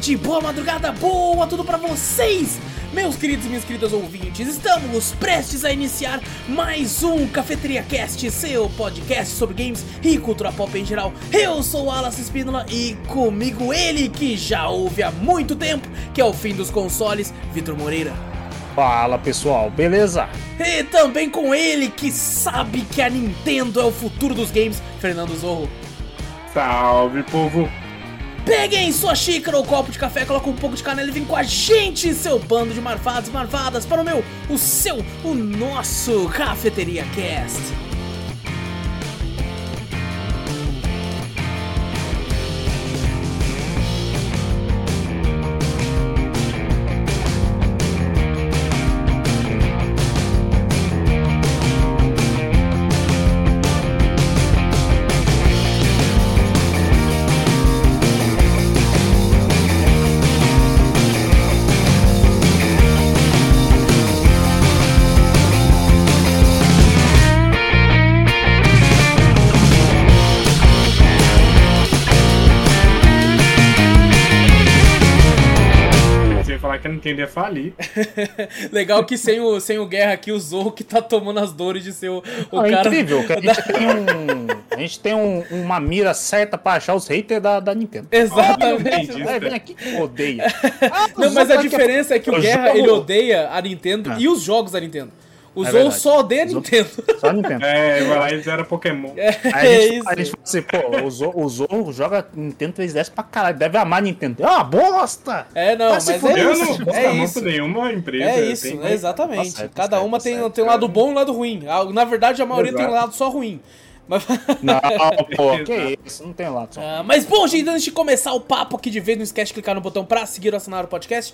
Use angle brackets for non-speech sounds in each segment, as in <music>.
tarde, boa madrugada, boa tudo pra vocês! Meus queridos e minhas queridas ouvintes, estamos prestes a iniciar mais um Cafeteria Cast, seu podcast sobre games e cultura pop em geral. Eu sou o Alas Espínola e comigo ele que já ouve há muito tempo, que é o fim dos consoles, Vitor Moreira. Fala pessoal, beleza? E também com ele que sabe que a Nintendo é o futuro dos games, Fernando Zorro. Salve, povo! Peguem sua xícara ou copo de café, coloca um pouco de canela e vem com a gente, seu bando de marfados e marvadas, para o meu, o seu, o nosso Cafeteria Cast. Que a ia falir. <laughs> Legal que sem o, sem o Guerra aqui, o Zorro que tá tomando as dores de ser o, o é cara... incrível que a <laughs> gente tem, um, a gente tem um- uma mira certa pra achar os haters da, da Nintendo. <laughs> Exatamente. É, vem aqui que odeia. Não, mas a diferença é que o o Guerra, jogo- ele odeia a Nintendo Ah. e os jogos da Nintendo. O É Zorro verdade. só odeia a Os Nintendo. Só a Nintendo. É, vai lá e zera Pokémon. Aí a É gente, isso. a gente fala assim, pô, o o Zorro joga Nintendo 3DS pra caralho, deve amar a Nintendo. É uma bosta! É, não, mas se é isso. não É isso. nenhuma empresa. É isso, tem- né? exatamente. Tá certo, Cada tá uma certo, tem, tem um lado bom e um lado ruim. Ah, Na verdade, a maioria tem um Exato. lado só ruim. Mas, <laughs> Não, pô, que isso, não tem lá. Ah, mas bom, gente, antes de começar o papo aqui de vez, não esquece de clicar no botão pra seguir ou assinar o podcast.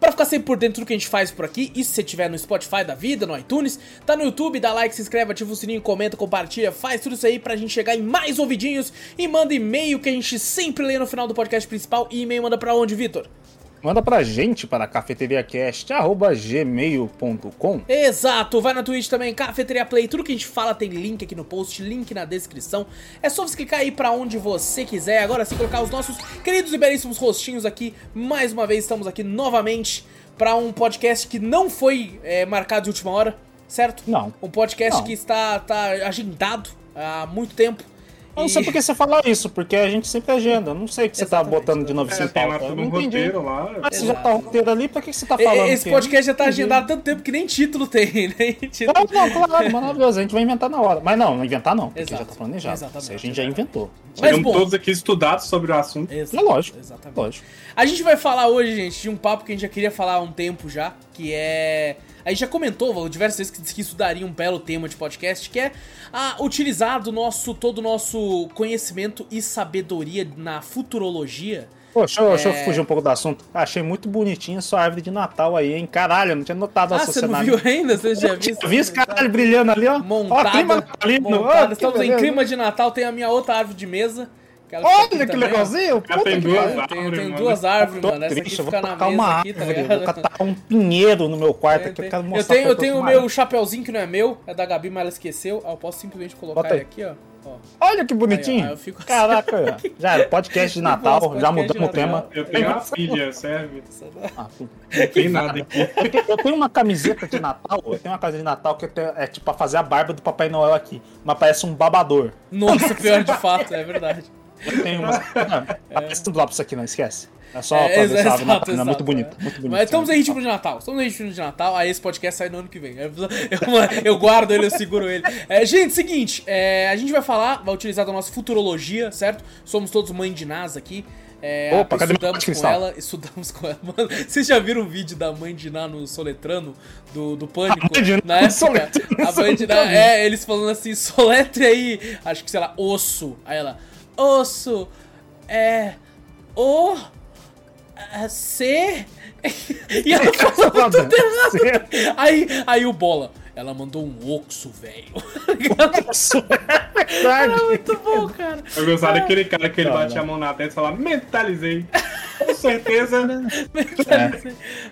Pra ficar sempre por dentro do que a gente faz por aqui. E se você estiver no Spotify da vida, no iTunes, tá no YouTube, dá like, se inscreve, ativa o sininho, comenta, compartilha, faz tudo isso aí pra gente chegar em mais ouvidinhos. E manda e-mail que a gente sempre lê no final do podcast principal. E e-mail manda pra onde, Vitor? Manda pra gente para cafeteriacast.gmail.com Exato, vai na Twitch também, Cafeteria Play, tudo que a gente fala tem link aqui no post, link na descrição. É só você clicar aí pra onde você quiser. Agora sim, colocar os nossos queridos e belíssimos rostinhos aqui. Mais uma vez, estamos aqui novamente pra um podcast que não foi é, marcado de última hora, certo? Não. Um podcast Não. que está, tá agendado há muito tempo. Eu não sei E- por que você fala isso, porque a gente sempre agenda. Eu não sei o que você tá Exatamente. botando de novo É, sem tem lá um entendi. roteiro lá. Mas se já tá roteiro ali, pra que você tá falando? Esse que- podcast já tá agendado há tanto tempo que nem título tem, <laughs> nem título. Não, não, claro, maravilhoso. A gente vai inventar na hora. Mas não, não inventar não, porque Exato. já tá planejado. Exatamente. A gente já inventou. Chegamos bom. todos aqui estudados sobre o assunto. Exato, É lógico. Exatamente. Lógico. A gente vai falar hoje, gente, de um papo que a gente já queria falar há um tempo já, que é. A gente já comentou diversas vezes que disse que isso daria um belo tema de podcast, que é a, utilizar do nosso, todo o nosso conhecimento e sabedoria na futurologia. Pô, deixa, eu, deixa eu É. fugir um pouco do assunto. Achei muito bonitinha sua árvore de Natal aí, hein? Caralho, eu não tinha notado a Ah, você não viu ainda? Você já viu? Vi esse caralho brilhando ali, ó. Ó, clima natalino. montada. que Estamos em beleza. clima de Natal, tem a minha outra árvore de mesa. Olha que legalzinho. Já Puta tem que duas árvores. Tem, tem mano. duas árvores, mano. Essa aqui triste, eu vou fica na tacar mesa uma aqui, tá árvore, eu ligado? vou catar um pinheiro no meu quarto Eu aqui, eu tenho, quero eu mostrar tenho, pra eu tenho o meu chapeuzinho que não é meu, é da Gabi, mas ela esqueceu. Ah, eu posso simplesmente colocar Bota ele aí. aqui, ó. Olha que bonitinho. Aí, ó, aí eu fico assim. Caraca, <laughs> ó. já era podcast de Natal, Podcast já mudamos o tema. Eu tenho uma filha, serve. Ah, sim. Não tem nada aqui. Eu tenho uma camiseta de Natal, eu tenho uma camiseta de Natal que eu tenho- é tipo pra fazer a barba do Papai Noel aqui, mas parece um babador. Nossa, pior de <laughs> fato, é verdade. Eu tenho uma. Não, aparece tudo lá pra isso aqui, não esquece. É só É, pra ver se é muito bonita. é. Muito bonita. Mas estamos em ritmo de Natal. Estamos em ritmo de Natal. Aí esse podcast sai no ano que vem. Eu, eu- eu guardo ele, eu seguro ele. É, gente, seguinte. é, a gente vai falar, vai utilizar da nossa futurologia, certo? Somos todos mãe de Nas aqui. É, Opa, cadê estudamos com cristal? ela, estudamos com ela. Mano, vocês já viram o vídeo da mãe de Ná no Soletrano? Do, do Pânico? A mãe na época, Soletrano, a mãe de Ná, é, eles falando assim, soletre aí, acho que sei lá, osso. Aí ela, osso, é, o, é, C. e ela <laughs> falou tudo errado. Aí, aí o Bola, ela mandou um oxo, velho. <laughs> Isso é verdade. Era muito bom, cara. Eu gostava daquele cara que ele bate a mão na testa e fala, mentalizei. Com certeza. <laughs>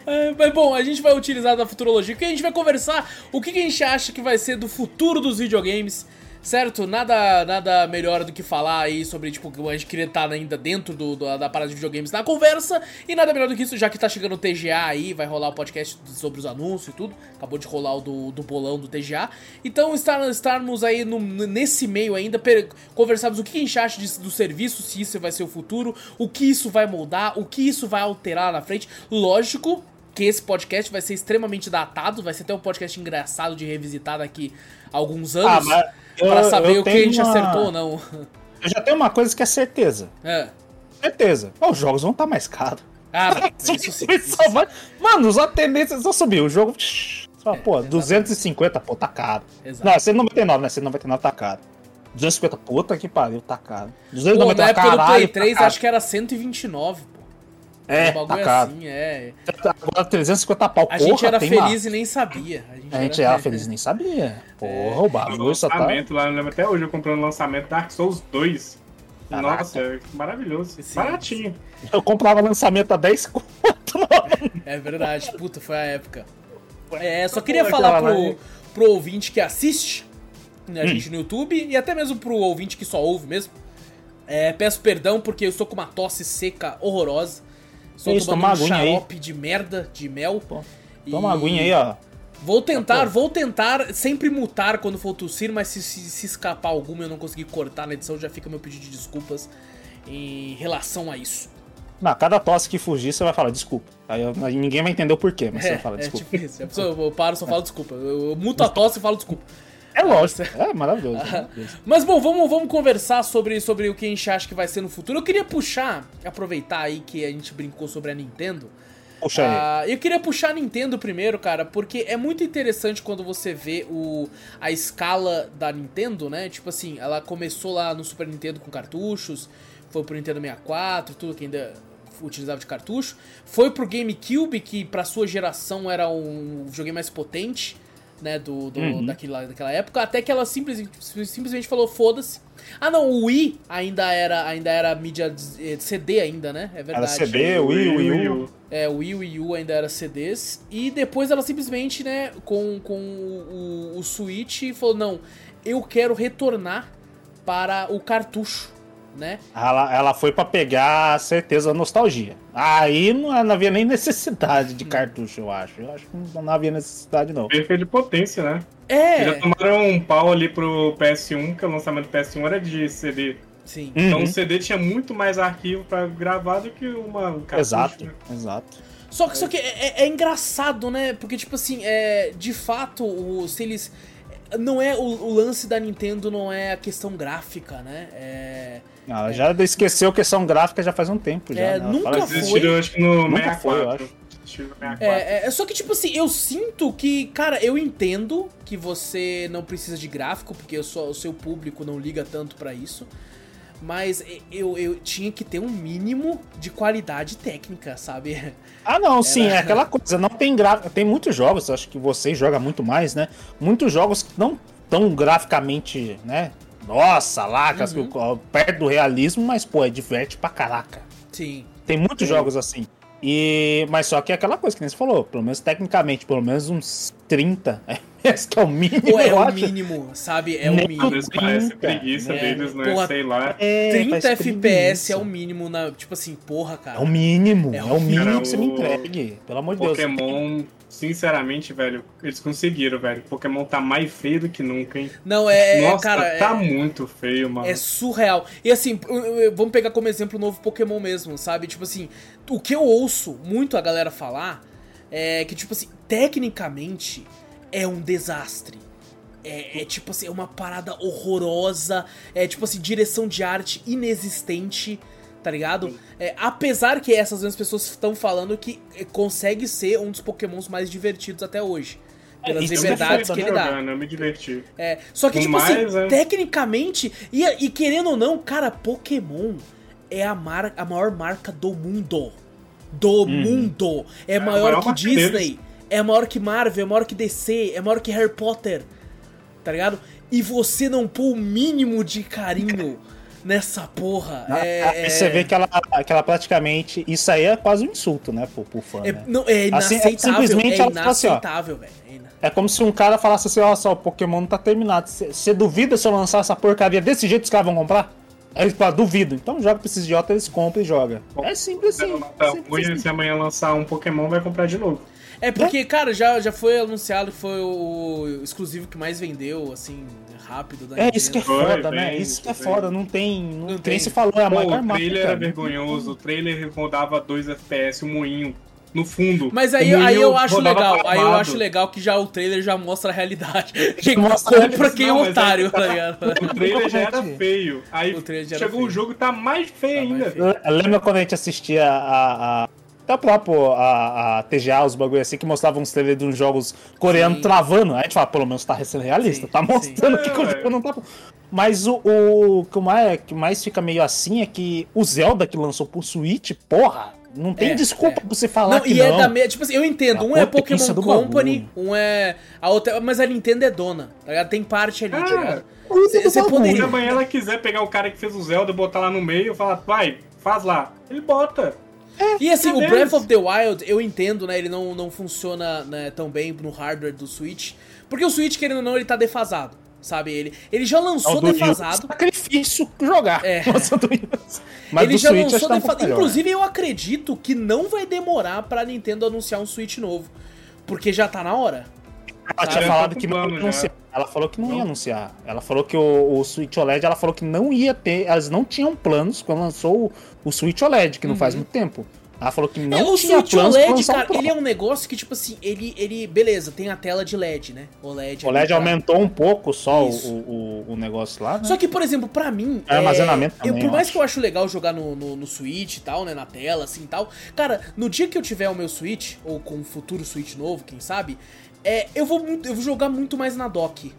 É, mas bom, a gente vai utilizar da futurologia, porque a gente vai conversar o que, que a gente acha que vai ser do futuro dos videogames, Certo? Nada, nada melhor do que falar aí sobre, tipo, que a gente queria estar ainda dentro do, do- da parada de videogames na conversa. E nada melhor do que isso, já que tá chegando o TGA aí, vai rolar o podcast sobre os anúncios e tudo. Acabou de rolar o do, do bolão do TGA. Então, estar, estarmos aí no- nesse meio ainda, per- conversarmos o que a gente acha disso- do serviço, se isso vai ser o futuro, o que isso vai moldar, o que isso vai alterar lá na frente. Lógico que esse podcast vai ser extremamente datado, vai ser até um podcast engraçado de revisitar daqui a alguns anos. Ah, mas Pra saber o que a gente uma- acertou ou não. Eu já tenho uma coisa que é certeza. É. Certeza. Os jogos vão estar mais caros. Ah, <laughs> isso sim. Isso vai- Mano, só a tendência é só subir. O jogo. Só, pô, exatamente. 250, pô, tá caro. Exato. Não, 199, né? 199 tá caro. 250, puta que pariu, tá caro. Pô, 299, na época do caralho, Play 3, tá acho que era 129, pô. É, um tá bagulho caro. assim, é. Agora 350 pau, A porra, gente era feliz lá. e nem sabia. A gente, A gente era feliz e nem sabia. Porra, o bagulho só tá... lançamento lá, eu lembro até hoje eu comprando o lançamento Dark Souls 2. Caraca. Nossa, é maravilhoso. Sim. Baratinho. Eu comprava lançamento a 10 conto. É verdade, puta, foi a época. É, só queria falar pro, live. pro ouvinte que assiste né, Hum. a gente no YouTube e até mesmo pro ouvinte que só ouve mesmo. É, peço perdão porque eu estou com uma tosse seca horrorosa. Estou Isso, toma um aguinha aí. xarope de merda, de mel. Toma E uma aguinha aí, ó. Vou tentar, Pô. vou tentar sempre mutar quando for tossir, mas se, se, se escapar alguma e eu não conseguir cortar na edição, já fica meu pedido de desculpas em relação a isso. Na cada tosse que fugir, você vai falar desculpa. Aí, eu- aí ninguém vai entender o porquê, mas você É, vai falar é desculpa. tipo isso. A pessoa- Eu paro, só falo desculpa. Eu, eu muto a tosse e falo desculpa. É lógico. É maravilhoso. é maravilhoso. Mas bom, vamos, vamos conversar sobre, sobre o que a gente acha que vai ser no futuro. Eu queria puxar, aproveitar aí que a gente brincou sobre a Nintendo. Puxa aí. Ah, eu queria puxar a Nintendo primeiro, cara, porque é muito interessante quando você vê o, a escala da Nintendo, né? Tipo assim, ela começou lá no Super Nintendo com cartuchos, foi pro Nintendo 64, tudo que ainda utilizava de cartucho, foi pro GameCube, que pra sua geração era um videogame mais potente, né, do, do- Uhum. daquela, daquela época, até que ela simplesmente, simplesmente falou, foda-se. Ah não, o Wii ainda era, ainda era mídia eh, CD ainda, né? É verdade. Era CD, Wii, Wii U. É, o Wii e Wii U ainda era CDs. E depois ela simplesmente, né, com, com o, o, o Switch, falou: não, eu quero retornar para o cartucho, né? Ela, ela foi pra pegar a certeza a nostalgia. Aí não, não havia nem necessidade Hum. de cartucho, eu acho. Eu acho que não havia necessidade, não. Perfeito de potência, né? Já É, tomaram um pau ali pro PS1, que o lançamento do PS1 era de CD. sim. Então Uhum. o CD tinha muito mais arquivo pra gravar do que uma um cartucho, Exato, né? exato. Só que, só que é, é- é engraçado, né? Porque, tipo assim, é, de fato, o, se eles. Não é. O, o lance da Nintendo não é a questão gráfica, né? É. Ela já esqueceu questão gráfica já faz um tempo. Já, É, né? Ela nunca fala foi. acho que no Nunca 64. foi, eu acho. 64. É, é, só que, tipo assim, eu sinto que, cara, eu entendo que você não precisa de gráfico, porque o seu, o seu público não liga tanto pra isso. Mas eu, eu tinha que ter um mínimo de qualidade técnica, sabe? <laughs> Ah, não, sim, Era- é aquela coisa. Não tem gráfico. Tem muitos jogos, acho que vocês jogam muito mais, né? Muitos jogos que não tão graficamente, né? Nossa, lá, Uhum. perto do realismo, mas, pô, é diverte pra caraca. Sim. Tem muitos jogos assim. E, mas só que é aquela coisa que nem você falou, pelo menos tecnicamente, pelo menos uns 30 FPS, <laughs> que é o mínimo, Ou é o acho. mínimo, sabe? É o Nem mínimo. Eles parecem 30, preguiça né? deles, né? Porra, Sei lá. É, 30 faz FPS é o mínimo na. Tipo assim, porra, cara. É o mínimo, É é, o o mínimo Cara, que você me o entregue. Pelo amor de Deus. Pokémon, sinceramente, velho, eles conseguiram, velho. Pokémon tá mais feio do que nunca, hein? Não, é. é, Nossa, cara, tá é, muito feio, mano. É surreal. E assim, vamos pegar como exemplo o novo Pokémon mesmo, sabe? Tipo assim, o que eu ouço muito a galera falar é que, tipo assim, tecnicamente é um desastre. É, é, tipo assim, é uma parada horrorosa. É tipo assim, direção de arte inexistente, tá ligado? É, apesar que essas mesmas pessoas estão falando que é, consegue ser um dos Pokémons mais divertidos até hoje. Pelas isso é liberdades que né, ele dá. jogando, eu me diverti. É, só que, tipo mais, assim, é. tecnicamente, e, e querendo ou não, cara, Pokémon é a, mar, a maior marca do mundo. Do mundo. É, a maior, maior que Disney, deles. é maior que Marvel, é maior que DC, é maior que Harry Potter. Tá ligado? E você não pôr o mínimo de carinho nessa porra. Ah, é, aí Você é- vê que ela, que ela praticamente. Isso aí é quase um insulto, né, pro, pro fã. É, né? não, é Assim, é inaceitável. simplesmente é assim, inaceitável, velho. É ina- É como se um cara falasse assim: ó, só o Pokémon não tá terminado. Você duvida se eu lançar essa porcaria desse jeito os caras vão comprar? Aí eles falam, duvido. Então joga pra esses idiotas, eles compram e jogam. É simples assim. Simples ruim, assim. se amanhã lançar um Pokémon, vai comprar de novo. É porque, cara, já, já foi anunciado que foi o exclusivo que mais vendeu, assim, rápido da É isso que é. Foi, foda, né? bem, Isso que é bem. foda. Não tem. Não, Não tem. tem. se falou, é a Pô, maior o marca, trailer era cara. vergonhoso, o trailer rodava 2 FPS, um moinho no fundo. Mas aí, O aí eu acho legal, aí eu acho legal que já o trailer já mostra a realidade. <laughs> Quem compra quem é Não, mas otário, tá tá- ligado? <laughs> O trailer já era feio. Aí O trailer já era chegou o jogo e tá mais feio Tá mais ainda. feio. Lembra quando a gente assistia a. a... Até o próprio a, a TGA, os bagulho assim, que mostravam uns trailers de uns jogos coreanos Sim. travando. Aí a gente fala, pelo menos tá sendo realista, Sim, tá mostrando sim. que, o É, jogo não tá. Mas o, o que mais, que mais fica meio assim é que o Zelda que lançou pro Switch, porra, não tem É, desculpa é. pra você falar Não, que e não. é da mesma. Tipo assim, eu entendo. A Um é Pokémon Company, um é. A outra. Mas a Nintendo é dona, tá ligado? Tem parte ali, tá Ah, ligado? Usa do Você bagulho. Se poderia. amanhã ela quiser pegar o cara que fez o Zelda e botar lá no meio e falar, vai, faz lá. Ele bota. E assim, o Breath of the Wild, eu entendo, né? Ele não, não funciona né, tão bem no hardware do Switch. Porque o Switch, querendo ou não, ele tá defasado. Sabe? Ele, ele já Não, lançou U, defasado. Sacrifício jogar. É. <laughs> Nossa, do. <laughs> Mas ele do já Switch lançou que tá um defasado. Inclusive, eu acredito que não vai demorar pra Nintendo anunciar um Switch novo. Porque já tá na hora. Ela tinha falado que não ia anunciar. Ela falou que não, ia Não? anunciar. Ela falou que o, o Switch OLED, ela falou que não ia ter. Elas não tinham planos quando lançou o, o Switch OLED, que não faz muito tempo. Ela falou que não é, o tinha planos lançar um cara, Pro. ele é um negócio que, tipo assim, ele, ele. Beleza, tem a tela de LED, né? O OLED ali pra- aumentou um pouco só o, o, o negócio lá, né? Só que, por exemplo, pra mim. É, armazenamento eu, também, Por eu mais acho. que eu acho legal jogar no, no, no Switch e tal, né? Na tela, assim e tal. Cara, no dia que eu tiver o meu Switch, ou com um futuro Switch novo, quem sabe, é, eu, vou, eu vou jogar muito mais na dock.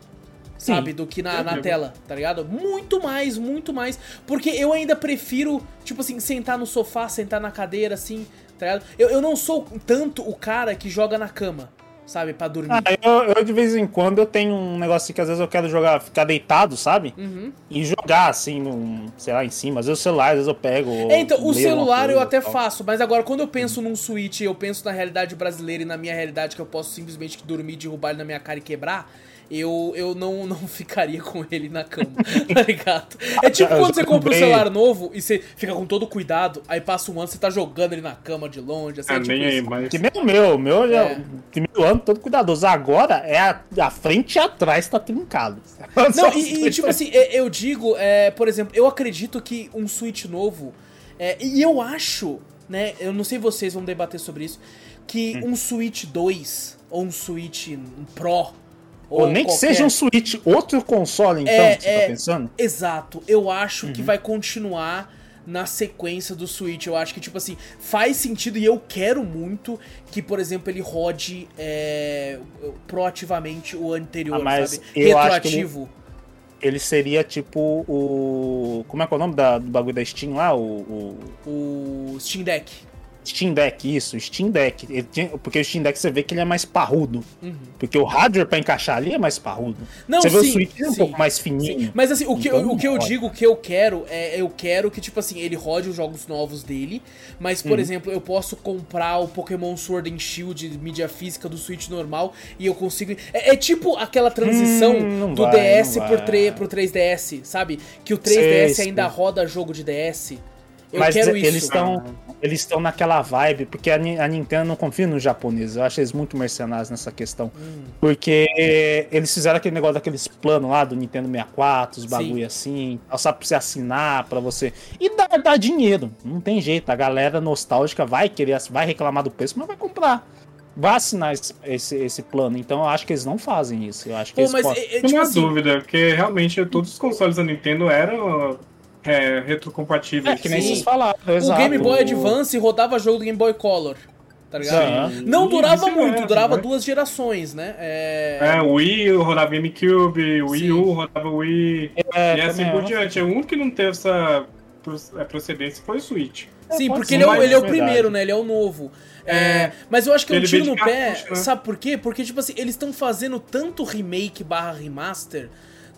Sabe, do que na, Eu na tela, tá ligado? Muito mais, muito mais. Porque eu ainda prefiro, tipo assim, sentar no sofá, sentar na cadeira, assim, tá ligado? Eu, eu não sou tanto o cara que joga na cama, sabe, pra dormir. Ah, eu, eu, de vez em quando eu tenho um negócio assim que às vezes eu quero jogar, ficar deitado, sabe? Uhum. E jogar assim, num, sei lá, em cima. Às vezes o celular, às vezes eu pego. É, então, o celular eu coisa até e tal. faço, mas agora quando eu penso num Switch, eu penso na realidade brasileira e na minha realidade que eu posso simplesmente dormir, derrubar ele na minha cara e quebrar, eu, eu não, não <laughs> ficaria com ele na cama, <laughs> tá ligado? É tipo quando você compra um celular novo e você fica com todo cuidado, aí passa um ano você tá jogando ele na cama de longe, assim, é tipo nem aí, mas. Que nem o meu, o meu já. É. Primeiro ano, todo cuidadoso. Agora é a, a frente e atrás tá trincado. <laughs> Não, e, e, tipo assim, é, eu digo, é, por exemplo, eu acredito que um Switch novo, é, e eu acho, né, eu não sei vocês vão debater sobre isso, que Hum. um Switch 2 ou um Switch Pro Ou nem que qualquer- seja um Switch, outro console, então, É, que você é. tá pensando? Exato, eu acho Uhum. que vai continuar na sequência do Switch. Eu acho que, tipo assim, faz sentido e eu quero muito que, por exemplo, ele rode é, proativamente o anterior, Ah, mas sabe? eu acho que ele- Retroativo. Ele seria tipo o. Como é que é o nome da- do bagulho da Steam lá? O, o O Steam Deck. Steam Deck, isso, Steam Deck. Tinha- porque o Steam Deck você vê que ele é mais parrudo. Uhum. Porque o hardware pra encaixar ali é mais parrudo. Não, você vê sim, o Switch é um pouco mais fininho. Sim, Mas assim, o que, Então eu, o que eu digo, o que eu quero é eu quero que, tipo assim, ele rode os jogos novos dele, mas, Uhum. por exemplo, eu posso comprar o Pokémon Sword and Shield mídia física do Switch normal e eu consigo. É, é tipo aquela transição Hum, do vai, DS vai. 3, pro 3DS, sabe? Que o 3DS Sei, ainda roda jogo de DS. Eu Mas quero eles isso. estão eles estão naquela vibe, porque a, a Nintendo não confia nos japoneses. Eu acho eles muito mercenários nessa questão. Hum. Porque eles fizeram aquele negócio daqueles planos lá do Nintendo 64, os Sim. bagulho assim, só pra você assinar, pra você. E dá, dá dinheiro. Não tem jeito. A galera nostálgica vai querer, vai reclamar do preço, mas vai comprar. Vai assinar esse, esse, esse plano. Então eu acho que eles não fazem isso. Eu acho que Pô, eles mas podem- é, é, Não tipo assim, dúvida, porque realmente todos os consoles da Nintendo eram é, retrocompatíveis. É, que nem vocês falaram. o. Game Boy Advance rodava jogo do Game Boy Color. Tá ligado? Sim. Não durava vice-versa, muito, durava né? duas gerações, né? É... É, o Wii rodava GameCube, o Wii. U rodava Wii, É, e assim por acho. diante. O único que não teve essa pro- é, procedência foi o Switch. Sim, porque ser, ele é, ele é o é primeiro, né? Ele é o novo. É, É. mas eu acho que é um tiro no pé, cartucho, né? sabe por quê? Porque, tipo assim, eles estão fazendo tanto remake barra remaster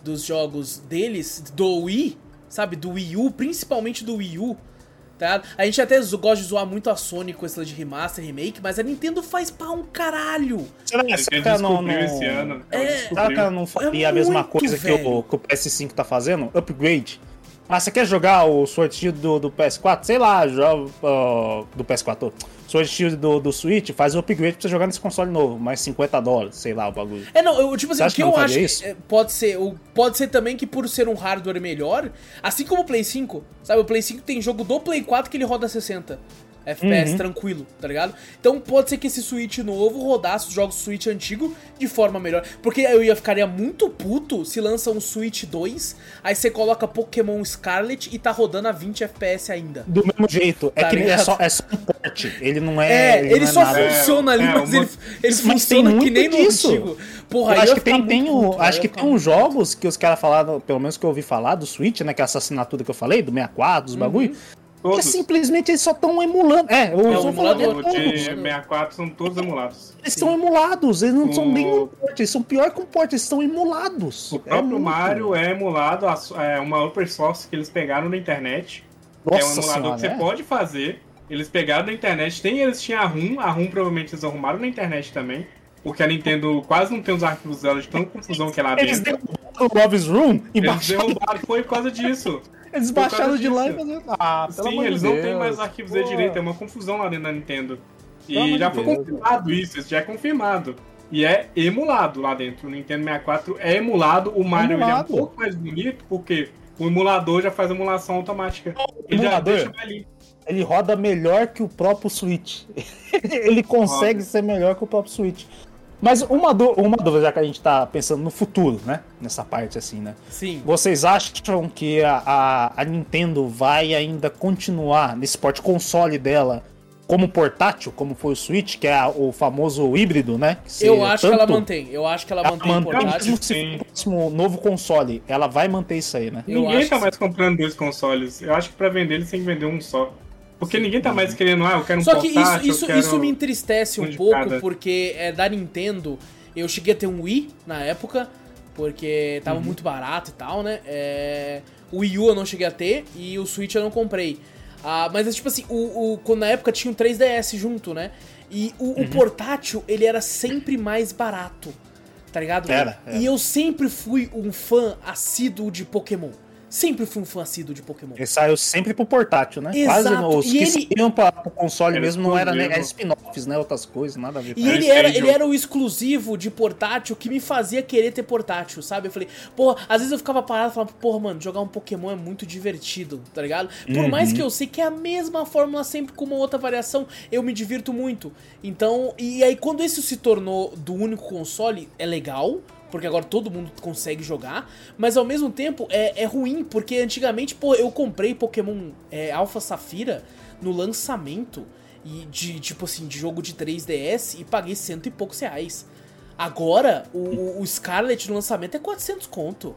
dos jogos deles, do Wii, sabe? Do Wii U, principalmente do Wii U. Tá? A gente até gosta de zoar muito a Sony com esse de remaster, remake, mas a Nintendo faz pra um caralho. Será, que ela não, descobriu não... esse ano. É, ela Será que ela não faria É a mesma coisa que o, que o PS5 tá fazendo? Upgrade. Ah, você quer jogar o Shield do, do PS4? Sei lá, joga ó, do PS4. Sword Shield do, do Switch, faz o upgrade pra você jogar nesse console novo, mais 50 dólares, sei lá, o bagulho. É, não, eu, tipo assim, o que que eu acho que isso? é, pode ser, pode ser também que por ser um hardware melhor, assim como o Play 5, sabe, o Play 5 tem jogo do Play 4 que ele roda 60 FPS Uhum. tranquilo, tá ligado? Então pode ser que esse Switch novo rodasse os jogos Switch antigo de forma melhor, porque eu ia ficaria muito puto se lança um Switch 2, aí você coloca Pokémon Scarlet e tá rodando a 20 FPS ainda. Do mesmo jeito, é Tá que ele é só, é só um porte. Ele não é. É, ele, não é só nada. funciona ali, É, mas uma- ele, ele Mas funciona que nem no disso. antigo. Porra, Eu aí acho que tem, tem o, puto, acho que tem uns jogos que os caras falaram, pelo menos que eu ouvi falar do Switch, né? Que é essa assinatura que eu falei, do 64, dos bagulho. Que Todos. simplesmente eles só estão emulando. É, eu É, falando, é todos. de 64 são todos emulados. Eles são emulados, eles não são O- nem um porte, eles são pior que um porte, eles são emulados. O próprio muito. Mario é emulado, é uma upper source que eles pegaram na internet. Nossa é um emulador senhora, que você é? pode fazer. Eles pegaram na internet, tem eles tinham a ROM, a ROM provavelmente eles arrumaram na internet também. Porque a Nintendo quase não tem os arquivos dela de tanta confusão que ela Eles dentro. derrubaram o Love's Room e Eles derrubaram, foi por causa disso. Eles baixaram de lá e fizeram. Ah, pelo Sim, eles não Deus. têm mais arquivos Pô. de direito, é uma confusão lá dentro da Nintendo. Pelo E já de foi Deus, confirmado isso, isso já é confirmado. E é emulado lá dentro. O Nintendo 64 é emulado, o Mario ele é um Emulado. pouco mais bonito, porque o emulador já faz emulação automática. Ele já emulador? deixa ali. Ele roda melhor que o próprio Switch. <laughs> ele consegue Roda. ser melhor que o próprio Switch. Mas uma, uma dúvida, já que a gente tá pensando no futuro, né? Nessa parte assim, né? Sim. Vocês acham que a, a, a Nintendo vai ainda continuar nesse porte console dela como portátil, como foi o Switch, que é a- o famoso híbrido, né? Eu acho que ela tanto- mantém. Eu acho que ela ela mantém mantém, portátil. mesmo se o próximo novo console, ela vai manter isso aí, né? Eu ninguém acho tá mais comprando dois consoles. Eu acho que pra vender eles têm que vender um só. Porque ninguém tá mais querendo, ah, eu quero um Só que portátil, isso, isso, isso me entristece um um pouco, cada. porque é da Nintendo. Eu cheguei a ter um Wii na época, porque Uhum. tava muito barato e tal, né? É, O Wii U eu não cheguei a ter e o Switch eu não comprei. Ah, mas é tipo assim, o, o- quando na época tinha um 3DS junto, né? E o, Uhum. o portátil, ele era sempre mais barato, tá ligado? Era, era. E eu sempre fui um fã assíduo de Pokémon. Sempre fui um fã assíduo de Pokémon. Ele saiu sempre pro portátil, né? Exato, Quase os e que ele- saíam pra, pro console Era mesmo não era, né? Era spin-offs, né? Outras coisas, nada a ver. E ele era, ele era o exclusivo de portátil que me fazia querer ter portátil, sabe? Eu falei, porra, às vezes eu ficava parado e falava, porra, mano, jogar um Pokémon é muito divertido, tá ligado? Por Uhum. mais que eu sei que é a mesma fórmula sempre com uma outra variação, eu me divirto muito. Então, e aí quando esse se tornou do único console, é legal. Porque agora todo mundo consegue jogar, mas ao mesmo tempo é, é ruim, porque antigamente, pô, eu comprei Pokémon é, Alpha Safira no lançamento e de tipo assim, de jogo de 3DS e paguei cento e poucos reais. Agora, o, o Scarlet no lançamento é 400 conto.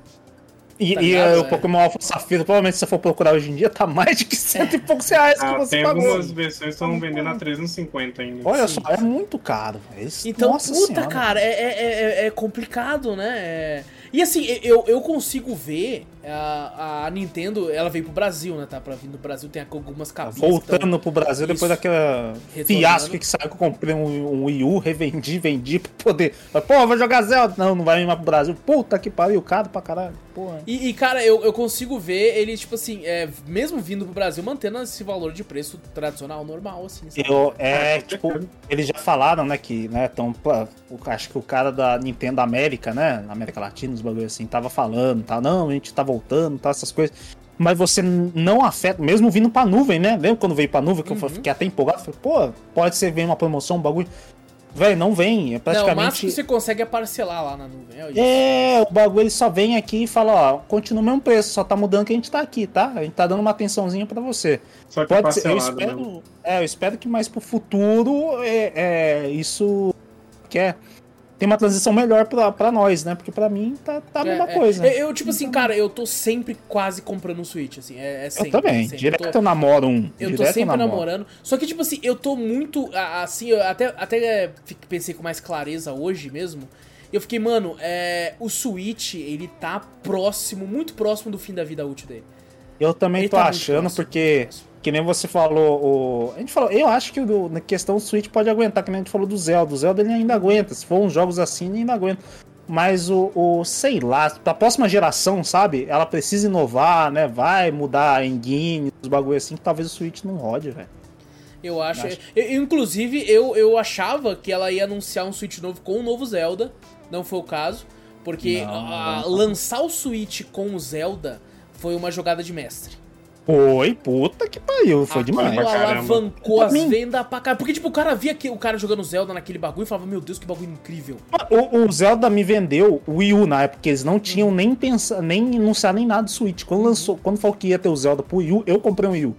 E, Tá e, ligado? É. o Pokémon Alpha Safira, provavelmente se você for procurar hoje em dia, tá mais de que cento e poucos reais que Ah, você tem pagou. algumas versões que estão vendendo a 350 ainda. Olha Sim, só, é muito caro. Então, Nossa puta, Senhora. cara, é, é, é- é complicado, né? É- E assim, eu, eu consigo ver a, a Nintendo, ela veio pro Brasil, né? Tá pra vir no Brasil, tem algumas que tão- Voltando pro Brasil depois daquela fiasco que saiu que eu comprei um, um Wii U, revendi, vendi pra poder. Mas, Pô, vou jogar Zelda. Não, não vai vir mais pro Brasil. Puta que pariu, caro pra caralho. Porra. E, e, cara, eu, eu consigo ver ele, tipo assim, é, mesmo vindo pro Brasil, mantendo esse valor de preço tradicional, normal, assim. sabe? Eu, é, tipo, eles já falaram, né, que, né, tão, acho que o cara da Nintendo América, né, na América Latina, os bagulho assim, tava falando, tá, não, a gente tá voltando, tá, essas coisas. Mas você não afeta, mesmo vindo pra nuvem, né? Lembra quando veio pra nuvem, que eu Uhum. fiquei até empolgado? Falei, pô, pode ser, vem uma promoção, um bagulho. Velho, não vem, é Não, o praticamente... máximo que você consegue é parcelar lá na nuvem. É isso. É, o bagulho ele só vem aqui e fala, ó, continua o mesmo preço, só tá mudando que a gente tá aqui, tá? A gente tá dando uma atençãozinha pra você. Só que Pode ser, eu parcelado espero, mesmo. é, eu espero que mais pro futuro é, é, isso que é tem uma transição melhor pra, pra nós, né? Porque pra mim tá, tá a mesma É, é. coisa. Eu, eu, tipo assim, cara, eu tô sempre quase comprando um Switch, assim. É, é Eu sempre, também, sempre. direto Eu tô- eu namoro um. Eu tô direto sempre namoro. namorando. Só que, tipo assim, eu tô muito. Assim, eu até, até é, pensei com mais clareza hoje mesmo. Eu fiquei, mano, é, o Switch, ele tá próximo, muito próximo do fim da vida útil dele. Eu também Ele tô tá achando, próximo. Que nem você falou, o... a gente falou, eu acho que na questão do Switch pode aguentar, que nem a gente falou do Zelda. O Zelda ele ainda aguenta, se for uns jogos assim, ele ainda aguenta. Mas o, o, sei lá, pra próxima geração, sabe? Ela precisa inovar, né? Vai mudar engine, os bagulho assim, que talvez o Switch não rode, velho. Eu acho. Eu- eu- inclusive, eu, eu achava que ela ia anunciar um Switch novo com o novo Zelda. Não foi o caso. Porque Não, a- não. lançar o Switch com o Zelda foi uma jogada de mestre. Foi, puta que pariu, foi Aquilo demais. pra caramba. alavancou as vendas pra caralho. Porque, tipo, o cara via que o cara jogando Zelda naquele bagulho e falava, meu Deus, que bagulho incrível. O, o Zelda me vendeu o Wii U na época, porque eles não tinham nem pensado, nem anunciado nem nada do Switch. Quando lançou, quando falou que ia ter o Zelda pro Wii U, eu comprei um Wii U.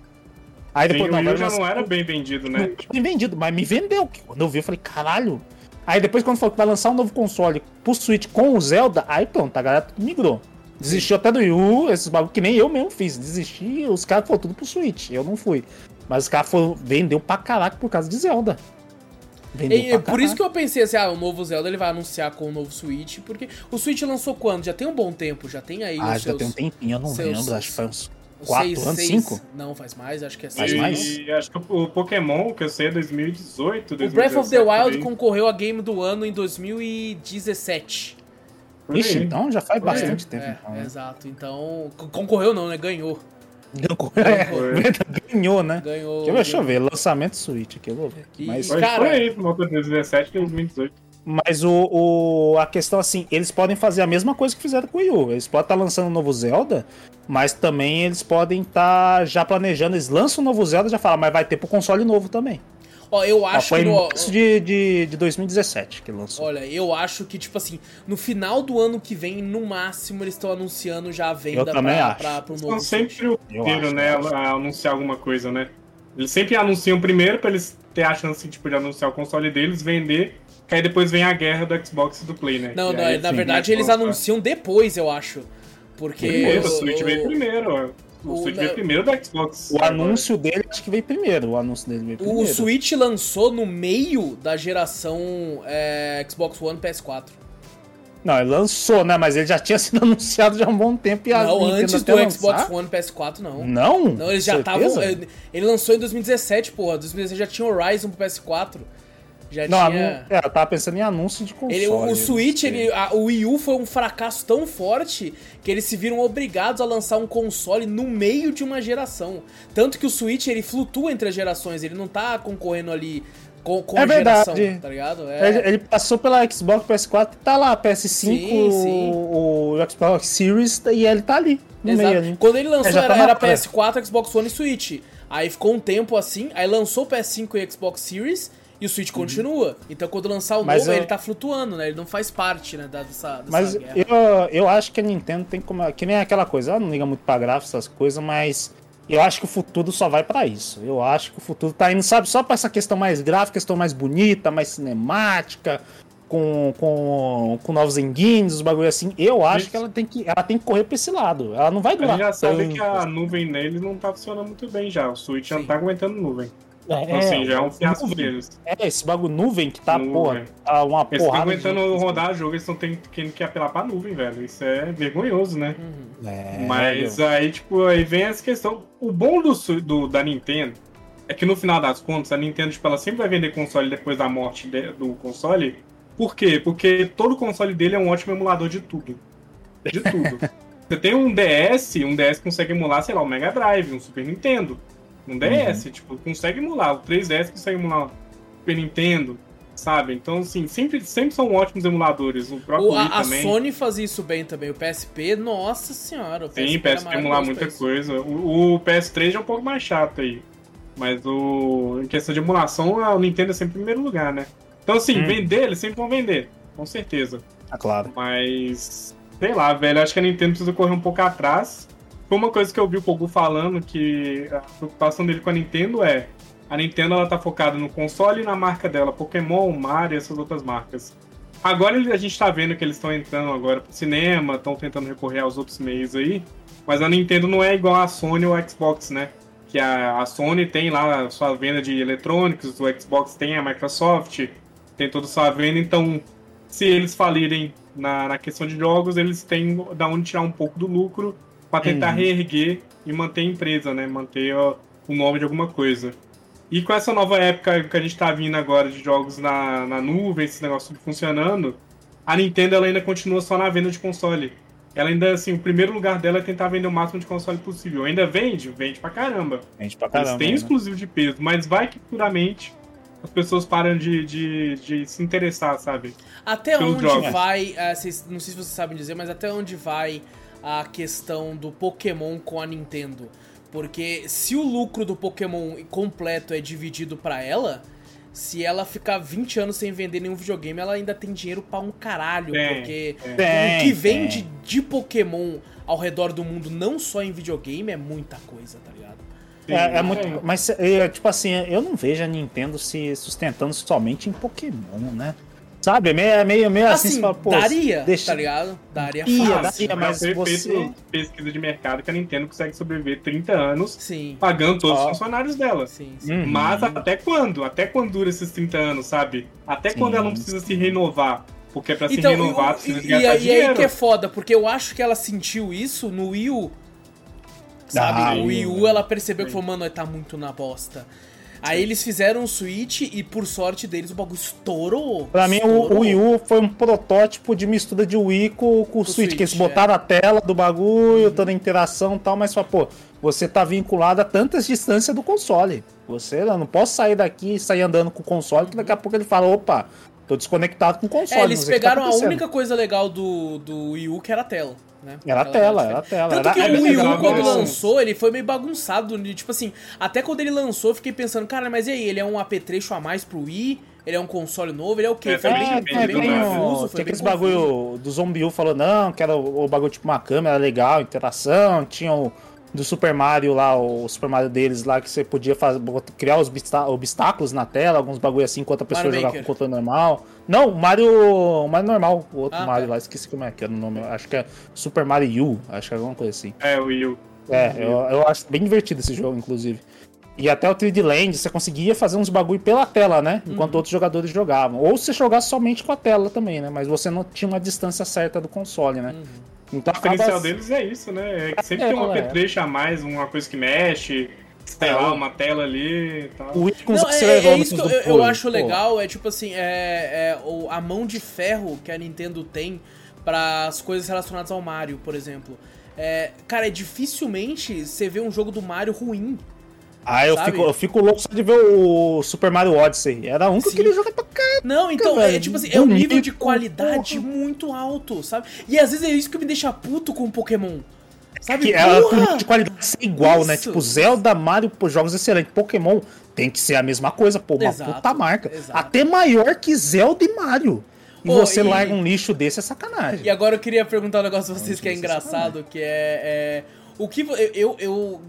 Aí Sim, depois o Wii U já não era bem vendido, né? Não tinha vendido, mas me vendeu. Quando eu vi, eu falei, caralho. Aí depois, quando falou que vai lançar um novo console pro Switch com o Zelda, aí pronto, a galera migrou. Desistiu até do Wii U, esses bagulho que nem eu mesmo fiz. Desisti, os caras foram tudo pro Switch. Eu não fui. Mas os caras foram, vendeu pra caraca por causa de Zelda. Vendeu E, pra por isso que eu pensei assim, ah, o novo Zelda ele vai anunciar com o novo Switch, porque o Switch lançou quando? Já tem um bom tempo, já tem aí Ah, os já seus... tem um tempinho, eu não seus- lembro. Acho que foi uns os 4 seis- anos, seis- 5? Não, faz mais, acho que é Faz seis. mais? E acho que o Pokémon, que eu sei, é 2018, O Breath of the 2017, Wild aí. concorreu a Game do Ano em 2017. Por aí. Ixi, então já faz bastante tempo. é, então, né? exato. Então, co- concorreu não, né? Ganhou. É, ganhou, né? Ganhou. Deixa eu ver, deixa eu ver, lançamento Switch aqui, eu vou ver. aqui. E- Mas, Mas Cara- por aí, de 2017, 2018. mas o, o- a questão assim, eles podem fazer a mesma coisa que fizeram com o Wii U. Eles podem estar lançando um novo Zelda, mas também eles podem estar já planejando. Eles lançam um novo Zelda e já falam, mas vai ter pro console novo também. Ó, eu Ah, acho que no, março de, de, de 2017 que lançou. Olha, eu acho que, tipo assim, no final do ano que vem, no máximo, eles estão anunciando já a venda Eu também pra, acho. pra, pro São novo sempre o primeiro, né, a anunciar alguma coisa, né? Eles sempre anunciam primeiro pra eles ter a chance tipo, de anunciar o console deles, vender, que aí depois vem a guerra do Xbox e do Play, né? Não, não, aí, na sim, verdade né, eles opa. anunciam depois, eu acho. Porque. Primeiro, o o- Switch veio primeiro, ó. O, o- Switch veio primeiro do Xbox. O anúncio dele acho que veio primeiro. O anúncio dele veio primeiro. O Switch lançou no meio da geração é, Xbox One PS4. Não, ele lançou, né? Mas ele já tinha <laughs> sido anunciado já há um bom tempo e a não, antes do lançar? Xbox One PS4, não. Não? Não, eles já. Ele ele lançou em 2017, porra. 2017 já tinha Horizon pro PS4. Já Não, tinha. é, eu tava pensando em anúncio de console. Ele, o, o Switch, ele, a- o Wii U foi um fracasso tão forte que eles se viram obrigados a lançar um console no meio de uma geração. Tanto que o Switch ele flutua entre as gerações, ele não tá concorrendo ali com, com É a geração, verdade. tá ligado? Ele, É, ele passou pela Xbox PS4 tá lá, PS5, Sim, sim. O, o Xbox Series, e ele tá ali, no exato. meio ali. Quando ele lançou É, tá era, na era pré. PS4, Xbox One e Switch. Aí ficou um tempo assim, aí lançou o PS5 e Xbox Series e o Switch continua. Então quando lançar o Uhum. Mas novo, eu- ele tá flutuando, né? Ele não faz parte, né, da- dessa, dessa Mas guerra. eu, eu acho que a Nintendo tem como. Que nem aquela coisa, ela não liga muito pra gráfico, essas coisas, mas eu acho que o futuro só vai pra isso. Eu acho que o futuro tá indo, sabe, só pra essa questão mais gráfica, questão mais bonita, mais cinemática, com, com, com novos engines, os bagulho assim. Eu acho Isso. que ela tem que, ela tem que correr pra esse lado. Ela não vai A durar. gente já sabe tanto. que a nuvem neles não tá funcionando muito bem já. O Switch já Sim. não tá aguentando nuvem. É, Então, assim, já é um fiasco nuvem. deles. É, esse bagulho nuvem que tá, Nuvem. porra, tá uma Eles estão porrada. aguentando de- rodar jogo, eles estão tendo que apelar pra nuvem, velho. Isso é vergonhoso, né? Uhum. É, Mas aí, tipo, aí vem essa questão. O bom do, do- da Nintendo é que no final das contas, a Nintendo, tipo, ela sempre vai vender console depois da morte de- do console. Por quê? Porque todo console dele é um ótimo emulador de tudo. De tudo. <laughs> Você tem um DS, um DS consegue emular, sei lá, um Mega Drive, um Super Nintendo. Um DS, tipo, consegue emular. O 3DS consegue emular o Super Nintendo, sabe? Então, assim, sempre, sempre são ótimos emuladores. O próprio O- Wii a, a. Sony fazia isso bem também. O PSP, nossa senhora. O Sim, era PSP emular maravilhoso muita coisa. O, o PS3 é um pouco mais chato aí. Mas o, em questão de emulação, a Nintendo é sempre em primeiro lugar, né? Então, assim, Hum. vender, eles sempre vão vender, com certeza. Ah, claro. Mas, sei lá, velho, acho que a Nintendo precisa correr um pouco atrás. Foi uma coisa que eu vi o Pogu falando, que a preocupação dele com a Nintendo é a Nintendo ela tá focada no console e na marca dela, Pokémon, Mario e essas outras marcas. Agora a gente tá vendo que eles estão entrando agora pro cinema, estão tentando recorrer aos outros meios aí, mas a Nintendo não é igual a Sony ou a Xbox, né? Que a, a Sony tem lá a sua venda de eletrônicos, o Xbox tem a Microsoft, tem toda a sua venda, então se eles falirem na, na questão de jogos, eles têm da onde tirar um pouco do lucro para tentar uhum. reerguer e manter a empresa, né? Manter ó, o nome de alguma coisa. E com essa nova época que a gente tá vindo agora de jogos na, na nuvem, esse negócio funcionando, a Nintendo ela ainda continua só na venda de console. Ela ainda, assim, o primeiro lugar dela é tentar vender o máximo de console possível. Ainda vende? Vende pra caramba. Vende pra caramba. Eles têm né? exclusivo de peso, mas vai que puramente as pessoas param de, de, de se interessar, sabe? Até onde jogos. vai, uh, vocês, não sei se vocês sabem dizer, mas até onde vai a questão do Pokémon com a Nintendo? Porque se o lucro do Pokémon completo é dividido para ela, se ela ficar 20 anos sem vender nenhum videogame, ela ainda tem dinheiro para um caralho. Tem, porque tem, o que vende tem. de Pokémon ao redor do mundo, não só em videogame, é muita coisa, tá ligado? É, é, muito. Mas, é, tipo assim, eu não vejo a Nintendo se sustentando somente em Pokémon, né? Sabe? É meio, é meio, meio assim, assim fala, daria, deixa... tá ligado? Daria Ia, fácil. Daria, mas você... pesquisa de mercado que a Nintendo consegue sobreviver 30 anos sim. pagando todos oh. os funcionários dela. Sim, sim. Uhum. Mas até quando? Até quando dura esses 30 anos, sabe? Até sim. quando ela não precisa se renovar? Porque pra então, se renovar, precisa e, gastar e, dinheiro. E aí que é foda, porque eu acho que ela sentiu isso no Wii U. Sabe? Ah, o Wii U, ela percebeu que falou, mano, tá muito na bosta. Aí eles fizeram o Switch e, por sorte deles, o bagulho estourou. Pra mim, o, o Wii U foi um protótipo de mistura de Wii com, com o, Switch, Switch, que eles botaram é. a tela do bagulho, uhum. toda a interação e tal, mas só, pô, você tá vinculado a tantas distâncias do console. Você não posso sair daqui e sair andando com o console, que daqui a pouco ele fala, opa, tô desconectado com o console. É, eles pegaram tá a única coisa legal do, do Wii U, que era a tela. Né? Era a tela, era a tela. Tanto era, que o Wii U, quando lançou, ele foi meio bagunçado. Tipo assim, até quando ele lançou, eu fiquei pensando, cara, mas e aí? Ele é um apetrecho a mais pro Wii? Ele é um console novo? Ele é o quê? É, foi bem, é, foi bem confuso. Tinha aqueles bagulho do Zombie U falou, não, que era o, o bagulho tipo uma câmera legal, interação. Tinha o do Super Mario lá, o Super Mario deles lá, que você podia fazer, criar os obstáculos na tela, alguns bagulho assim, enquanto a pessoa Mario Maker. com controle normal. Não, o Mario, o Mario normal, o outro ah, Mario tá. lá, esqueci como é que era o nome, acho que é Super Mario U, acho que é alguma coisa assim. É, o U. É, eu, eu acho bem divertido esse jogo, inclusive. E até o 3D Land, você conseguia fazer uns bagulho pela tela, né? Enquanto uhum. outros jogadores jogavam. Ou você jogasse somente com a tela também, né? Mas você não tinha uma distância certa do console, né? Uhum. Então, o diferencial acaba... deles é isso, né? É que sempre é, tem uma apetrecho é. a mais, uma coisa que mexe, sei é, lá, uma tela ali e tal. O Não, é, é, é isso que eu, eu acho legal, é tipo assim, é, é a mão de ferro que a Nintendo tem para as coisas relacionadas ao Mario, por exemplo. É, cara, é dificilmente você vê um jogo do Mario ruim. Ah, eu fico, eu fico louco só de ver o Super Mario Odyssey. Era um que eu queria jogar pra caramba. Não, então, é tipo assim, é um nível de qualidade porra. muito alto, sabe? E às vezes é isso que me deixa puto com o Pokémon. Sabe? Que é de qualidade ser igual, né? isso. né? Tipo, Zelda, Mario, pô, jogos excelentes. Pokémon tem que ser a mesma coisa, pô, uma exato, puta marca. Exato. Até maior que Zelda e Mario. E pô, você e... larga um lixo desse é sacanagem. E agora eu queria perguntar um negócio pra vocês que é, é engraçado, que é, é. O que. Eu, eu, eu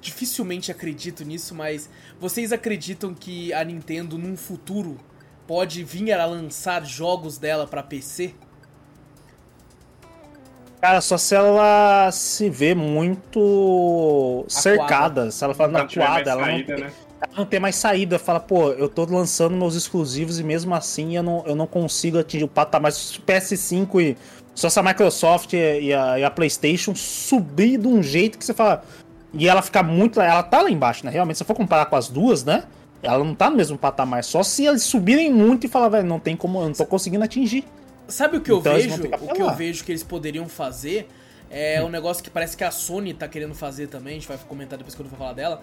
dificilmente acredito nisso, mas vocês acreditam que a Nintendo num futuro pode vir a lançar jogos dela para PC? Cara, só se ela se vê muito cercada, se ela fala na quadra, ela, não tem, né? ela não tem mais saída. Fala, pô, eu tô lançando meus exclusivos e mesmo assim eu não, eu não consigo atingir o patamar PS5 e só se a Microsoft e a, e a PlayStation subir de um jeito que você fala, e ela fica muito. Ela tá lá embaixo, né? Realmente, se for comparar com as duas, né? Ela não tá no mesmo patamar. Só se eles subirem muito e falar, velho, não tem como. Eu não tô conseguindo atingir. Sabe o que então, eu vejo? O que eu vejo que eles poderiam fazer é hum. um negócio que parece que a Sony tá querendo fazer também. A gente vai comentar depois quando eu for falar dela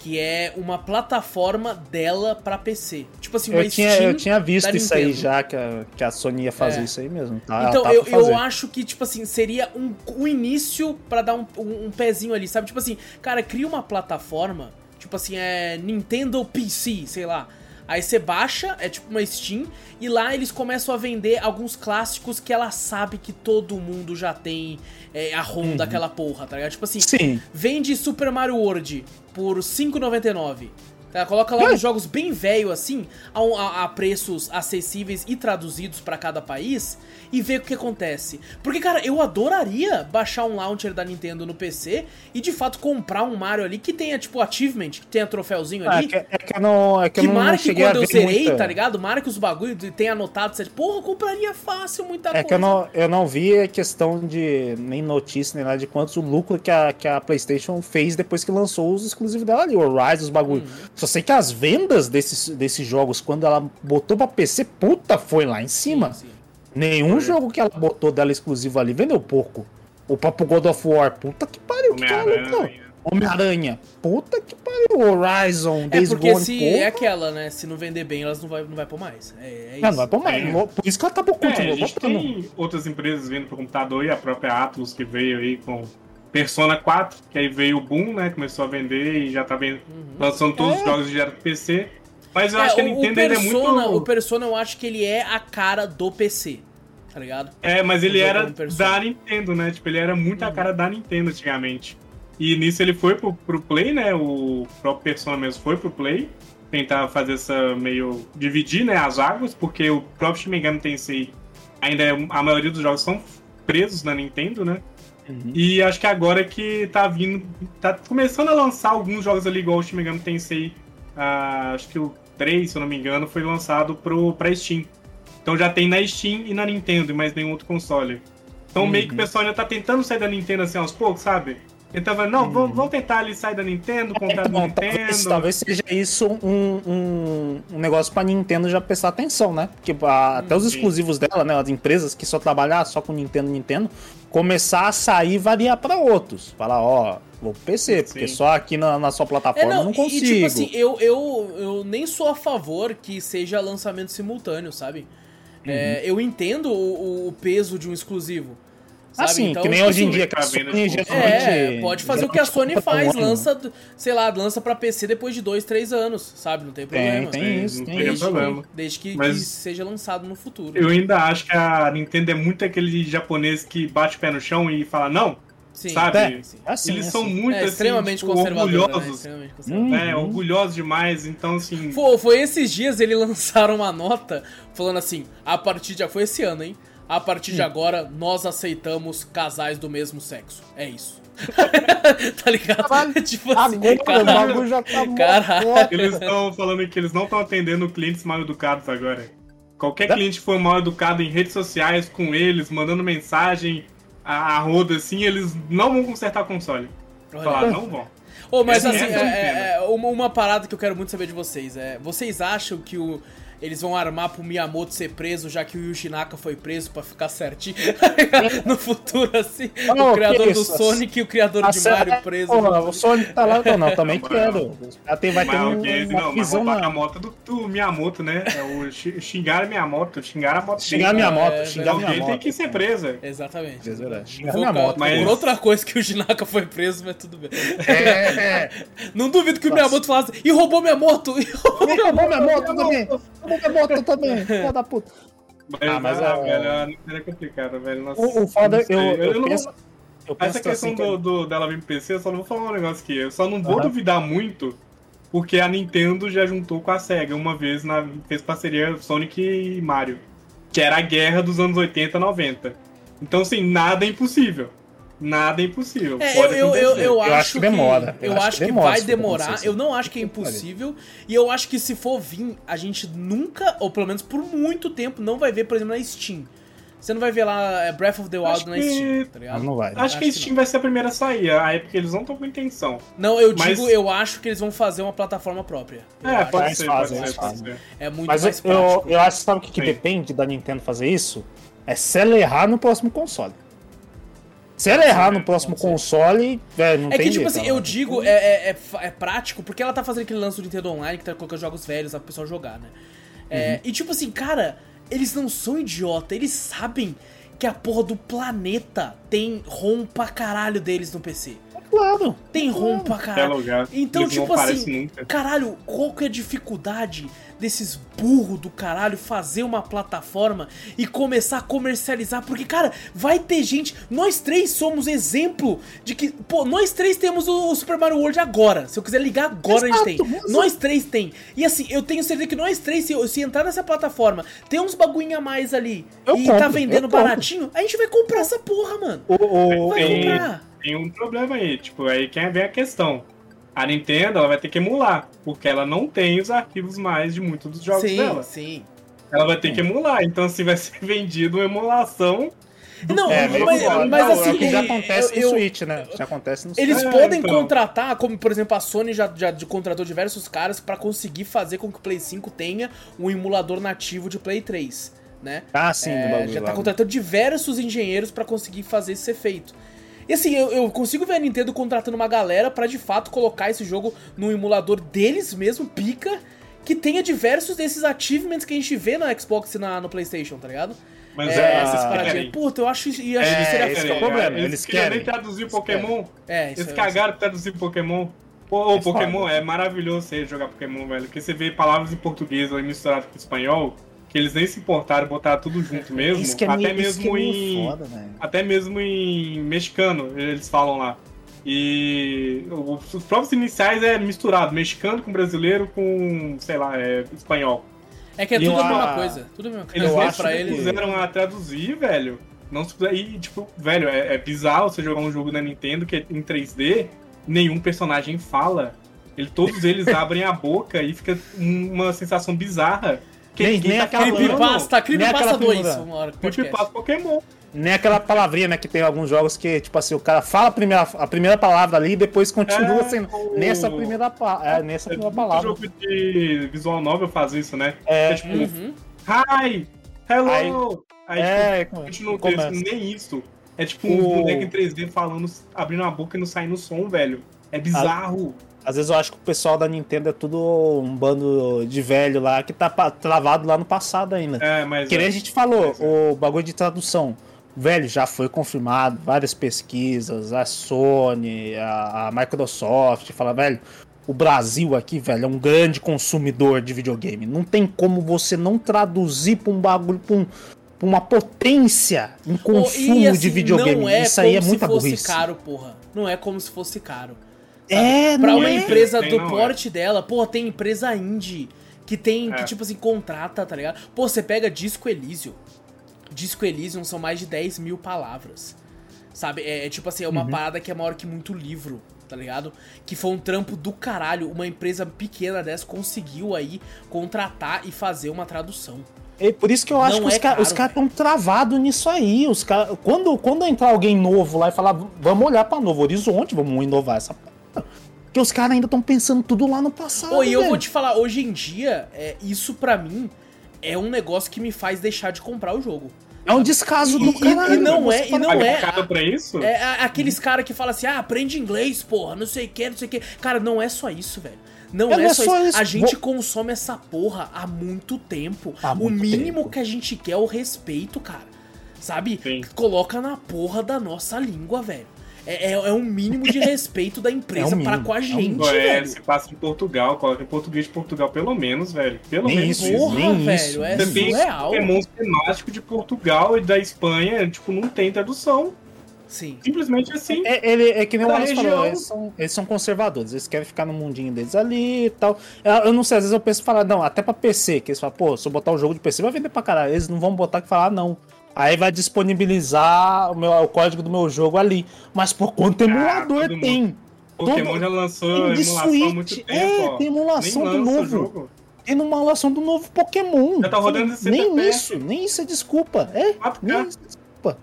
que é uma plataforma dela para PC. Tipo assim, eu tinha, Steam Eu tinha visto isso aí já, que a, que a Sony ia fazer é. isso aí mesmo. Tá, então, eu, eu acho que, tipo assim, seria um, um início para dar um, um, um, pezinho ali, sabe? Tipo assim, cara, cria uma plataforma, tipo assim, é Nintendo PC, sei lá. Aí você baixa, é tipo uma Steam, e lá eles começam a vender alguns clássicos que ela sabe que todo mundo já tem é, a ROM uhum. daquela porra, tá ligado? Tipo assim, Sim. vende Super Mario World por 5,99. Tá, coloca lá uns jogos bem velho assim, a, a- a preços acessíveis e traduzidos pra cada país e vê o que acontece. Porque, cara, eu adoraria baixar um launcher da Nintendo no PC e de fato comprar um Mario ali que tenha, tipo, achievement, que tenha troféuzinho É ali. que, é que eu não, é que Que não marque quando eu zerei, muita- tá ligado? Marque os bagulho e tenha anotado. Você, porra, eu compraria fácil muita É coisa. que eu não, eu não vi a questão de nem notícia, nem nada de quantos o lucro que a, que a PlayStation fez depois que lançou os exclusivos dela ali, o Horizon, os bagulho. Uhum. Só sei que as vendas desses, desses jogos, quando ela botou pra PC, puta, foi lá em cima. Sim, sim. Nenhum jogo que ela botou dela exclusivo ali vendeu pouco. O papo God of War, puta que pariu, que louco. Homem-Aranha. Puta que pariu. Horizon, É Days porque Gone, se porra. é aquela, né? Se não vender bem, elas não vai, não vai pôr mais. É, é isso. Não, não vai pôr mais. É. Por isso que ela tá por É, a gente botando. tem outras empresas vindo pro computador e a própria Atlus que veio aí com Persona 4, que aí veio o boom, né? Começou a vender e já tá vendo, lançando todos os É. jogos direto pro PC. Mas eu É, acho que a Nintendo o ainda é Persona, muito. o Persona eu acho que ele é a cara do PC. Tá ligado? É, mas ele era Persona. da Nintendo, né? Tipo, ele era muito Uhum. a cara da Nintendo antigamente. E nisso ele foi pro, pro Play, né? O próprio Persona mesmo foi pro Play. Tentar fazer essa meio. dividir né, as águas, porque o próprio Shin Megami Tensei ainda é. A maioria dos jogos são presos na Nintendo, né? Uhum. E acho que agora que tá vindo. tá começando a lançar alguns jogos ali, igual o Shin Megami Tensei. ah, acho que o 3, se eu não me engano, foi lançado pro, pra Steam. Então já tem na Steam e na Nintendo, e mais nenhum outro console. Então meio que o Uhum. pessoal ainda tá tentando sair da Nintendo assim aos poucos, sabe? Então, não, vamos, vamos tentar ali sair da Nintendo, comprar da Então, Nintendo. talvez, talvez seja isso um, um, um negócio pra Nintendo já prestar atenção, né? Porque ah, até os Sim. exclusivos dela, né? As empresas que só trabalham só com Nintendo, Nintendo, começar a sair e variar pra outros. Falar, ó, vou pro PC, porque Sim. só aqui na, na sua plataforma eu não e- consigo. E, tipo assim, eu, eu, eu nem sou a favor que seja lançamento simultâneo, sabe? Uhum. É, eu entendo o, o peso de um exclusivo. Sabe? assim, Então, que nem tipo hoje em assim, dia que a vendo Sony geralmente... É, pode fazer o que a Sony um faz, ano. lança, sei lá, lança pra PC depois de dois, três anos, sabe? Não tem Tem, problema. tem Sim, isso, não tem isso. problema. Desde que, Mas- que seja lançado no futuro. Eu ainda acho que a Nintendo é muito aquele japonês que bate o pé no chão e fala, não, Sim, sabe? É, sim. assim, eles assim. são muito É assim, extremamente tipo, né? orgulhosos. Extremamente conservador. Hum. É, orgulhosos demais, então assim. Foi, foi esses dias eles <laughs> lançaram uma nota falando assim: a partir de. Foi esse ano, hein? A partir de agora, nós aceitamos casais do mesmo sexo. É isso. <laughs> tá ligado? Caralho, <laughs> tipo assim, Agora o caralho. bagulho já tá Caralho. Eles estão falando que eles não estão atendendo clientes mal educados agora. Qualquer cliente que for mal educado em redes sociais com eles, mandando mensagem a, a roda assim, eles não vão consertar o console. Falar, não vão. Ô, mas Essa assim, é é- é uma, uma parada que eu quero muito saber de vocês é: vocês acham que o. Eles vão armar pro Miyamoto ser preso, já que o Yuji Naka foi preso pra ficar certinho <laughs> no futuro, assim. Não, o criador do? Sonic e o criador A de Mario preso. Porra, o Sonic tá lá, não, também <laughs> Não, quero. Já tem, vai ter Mas, um, ok, uma não, mas visão roubar na... a moto do, do Miyamoto, né? É o xi- xingar a Miyamoto, xingar a moto Xingar minha moto, É, xingar minha moto. tem que ser presa. Exatamente. É verdade. Xingar minha moto. mas- Por outra coisa que o Jinaka foi preso, mas tudo bem. É, <laughs> Não duvido que o Nossa. Miyamoto falasse, e roubou minha moto! E roubou minha Roubou minha moto também. Roubou minha moto também. <laughs> Filha da puta. Mas, Ah, mas ah, é- velho, é complicado, velho. Nossa, O, o foda, não eu, eu, não vou- penso... Eu penso Essa que questão assim, do, do- dela vir pro PC, eu só não vou falar um negócio aqui. Eu só não vou Aham. duvidar muito, porque a Nintendo já juntou com a SEGA uma vez, na, fez parceria Sonic e Mario. Que era a guerra dos anos 80, 90. Então, assim, nada é impossível. Nada é impossível. É, eu, Pode eu, eu, eu acho acho que demora. Eu, Eu acho que, demora vai demorar. Eu não acho que é impossível. E eu acho que se for vir, a gente nunca, ou pelo menos por muito tempo, não vai ver, por exemplo, na Steam. Você não vai ver lá é, Breath of the Wild Acho na que- Steam, tá ligado? Não, vai. Acho, Acho que a que Steam vai ser a primeira a sair. A Epic eles não estão com intenção. Não, eu Mas- digo, eu acho que eles vão fazer uma plataforma própria. Eu É, acho. pode ser, fazem, pode ser, pode ser. É muito Mas mais eu, prático. eu acho sabe o que, que depende da Nintendo fazer isso? É se ela errar no próximo console. Se ela errar no próximo console, velho, não É tem que, tipo jeito, assim, eu digo, é, é, é é prático, porque ela tá fazendo aquele lance do Nintendo Online, que tá colocando jogos velhos lá pro pessoal jogar, né? É, Uhum. E tipo assim, cara, eles não são idiota, eles sabem que a porra do planeta tem ROM pra caralho deles no PC. Claro. Tem ROM pra Qualquer caralho. lugar. Então, Eles tipo assim, nunca. caralho, qual que é a dificuldade desses burros do caralho fazer uma plataforma e começar a comercializar? Porque, cara, vai ter gente. Nós três somos exemplo de que. Pô, nós três temos o, o Super Mario World agora. Se eu quiser ligar agora, a gente Exato, tem. mas- Nós três tem. E assim, eu tenho certeza que nós três, se, se entrar nessa plataforma, tem uns bagulho a mais ali Eu e compro, tá vendendo baratinho, a gente vai comprar essa porra, mano. O, o, Vai comprar. Tem um problema aí, tipo, aí quem vem a questão. A Nintendo, ela vai ter que emular, porque ela não tem os arquivos mais de muitos dos jogos sim, dela. sim. Ela vai ter que emular, então assim vai ser <laughs> vendido uma emulação. Não, É, meio mas, foda. mas Não, assim. é o que já acontece eu- no Switch, né? Já acontece no Eles É, podem então. contratar, como por exemplo a Sony já, já contratou diversos caras pra conseguir fazer com que o Play 5 tenha um emulador nativo de Play 3, né? Ah, sim, É, do bagulho já tá lá. contratando diversos engenheiros pra conseguir fazer isso ser feito. E assim, eu, eu consigo ver a Nintendo contratando uma galera pra de fato colocar esse jogo no emulador deles mesmo, pica, que tenha diversos desses achievements que a gente vê na Xbox e na, no PlayStation, tá ligado? Mas é, é, essas paradinhas. querem. Puta, eu acho, isso- eu acho É, que seria esse é o problema, Eles, eles querem. nem traduzir Pokémon. É, isso Eles é- cagaram pra traduzir Pokémon. Pô, É Pokémon é maravilhoso você jogar Pokémon, velho. Porque você vê palavras em português aí misturado com espanhol, que eles nem se importaram, botaram tudo junto mesmo. Isso que é até meio, isso que mesmo é meio em. foda, velho. Até mesmo em mexicano, eles falam lá. E os os próprios iniciais é misturado, mexicano com brasileiro com, sei lá, é espanhol. É que é E tudo a mesma coisa. Tudo a mesma coisa. Eles Eu acho eles. puseram a traduzir, velho. Não se puser- E, tipo, velho, é, é bizarro você jogar um jogo da Nintendo que é em 3D, nenhum personagem fala. Ele, todos eles <laughs> abrem a boca e fica um- uma sensação bizarra. Nem- nem tá aquela-. Creepypasta, Nem Creepypasta aquela 2, figura. uma hora. podcast. Creepypasta Pokémon. Nem aquela palavrinha, né? Que tem alguns jogos que, tipo assim, o cara fala a primeira, a primeira palavra ali e depois continua É, sendo o- nessa primeira, pa- é, nessa É primeira palavra. jogo de visual novel faz isso, né? É, É tipo, Uhum. hi, hello. Aí, é, tipo, continua o começa. texto, nem isso. É tipo O- um boneco em 3D falando, abrindo a boca e não saindo som, velho. É bizarro. Às vezes eu acho que o pessoal da Nintendo é tudo um bando de velho lá que tá travado lá no passado ainda. É, mas. Que nem é. a gente falou, é. o bagulho de tradução. Velho, já foi confirmado, várias pesquisas, a Sony, a, a Microsoft, fala, velho, o Brasil aqui, velho, é um grande consumidor de videogame. Não tem como você não traduzir pra um bagulho, pra, um- pra uma potência em consumo E, assim, de videogame. Não é Isso aí é como muita se fosse burrice. caro, porra. Não é como se fosse caro. É, Pra não uma é. empresa Tem, do é. porte dela, porra, tem empresa indie que tem, que É. tipo assim, contrata, tá ligado? Pô, você pega Disco Elysium. Disco Elysium são mais de 10 mil palavras. Sabe? É, é tipo assim, é uma Uhum. parada que é maior que muito livro, tá ligado? Que foi um trampo do caralho. Uma empresa pequena dessa conseguiu aí contratar e fazer uma tradução. É por isso que eu acho Não que os é caras caro, estão tão travados nisso aí. Os cara, quando, quando entrar alguém novo lá e falar, vamos olhar pra Novo Horizonte, vamos inovar essa. Porque os caras ainda estão pensando tudo lá no passado. Pô, e eu velho. vou te falar, hoje em dia, é, isso pra mim é um negócio que me faz deixar de comprar o jogo. É um descaso E- do e- caralho. e não é- e não é- pra isso? É a- aqueles caras que falam assim, ah, aprende inglês, porra, não sei o que, não sei o que. Cara, não é só isso, velho. Não É, é, só, isso. A gente Vou- consome essa porra há muito tempo. Há o muito mínimo tempo. que a gente quer é o respeito, cara. Sabe? Sim. Coloca na porra da nossa língua, velho. É, é, é um mínimo de respeito da empresa <laughs> É um para com a é um gente, é, velho. se passa em Portugal, coloca em português de Portugal, pelo menos, velho. Pelo Nem menos isso, Porra, nem velho, isso. é tem surreal. Pokémon temático de Portugal e da Espanha, tipo, não tem tradução. Sim. Simplesmente assim. É, ele, é que nem o Wallace falou, região. eles são, eles são conservadores, eles querem ficar no mundinho deles ali e tal. Eu, eu não sei, às vezes eu penso falar, não, até pra PC, que eles falam, pô, se eu botar o jogo de PC vai vender pra caralho. Eles não vão botar que falar, não. Aí vai disponibilizar o, meu, o código do meu jogo ali. Mas por quanto emulador todo mundo. tem? Pokémon todo- já lançou tem de emulação há muito Switch, tempo, é, ó. tem emulação Nem do novo. Tem emulação do novo Pokémon. Já tá rodando Sim, Nem 60 isso, nem isso é desculpa. É, 4K. nem isso é desculpa.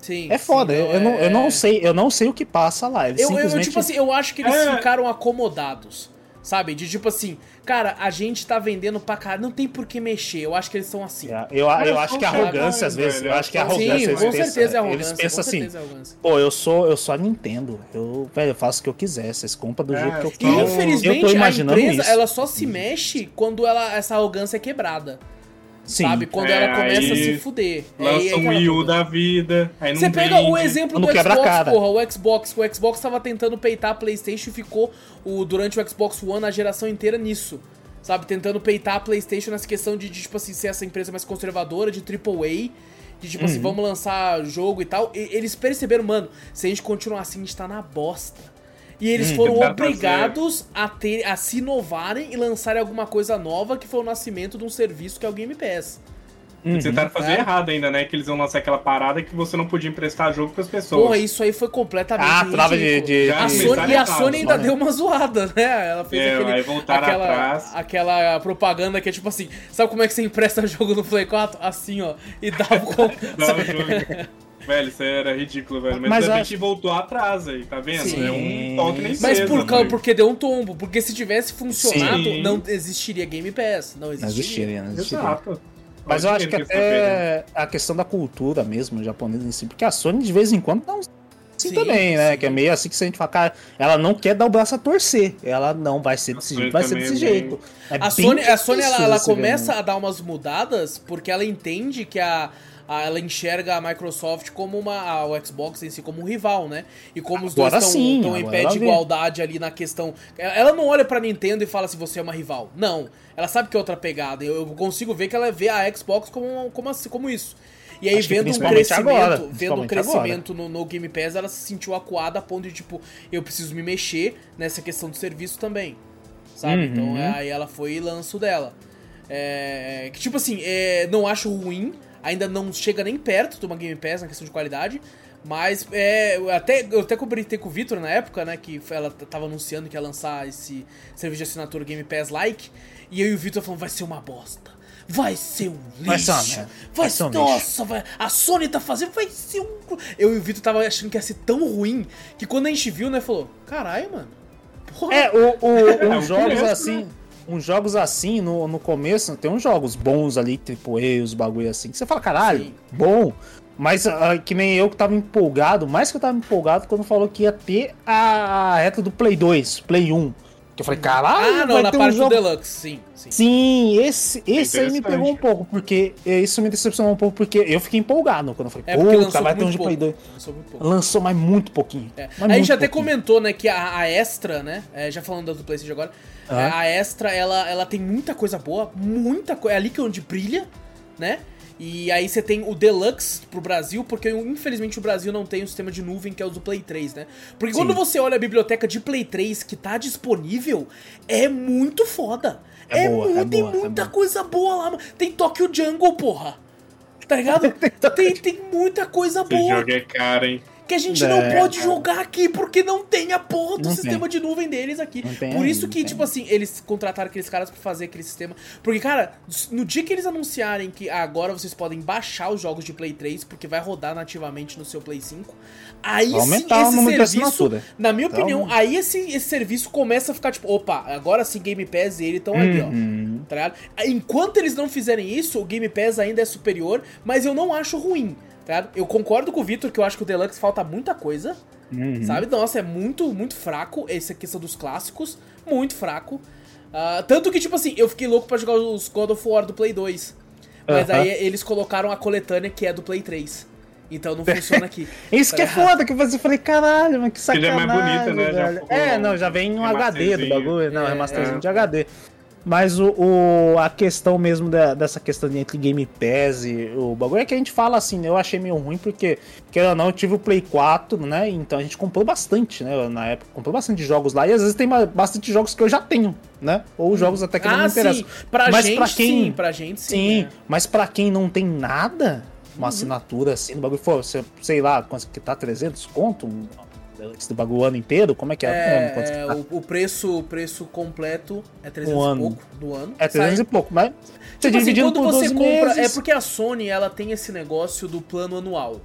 Sim. É foda, sim, eu, eu não, eu é- não sei, eu não sei o que passa lá. Eles Eu, eu, simplesmente... tipo assim, eu acho que eles É. ficaram acomodados. Sabe? De tipo assim, cara, a gente tá vendendo pra caralho, não tem por que mexer. Eu acho que eles são assim. É, Eu, eu acho que são arrogância, às vezes, eu acho que são- arrogância, Sim, eles com pensam, certeza é arrogância. eles pensam com assim, certeza é arrogância. pô, eu sou, eu sou a Nintendo, eu, velho, eu faço o que eu quiser, vocês compram do É, jeito que eu Então, quero. infelizmente eu tô a imaginando empresa isso. ela só se mexe quando ela, essa arrogância é quebrada. Sim. Sabe? Quando É, ela começa a se fuder. Lança aí um Wii U da vida, aí não Você pega o vende. exemplo Quando do Xbox, porra, o Xbox. O Xbox tava tentando peitar a PlayStation e ficou o, durante o Xbox One a geração inteira nisso. Sabe? Tentando peitar a PlayStation nessa questão de, de, tipo assim, ser essa empresa mais conservadora, de AAA. De tipo assim, vamos lançar jogo e tal. E eles perceberam, mano, se a gente continuar assim, a gente tá na bosta. E eles foram tentar obrigados a, ter, a se inovarem e lançarem alguma coisa nova, que foi o nascimento de um serviço que é o Game Pass. Eles tentaram fazer É. errado ainda, né? Que eles iam lançar aquela parada que você não podia emprestar jogo pras pessoas. Porra, isso aí foi completamente. Ah, trava de- de- A de- Sony, e a errado, Sony ainda deu uma zoada, né? Ela fez É, aquele, aí voltaram aquela, atrás. aquela propaganda que é tipo assim: sabe como é que você empresta <laughs> jogo no Play 4? Assim, ó. E dava <laughs> com. O jogo- <laughs> velho, isso aí era ridículo, velho. Mas, Mas ainda bem acho- que voltou atrás aí, tá vendo? Sim. É um toque nem Mas por causa, velho. porque deu um tombo. Porque se tivesse funcionado, Sim. não existiria Game Pass. Não Não existiria. existiria, não existiria. Exato. Mas eu acho que até a questão da cultura mesmo japonesa em si, porque a Sony de vez em quando dá uns assim Sim, também, né? sim. Que é meio assim que se a gente fala, cara, ela não quer dar o braço a torcer. Ela não vai ser desse jeito, vai ser desse é bem- jeito. É A Sony, a Sony ela, ela começa né? a dar umas mudadas porque ela entende que a- ela enxerga a Microsoft como uma a- o Xbox em si como um rival, né? E como os Agora dois estão em pé de igualdade ali na questão. Ela não olha pra Nintendo e fala se você é uma rival. Não. Ela sabe que é outra pegada. Eu, consigo ver que ela vê a Xbox como como, assim, como isso. E aí, Acho vendo um crescimento, agora, vendo um crescimento no, no Game Pass, ela se sentiu acuada a ponto de, tipo, eu preciso me mexer nessa questão do serviço também. Sabe? Uhum. Então aí ela foi e lança o dela. É, que tipo assim, é, não acho ruim, ainda não chega nem perto de uma Game Pass na questão de qualidade. Mas é, eu até, eu até comentei com o Victor na época, né? Que ela tava anunciando que ia lançar esse serviço de assinatura Game Pass Like. E eu e o Victor falando, vai ser uma bosta. Vai ser um lixo. Vai ser uma. Vai Vai ser um nossa, vai, a Sony tá fazendo, vai ser um. Eu e o Victor tava achando que ia ser tão ruim que quando a gente viu, né, falou: caralho, mano. Porra. É, o, o- <laughs> É, uns o jogos assim. Uns jogos assim, no, no começo, tem uns jogos bons ali, tipo E, os bagulho assim, que você fala, caralho, Sim. bom. Mas ah, que nem eu que tava empolgado, mais que eu tava empolgado quando falou que ia ter a reta do Play 2, Play 1. Que eu falei, caralho, ah, não, vai na ter um parte jogo... do Deluxe, sim, sim. Sim, esse, esse aí me pegou um pouco, porque isso me decepcionou um pouco, porque eu fiquei empolgado quando eu falei, É puta, vai ter um de. Play 2. Lançou muito pouco. Lançou, mas muito pouquinho. É. Mas A gente muito até pouquinho. comentou, né, que a, a Extra, né, é, já falando do PlayStation agora, Ah. a Extra, ela, ela tem muita coisa boa, muita coisa, é ali que é onde brilha, né, e aí você tem o Deluxe pro Brasil, porque infelizmente o Brasil não tem o sistema de nuvem que é o do Play 3, né, porque quando Sim. você olha a biblioteca de Play 3 que tá disponível, é muito foda. É É, boa, muito, é tem boa, é muita boa. coisa boa lá, mano. tem Tokyo Jungle, porra. Tá ligado? <laughs> tem, tem muita coisa Esse boa jogo é caro, hein? Que a gente É, não pode jogar aqui porque não tem a porra do Não sistema de nuvem deles aqui. Tem Por isso que, tipo tem. assim, eles contrataram aqueles caras pra fazer aquele sistema. Porque, cara, no dia que eles anunciarem que agora vocês podem baixar os jogos de Play 3 porque vai rodar nativamente no seu Play 5, aí Vai sim esse serviço, na minha Então- opinião, aí esse, esse serviço começa a ficar tipo, opa, agora sim Game Pass e ele estão ali, ó. Uhum. Tá ligado? Enquanto eles não fizerem isso, o Game Pass ainda é superior, mas eu não acho ruim. Tá ligado? Eu concordo com o Victor que eu acho que o Deluxe falta muita coisa. Uhum. Sabe? Nossa, é muito, muito fraco essa questão dos clássicos. Muito fraco. Ah, tanto que, tipo assim, eu fiquei louco pra jogar os God of War do Play 2. Mas aí eles colocaram a coletânea que é do Play 3. Então não <laughs> funciona aqui. Isso Tá que é ligado? foda, que eu falei, caralho, mas que já é sacanagem. mais bonita, né? Já velho." ficou é, não, já vem um HD do bagulho, não, É, remasterzinho é. de HD. Mas o, o- a questão mesmo da- dessa questão de entre Game Pass e o bagulho é que a gente fala assim, né? Eu achei meio ruim porque, querendo ou não, eu tive o Play 4, né? Então a gente comprou bastante, né? Na época, comprou bastante jogos lá. E às vezes tem bastante jogos que eu já tenho, né? Ou jogos até que não me ah, interessam. Pra Mas gente, pra quem- sim. Pra gente, sim. Sim, é. mas pra quem não tem nada, uma assinatura assim, no bagulho, for, sei lá, quanto que tá 300 conto? Um- Esse bagulho o ano inteiro? Como é que é? É, tá. o, o preço, o preço completo é 300 Um e ano. pouco do ano. É 300 Sai- e pouco, mas você Tipo assim, dividindo quando por você 12 compra. É meses, porque a Sony ela tem esse negócio do plano anual.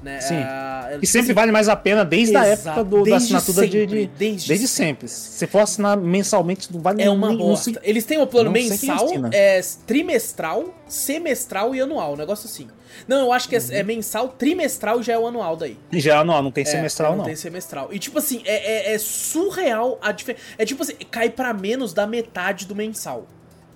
Né? Sim. Ah, ela- que sempre vale mais a pena desde a época do, da assinatura de, sempre, de- desde desde, sempre. Se for assinar mensalmente, não vale É uma nem- bosta. Eles têm o plano não mensal, é trimestral, semestral e anual. Um negócio assim. Não, eu acho que é, Uhum. é mensal, trimestral e já é o anual daí. Já não, não tem É, semestral, não. não. tem semestral. E tipo assim, é, é- é surreal a diferença. É tipo assim, cai pra menos da metade do mensal.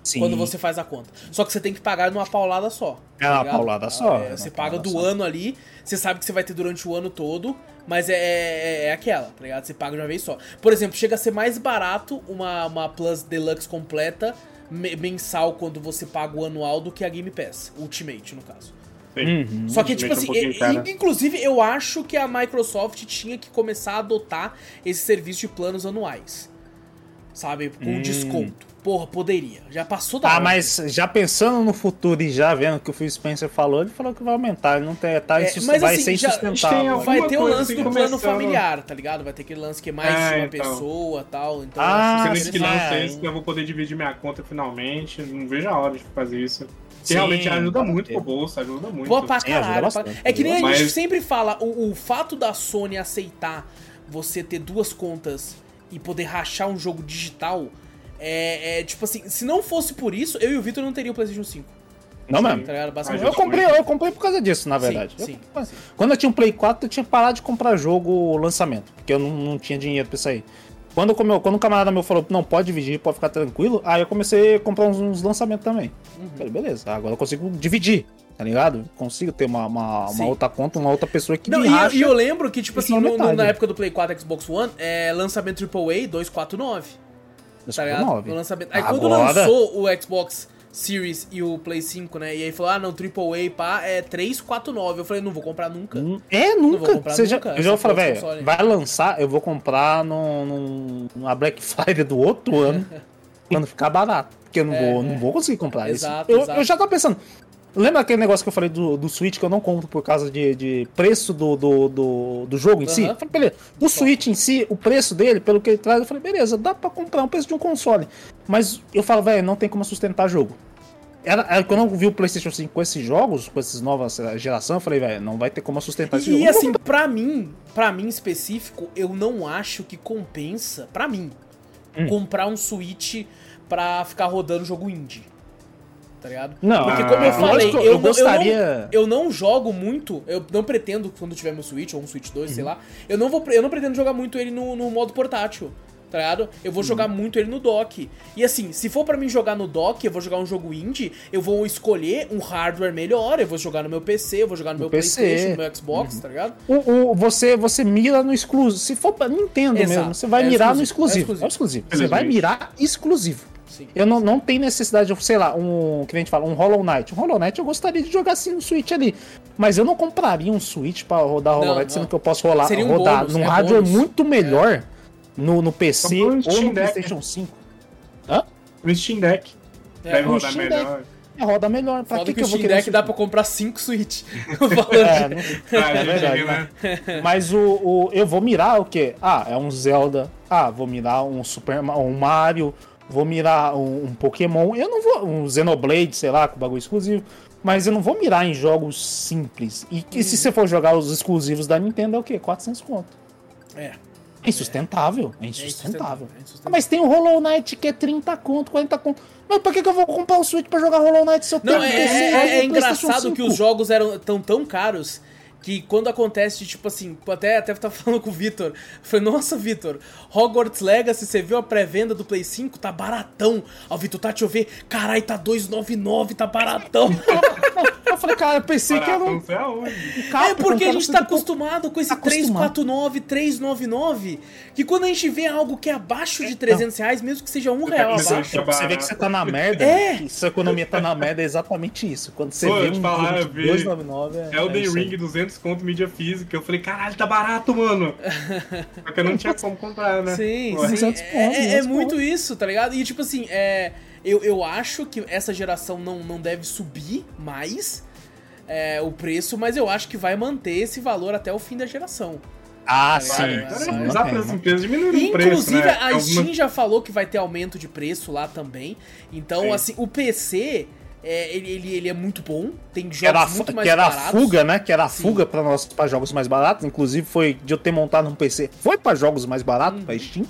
Sim. quando você faz a conta. Só que você tem que pagar numa paulada só. É uma ligado? paulada só, É, é você paga do só. ano ali, você sabe que você vai ter durante o ano todo, mas é, é, é aquela, tá ligado? Você paga de uma vez só. Por exemplo, chega a ser mais barato uma, uma Plus Deluxe completa me- mensal quando você paga o anual do que a Game Pass, Ultimate no caso. Uhum. Só que, tipo é assim, um e- inclusive eu acho que a Microsoft tinha que começar a adotar esse serviço de planos anuais. Sabe? Com Hum. desconto. Porra, poderia. Já passou da Ah, hora. mas já pensando no futuro e já vendo o que o Phil Spencer falou, ele falou que vai aumentar, ele não tem, tá É, mas vai assim, ser já- insustentável. alguma Vai ter o lance assim do plano começando. familiar, tá ligado? Vai ter aquele lance que é mais É, de uma então. pessoa e tal. Então, Ah, esse que interessante. lança é. esse, eu vou poder dividir minha conta finalmente. Não vejo a hora de fazer isso. Que Sim, realmente ajuda muito pro bolso, ajuda muito. Boa pra Sim, ajuda caralho. É que nem a ajuda gente sempre fala, o, o fato da Sony aceitar você ter duas contas e poder rachar um jogo digital é, é, tipo assim, se não fosse por isso, eu e o Vitor não teria o PlayStation 5. Não mesmo. Tá? Basicamente. Eu comprei, eu comprei por causa disso, na Sim, verdade. Eu- sim, Quando eu tinha um Play 4, eu tinha parado de comprar jogo lançamento, porque eu não, não tinha dinheiro pra isso aí. Quando, como eu- quando um camarada meu falou, não, pode dividir, pode ficar tranquilo, aí eu comecei a comprar uns, uns lançamentos também. Uhum. Falei, beleza, agora eu consigo dividir, tá ligado? Consigo ter uma, uma, uma outra conta, uma outra pessoa que Não, me e, e eu lembro que, tipo assim, na no- no- na época do Play 4 e Xbox One, é, lançamento AAA 249. Tá ligado? No lançamento. Aí quando Agora- lançou o Xbox Series e o Play 5, né? E aí falou, ah, não, AAA, pá, é 349. Eu falei, não vou comprar nunca. Hum, É, nunca. comprar Você já, nunca, eu já falei, velho, console. vai lançar, eu vou comprar no, no, numa Black Friday do outro ano, <laughs> quando ficar barato. Porque eu não, É, vou, é. não vou conseguir comprar isso. Exato, Eu, eu já tava pensando. Lembra aquele negócio que eu falei do, do Switch que eu não compro por causa de, de preço do, do, do, do jogo em si? Aham. Eu falei, beleza. O Switch em si, o preço dele, pelo que ele traz, eu falei, beleza, dá pra comprar um preço de um console. Mas eu falo, velho, não tem como sustentar jogo. Era, era quando eu vi o PlayStation 5 com esses jogos, com essas novas geração, eu falei, velho, não vai ter como sustentar esse E, jogo. Vou assim, pra mim, pra mim específico, eu não acho que compensa, pra mim, Hum. comprar um Switch pra ficar rodando jogo indie. Tá ligado? Não, Porque Ah, como eu falei, eu, eu gostaria- eu, não, eu não jogo muito, eu não pretendo, quando tiver meu Switch ou um Switch 2, Uhum. sei lá, eu não, vou, eu não pretendo jogar muito ele no, no modo portátil. Tá ligado? Eu vou jogar Uhum. muito ele no dock. E assim, se for pra mim jogar no dock, eu vou jogar um jogo indie, eu vou escolher um hardware melhor, eu vou jogar no meu PC, eu vou jogar no, meu PC. PlayStation, no meu Xbox, Uhum. tá ligado? O, o- você, você mira no exclusivo. Se for pra Nintendo Exato. mesmo, você vai É mirar no exclusivo, exclusivo. é É o exclusivo. Você vai mirar exclusivo. Sim. Eu não, não tenho necessidade de, sei lá, um. Que a gente fala, um Hollow Knight. Um Hollow Knight eu gostaria de jogar assim no Switch ali. Mas eu não compraria um Switch pra rodar Hollow Não, Knight, sendo não. que eu posso rolar, um rodar bônus, num é hardware bônus. muito melhor no, no PC um ou Steam no Deck. PlayStation 5. No Steam Deck. É, Deve rodar Steam melhor. É, roda melhor. Pra Foda que, que, que o eu vou Steam querer Deck um dá pra comprar 5 Switch. <laughs> <laughs> É, não- Ah, É verdade, né? Mas o, o- eu vou mirar o quê? Ah, é um Zelda. Ah, vou mirar um Super um Mario. Vou mirar um, um Pokémon. Eu não vou. Um Xenoblade, sei lá, com bagulho exclusivo. Mas eu não vou mirar em jogos simples. E, e se você for jogar os exclusivos da Nintendo, é o quê? 400 conto. É. É insustentável. É É insustentável. é insustentável. Ah, mas tem o Hollow Knight que é 30 conto, 40 conto. Mas pra que, que eu vou comprar o Switch pra jogar Hollow Knight se eu tenho Não, é, PC, é- é tenho engraçado que 5? os jogos eram tão tão caros que quando acontece, tipo assim, até, até tava <laughs> falando com o Vitor, falei, nossa, Vitor, Hogwarts Legacy, você viu a pré-venda do Play 5? Tá baratão. Ó, Vitor, tá, deixa eu ver, carai, tá 299, tá baratão. <laughs> Eu falei, cara, eu pensei que era um. É porque a gente você tá acostumado com esse Tá acostumado. 349, 399, que quando a gente vê algo que é abaixo de 300 reais, mesmo que seja um real pensando abaixo, é Você vê que você tá na <laughs> merda. É. que Sua economia tá na merda, é exatamente isso. Quando você Pô, vê te um falar, jogo eu de vi 299, é, Elden é isso aí. Ring 200 conto mídia física. Eu falei, caralho, tá barato, mano. Só que eu não tinha como comprar, né? Sim, Ué. sim. 200 É, pontos, é- é 200 muito isso, tá ligado? E tipo assim, é, eu, eu acho que essa geração não, não deve subir mais é, o preço, mas eu acho que vai manter esse valor até o fim da geração. Ah, Vai, sim. Inclusive, né? a Alguma- Steam já falou que vai ter aumento de preço lá também. Então, Sim. assim, o PC, é, ele, ele, ele é muito bom. Tem era, a jogos fu- muito mais que era a baratos. fuga, né? Que era a Sim. fuga para jogos mais baratos. Inclusive, foi de eu ter montado um PC. Foi pra jogos mais baratos, pra Steam.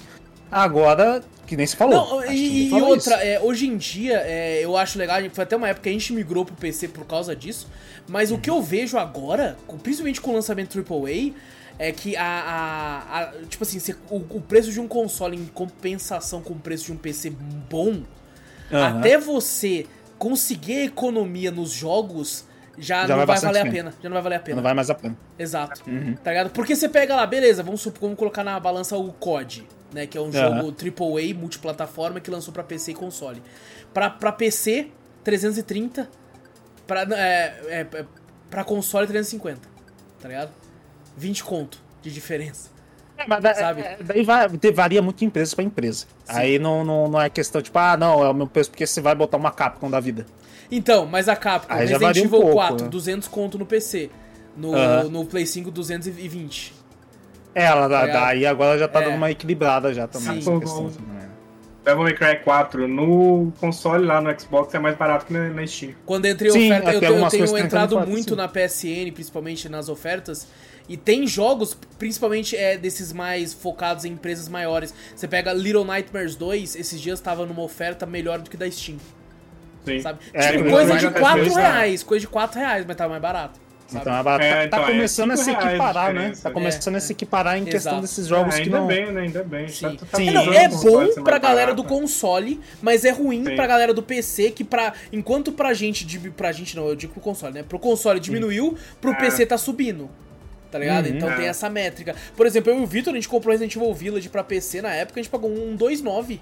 Agora, que nem se falou. Uhum. Não, a e, falou outra, é, hoje em dia, é, eu acho legal, foi até uma época que a gente migrou pro PC por causa disso, mas o que eu vejo agora, principalmente com o lançamento AAA, é que a, a- a- tipo assim, você- o, o preço de um console em compensação com o preço de um PC bom, Aham. até você conseguir a economia nos jogos, já, Já não vai valer a tempo. pena. Já não vai valer a pena. Não vai mais a pena. Exato. Uhum. Tá ligado? Porque você pega lá, beleza, vamos, supor, vamos colocar na balança o COD, né? Que é um Aham. jogo AAA multiplataforma que lançou pra PC e console. Pra, pra PC, 330. Pra, é, é, é, pra console, 350. Tá ligado? 20 conto de diferença. É, mas da- Sabe? é, daí vai- varia muito de empresa pra empresa. Aí não, não, não é questão tipo, ah, não, é o meu preço porque você vai botar uma Capcom da vida. Então, mas a Capcom, Aí já Resident varia um Evil pouco, 4, né? 200 conto no PC. No, Aham. no Play 5, 220. É, ela dá- ligado? daí agora já tá É. dando uma equilibrada já também. Sim. questão, assim, né? Devil May Cry 4 no console lá no Xbox é mais barato que na, Steam. Quando entrei em Sim, oferta, até eu, eu tenho entrado muito sim. na PSN, principalmente nas ofertas. E tem jogos, principalmente é, desses mais focados em empresas maiores. Você pega Little Nightmares 2, esses dias tava numa oferta melhor do que da Steam, Sim. sabe? É, tipo, que coisa de Nightmares 4 dois tá- reais, coisa de 4 reais, mas tava mais barato. Sabe? Então é barato. É, Tá- tá, então, é começando a se equiparar, né? Tá começando a se equiparar em questão Exato. desses jogos Ah, que ainda não. bem, né? Ainda bem. Sim. Tá- tá Sim. É, não, é bom pra galera do console, mas é ruim Sim. pra galera do PC, que pra. Enquanto pra gente. Pra gente não, eu digo pro console, né? Pro console diminuiu, pro É. PC tá subindo. Tá ligado? Uhum. então É. tem essa métrica. Por exemplo, eu e o Vitor, a gente comprou Resident Evil Village pra PC na época, a gente pagou um 2,9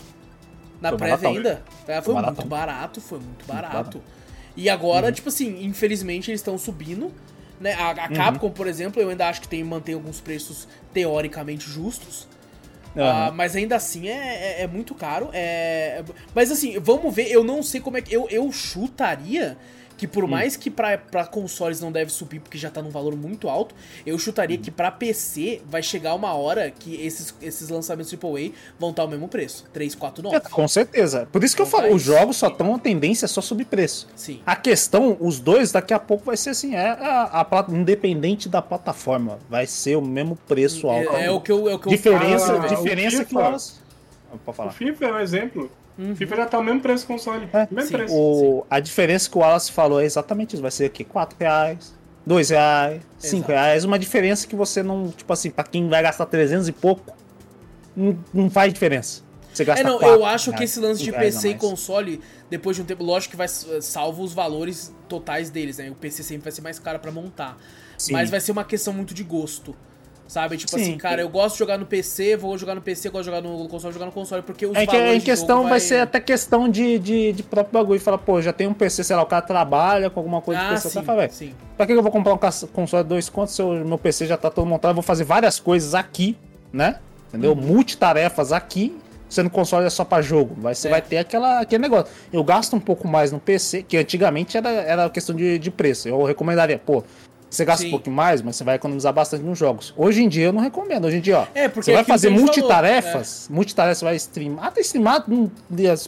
na Foi pré-venda. Tá? Foi baratão. muito barato, foi muito barato. barato. E agora, Uhum. tipo assim, infelizmente eles estão subindo. Né? A, a Capcom, por exemplo, eu ainda acho que tem mantém alguns preços teoricamente justos. Ah, Aham. mas ainda assim é, é- é muito caro. É... Mas assim, vamos ver. Eu não sei como é que. Eu, eu chutaria que, por mais que pra, pra consoles não deve subir, porque já tá num valor muito alto, eu chutaria que pra PC vai chegar uma hora que esses, esses lançamentos AAA vão estar ao mesmo preço: 3, 4, 9. É, com certeza. Por isso que eu Então falo, tá os jogos só estão a tendência é só subir preço. Sim. A questão, os dois, daqui a pouco vai ser assim, é a, a plata- independente da plataforma, vai ser o mesmo preço alto. É, é o que eu. É o que eu diferença, falo, o diferença que FIFA. elas. Pode O falar. FIFA é um exemplo. Uhum. O FIFA já tá o mesmo preço console. É, mesmo sim. preço. O, a diferença que o Wallace falou é exatamente isso. Vai ser aqui 4 reais, 2 reais, 5 Exato. reais. Uma diferença que você não, tipo assim, pra quem vai gastar 300 e pouco, não, não faz diferença. Você gasta É, não, quatro eu acho que esse lance de PC e console, depois de um tempo, lógico que vai salvo os valores totais deles, né? O PC sempre vai ser mais caro pra montar. Sim. Mas vai ser uma questão muito de gosto. Sabe? Tipo Sim. assim, cara, eu gosto de jogar no PC, vou jogar no PC, gosto de jogar no console, jogar no console, porque os É que valores em questão vai... ser até questão de, de, de próprio bagulho. Fala, pô, já tem um PC, sei lá, o cara trabalha com alguma coisa Ah, de PC. sim, fala, sim. pra que eu vou comprar um console de dois contos se o meu PC já tá todo montado? Eu vou fazer várias coisas aqui, né? Entendeu? Uhum. Multitarefas aqui, sendo console é só pra jogo. Vai, você É. vai ter aquela, aquele negócio. Eu gasto um pouco mais no PC, que antigamente era, era questão de, de preço. Eu recomendaria, pô. Você gasta Sim. um pouco mais, mas você vai economizar bastante nos jogos. Hoje em dia eu não recomendo. Hoje em dia, ó. É, porque você vai fazer gente falou, multitarefas, multitarefas, você vai streamar. Até streamar hum,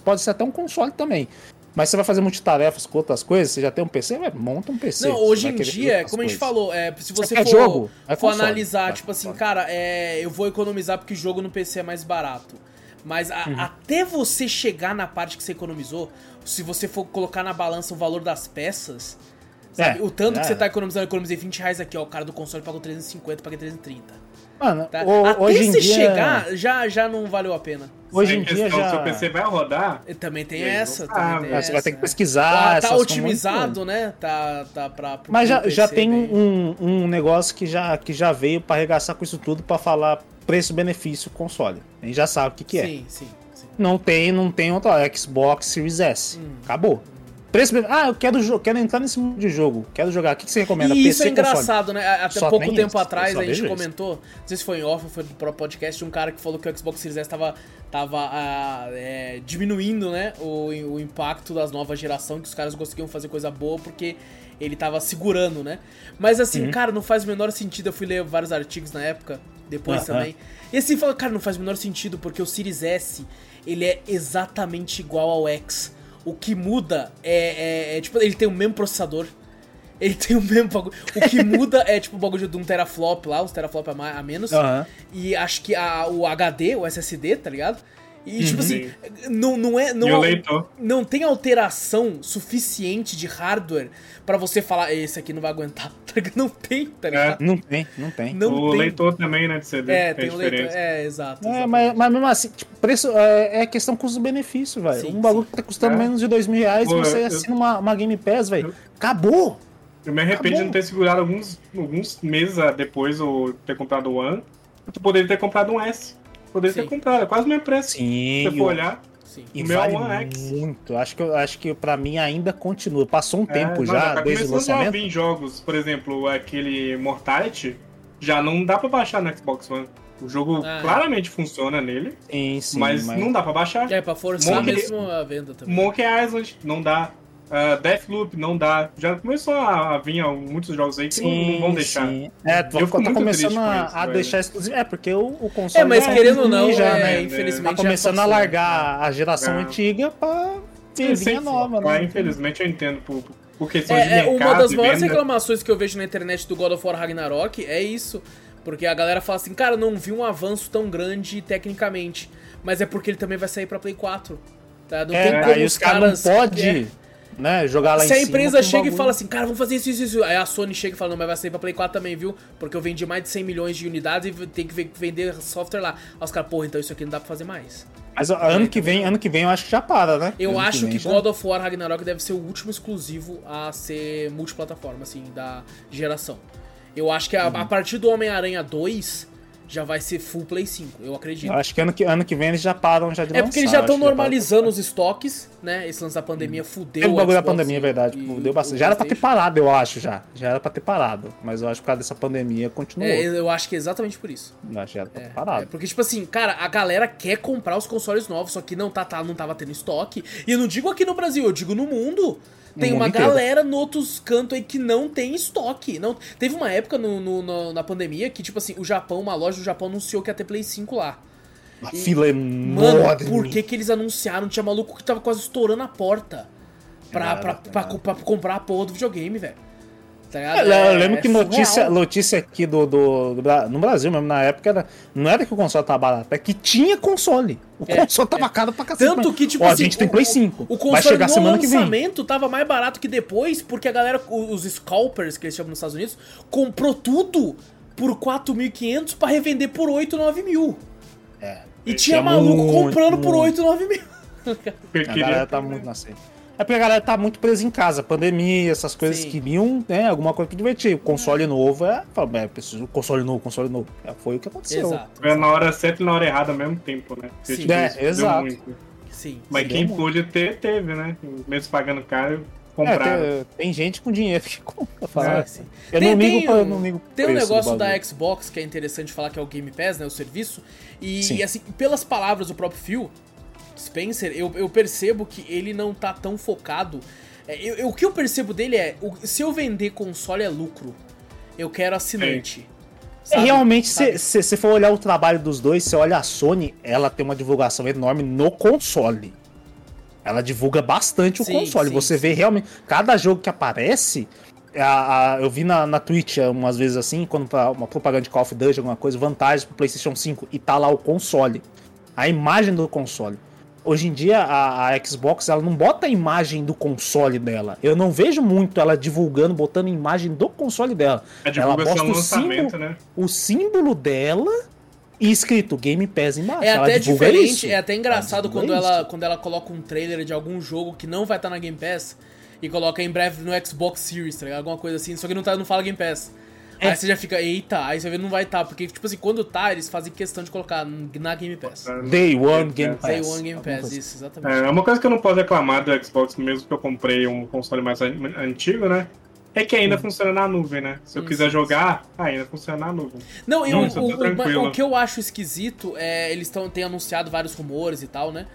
pode ser até um console também. Mas você vai fazer multitarefas com outras coisas, você já tem um PC, vai, monta um PC. Não, hoje em dia, como a gente coisas. falou, é, se você for, jogo? É for console. analisar, tipo assim, cara, é, eu vou economizar porque jogo no PC é mais barato. Mas a- Uhum. até você chegar na parte que você economizou, se você for colocar na balança o valor das peças, sabe? É, o tanto que é. você tá economizando, eu economizei 20 reais aqui, ó. O cara do console pagou 350, paguei 330. Mano, Tá? o- até hoje em você dia. chegar, já, já não valeu a pena. Hoje em dia questão, já. Se o PC vai rodar, E também tem essa, não também tem É, você vai ter que essa. pesquisar. Tá, tá essas coisas, otimizado, né? Tá, tá pra. pro- Mas já, já tem bem. um, um negócio que já, que já veio pra arregaçar com isso tudo pra falar preço-benefício console. A gente já sabe o que, que é. Sim, sim, sim. Não tem, não tem outra. Xbox Series S. Hum. Acabou. Preço Ah, eu quero, quero entrar nesse mundo de jogo. Quero jogar. O que, que você recomenda? E isso é PC, console? engraçado, né? Até Só pouco tem tempo isso, atrás a gente isso. comentou, não sei se foi em off ou foi próprio podcast, de um cara que falou que o Xbox Series S tava, tava ah, é, diminuindo, né? O, o impacto das novas gerações, que os caras conseguiam fazer coisa boa porque ele tava segurando, né? Mas Uhum. assim, cara, não faz o menor sentido. Eu fui ler vários artigos na época, depois também. E assim, fala, cara, não faz o menor sentido porque o Series S, ele é exatamente igual ao X. O que muda é, é- é, tipo, ele tem o mesmo processador. Ele tem o mesmo bagulho. O que <laughs> muda é tipo o bagulho de um teraflop lá, uns teraflop a, mais, a menos. Aham. E acho que a- o HD, o SSD, tá ligado? E, tipo assim, não, não é. Não, não tem alteração suficiente de hardware pra você falar, esse aqui não vai aguentar. <laughs> tá? Não tem, tá ligado? Não tem, não tem. Não o tem. leitor também, né, de CD. É, fez tem o leitor. É, exato. É, mas, mas mesmo assim, tipo, preço é, é questão custo-benefício, velho. Um bagulho que tá custando É. menos de dois mil reais Pô, e você eu- assina uma, uma Game Pass, velho. Acabou! Eu me arrependo Tá de não ter segurado alguns, alguns meses depois ou ter comprado o One. Eu poderia ter comprado um S. Poderia Sim. ter comprado, é quase o mesmo preço. Sim, Se você for olhar. Sim. E O meu vale One X. muito. Acho que, eu- acho que pra mim ainda continua. Passou um tempo É, não, já, tá desde o começando já a lançamento. vir jogos, por exemplo, aquele Mortality, já não dá pra baixar no Xbox One. O jogo Ah, é. claramente funciona nele, Sim, sim, mas, não dá pra baixar. É, pra forçar Monkey- mesmo a venda também. Monkey Island não dá. Uh, Deathloop não dá. Já começou a vir muitos jogos aí que não, não vão deixar. sim. É, tu Eu fico tá começando a, com isso, a velho. deixar exclusivo. É, porque o, o console. É, mas já querendo ou não, já, é, né? infelizmente. Tá já começando a passou. largar a geração É. antiga pra ter Sim, sim, linha nova, mas, né? infelizmente eu entendo por, por de É, é, uma das maiores venda. reclamações que eu vejo na internet do God of War Ragnarok é isso. Porque a galera fala assim, cara, não vi um avanço tão grande tecnicamente. Mas é porque ele também vai sair pra Play 4. Tá? Não É, tem como aí os caras não podem né, jogar lá Se em a cima. empresa com chega e fala assim, cara, vamos fazer isso, isso, isso. Aí a Sony chega e fala, não, mas vai sair pra Play 4 também, viu? Porque eu vendi mais de 100 milhões de unidades e tem que ve- vender software lá. Aí os caras, porra, então isso aqui não dá pra fazer mais. Mas ó, ano que vem, ano que vem eu acho que já para, né? Eu Ano acho que já- God of War Ragnarok deve ser o último exclusivo a ser multiplataforma, assim, da geração. Eu acho que a, Uhum. a partir do Homem-Aranha 2 já vai ser full Play 5, eu acredito. Eu acho que ano que, ano que vem eles já param já de É porque eles já estão já normalizando os estoques, né? Esse lance da pandemia fudeu. Teve o bagulho da pandemia, é verdade. Deu o- bastante. Já era pra ter parado, eu acho, já. Já era pra ter parado. Mas eu acho que por causa dessa pandemia continuou. É, eu acho que é exatamente por isso. Eu acho que já era pra ter É, parado. é, porque, tipo assim, cara, a galera quer comprar os consoles novos, só que não, tá, tá, não tava tendo estoque. E eu não digo aqui no Brasil, eu digo no mundo. Tem uma inteiro. galera no outros cantos aí que não tem estoque. Não, teve uma época no, no- no- na pandemia que, tipo assim, o Japão, uma loja do Japão anunciou que ia ter Play 5 lá. A fila é Mano, enorme. por que que eles anunciaram? Tinha maluco que tava quase estourando a porta pra, Nada, pra, pra, nada. pra comprar a porra do videogame, velho. Tá ligado? É, eu É- lembro é que notícia, notícia aqui do, do, do No Brasil mesmo, na época, era, não era que o console tava barato, é que tinha console. O É, console tava caro pra cacete. Tanto mas, que, tipo ó, assim, a gente tem o- Play 5. O console vai chegar no semana que vem. lançamento tava mais barato que depois, porque a galera, os scalpers que eles chamam nos Estados Unidos, comprou tudo por 4.500 pra revender por 8, 9 mil. É. E tinha é maluco muito, comprando por muito. 8, 9 mil. A galera tá muito na seca. É porque a galera tá muito presa em casa, pandemia, essas coisas Sim. queriam, né, alguma coisa que divertir. O console novo é, fala, é, preciso console novo, console novo. É, foi o que aconteceu. Exato. Foi na hora certa e na hora errada ao mesmo tempo, né? Porque, Sim. tipo, É, exato. muito. Sim. Mas Sim, quem pôde ter, teve, né? Mesmo pagando caro, É, compraram. tem, tem gente com dinheiro que <laughs> compra. fala, É, sim. Eu Tem- não ligo tem pra, eu um- não ligo Tem um negócio da. Xbox que é interessante falar que é o Game Pass, né? O serviço. E, e, assim, pelas palavras do próprio Phil Spencer, eu, eu percebo que ele não tá tão focado. É, eu- eu- o que eu percebo dele é: o- se eu vender console é lucro, eu quero assinante. É, Sabe? realmente, Sabe? se você for olhar o trabalho dos dois, você olha a Sony, ela tem uma divulgação enorme no console. Ela divulga bastante o Sim, console. sim, você vê realmente. Cada jogo que aparece. a- a- eu vi na, na Twitch umas vezes assim, quando tá uma propaganda de Call of Duty, alguma coisa, vantagens pro PlayStation 5 e tá lá o console. A imagem do console. Hoje em dia, a, a Xbox ela não bota a imagem do console dela. Eu não vejo muito ela divulgando, botando a imagem do console dela. A ela é o lançamento, símbolo, né? o símbolo dela e escrito Game Pass embaixo. É Ela até diferente, isso. é até engraçado Ela quando ela, quando ela coloca um trailer de algum jogo que não vai estar na Game Pass e coloca em breve no Xbox Series, tá ligado? Alguma coisa assim, só que não, tá, não fala Game Pass. É. Aí você já fica, eita, aí você vê não vai estar, porque, tipo assim, quando tá, eles fazem questão de colocar na Game Pass. Day One Game Pass. Day One Game Pass, isso, exatamente. É, uma coisa que eu não posso reclamar do Xbox, mesmo que eu comprei um console mais an- antigo, né? É que ainda funciona na nuvem, né? Se eu Hum, quiser sim, jogar, ainda funciona na nuvem. Não, e o, o, tá o que eu acho esquisito é eles tão, têm anunciado vários rumores e tal, né?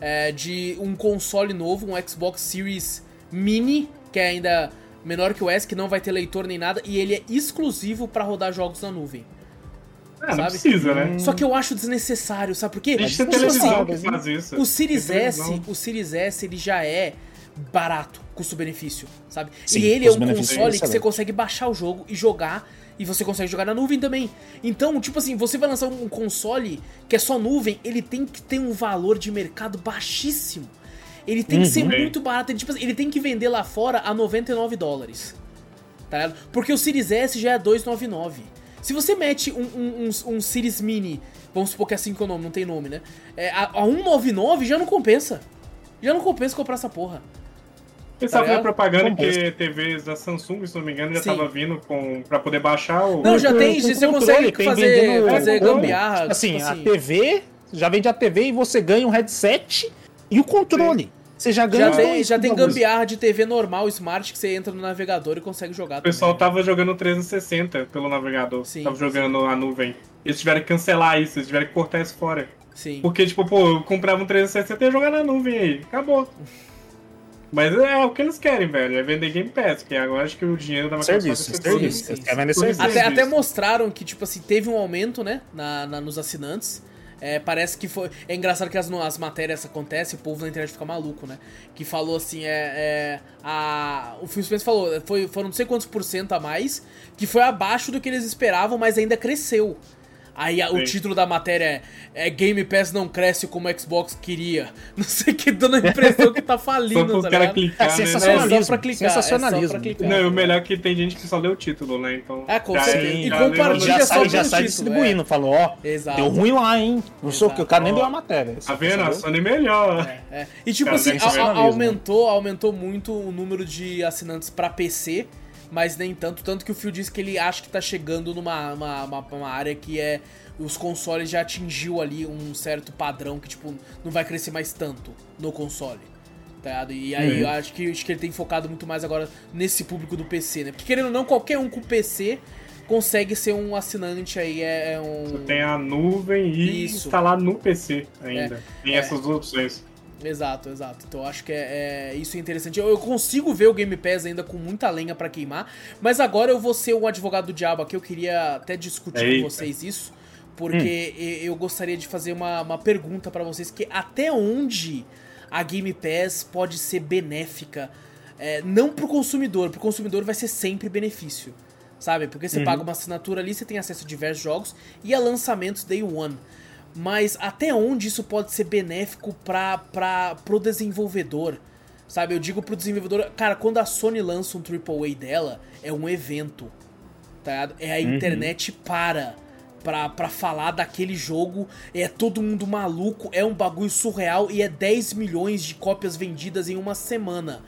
É, de um console novo, um Xbox Series Mini, que é ainda menor que o S, que não vai ter leitor nem nada, e ele é exclusivo pra rodar jogos na nuvem. É, não Sabe? precisa, né? Só que eu acho desnecessário, sabe por quê? Existe Tipo televisão assim, que faz isso. o Series S, o Series S, ele já é barato. custo-benefício, sabe? Sim, e ele é um console que você consegue baixar o jogo e jogar. E você consegue jogar na nuvem também. Então, tipo assim, você vai lançar um console que é só nuvem, ele tem que ter um valor de mercado baixíssimo. Ele tem que ser Uhum. muito barato. Ele, tipo assim, ele tem que vender lá fora a 99 dólares. Tá ligado? Porque o Series S já é 299. Se você mete um, um, um, um Series Mini, vamos supor que é assim que é o nome, não tem nome, né? É, a, a 199 já não compensa. Já não compensa comprar essa porra. Eu estava ligado? na propaganda Composto. que TVs da Samsung, se não me engano, já Sim. tava vindo com, pra poder baixar o. Não, já tem, você controle, consegue tem fazer, vendendo fazer gambiarra. Tipo assim, tipo a TV, já vende a TV e você ganha um headset e o controle. Você já ganha Já tem, dois já tem gambiarra de TV normal, smart, que você entra no navegador e consegue jogar O pessoal também. tava jogando 360 pelo navegador. Sim, tava jogando a nuvem. Eles tiveram que cancelar isso, eles tiveram que cortar isso fora. Sim. Porque, tipo, pô, eu comprava um 360 e ia jogar na nuvem aí. Acabou. Mas é o que eles querem, velho. É vender Game Pass, que agora acho que o dinheiro da Microsoft Serviço, serviço. sim, Vocês sim. querem vender Sim. serviço. Até, até mostraram que, tipo assim, teve um aumento, né, na, na- nos assinantes. É, parece que foi. É engraçado que as, as matérias acontecem, o povo na internet fica maluco, né? Que falou assim, é. é, a, o Phil Spencer falou, foi, foram não sei quantos por cento a mais, que foi abaixo do que eles esperavam, mas ainda cresceu. Aí a- o Sim. título da matéria é, é Game Pass não cresce como o Xbox queria. <laughs> Não sei o que, dando a impressão que tá Só falindo, pro tá cara clicar, É né? sensacionalismo. É só pra clicar, é só sensacionalismo. pra clicar. Não, e o melhor é que tem gente que só lê o título, né? Então. É, com já certeza. E já compartilha já só sai, já sai título, distribuindo, falou, ó, Exato. deu ruim lá, hein? Não sei o que, o cara nem deu a matéria. Tá vendo? A? Sony melhor. É. E tipo Cara, assim, a- aumentou, aumentou muito o número de assinantes pra PC, mas nem tanto. Tanto que o Phil disse que ele acha que tá chegando numa uma, uma- uma área que é. Os consoles já atingiu ali um certo padrão que, tipo, não vai crescer mais tanto no console. Tá ligado? E aí Uhum. eu acho que, acho que ele tem focado muito mais agora nesse público do PC, né? Porque querendo ou não, qualquer um com PC consegue ser um assinante aí, é, é um. Tem a nuvem e Isso. instalar no PC ainda. Tem é. essas duas opções. Exato, exato. Então eu acho que é, é- isso é interessante. Eu, eu consigo ver o Game Pass ainda com muita lenha pra queimar, mas agora eu vou ser o advogado do diabo aqui. Eu queria até discutir Eita. com vocês isso, porque e- eu gostaria de fazer uma, uma pergunta pra vocês que até onde a Game Pass pode ser benéfica, é, não pro consumidor, pro consumidor vai ser sempre benefício. Sabe? Porque você paga uma assinatura ali, você tem acesso a diversos jogos e a lançamentos day one. Mas até onde isso pode ser benéfico pra, pra, pro desenvolvedor? Sabe, eu digo pro desenvolvedor, cara, quando a Sony lança um AAA dela, é um evento. Tá ligado? É a internet para pra, pra falar daquele jogo, é todo mundo maluco, é um bagulho surreal e é 10 milhões de cópias vendidas em uma semana.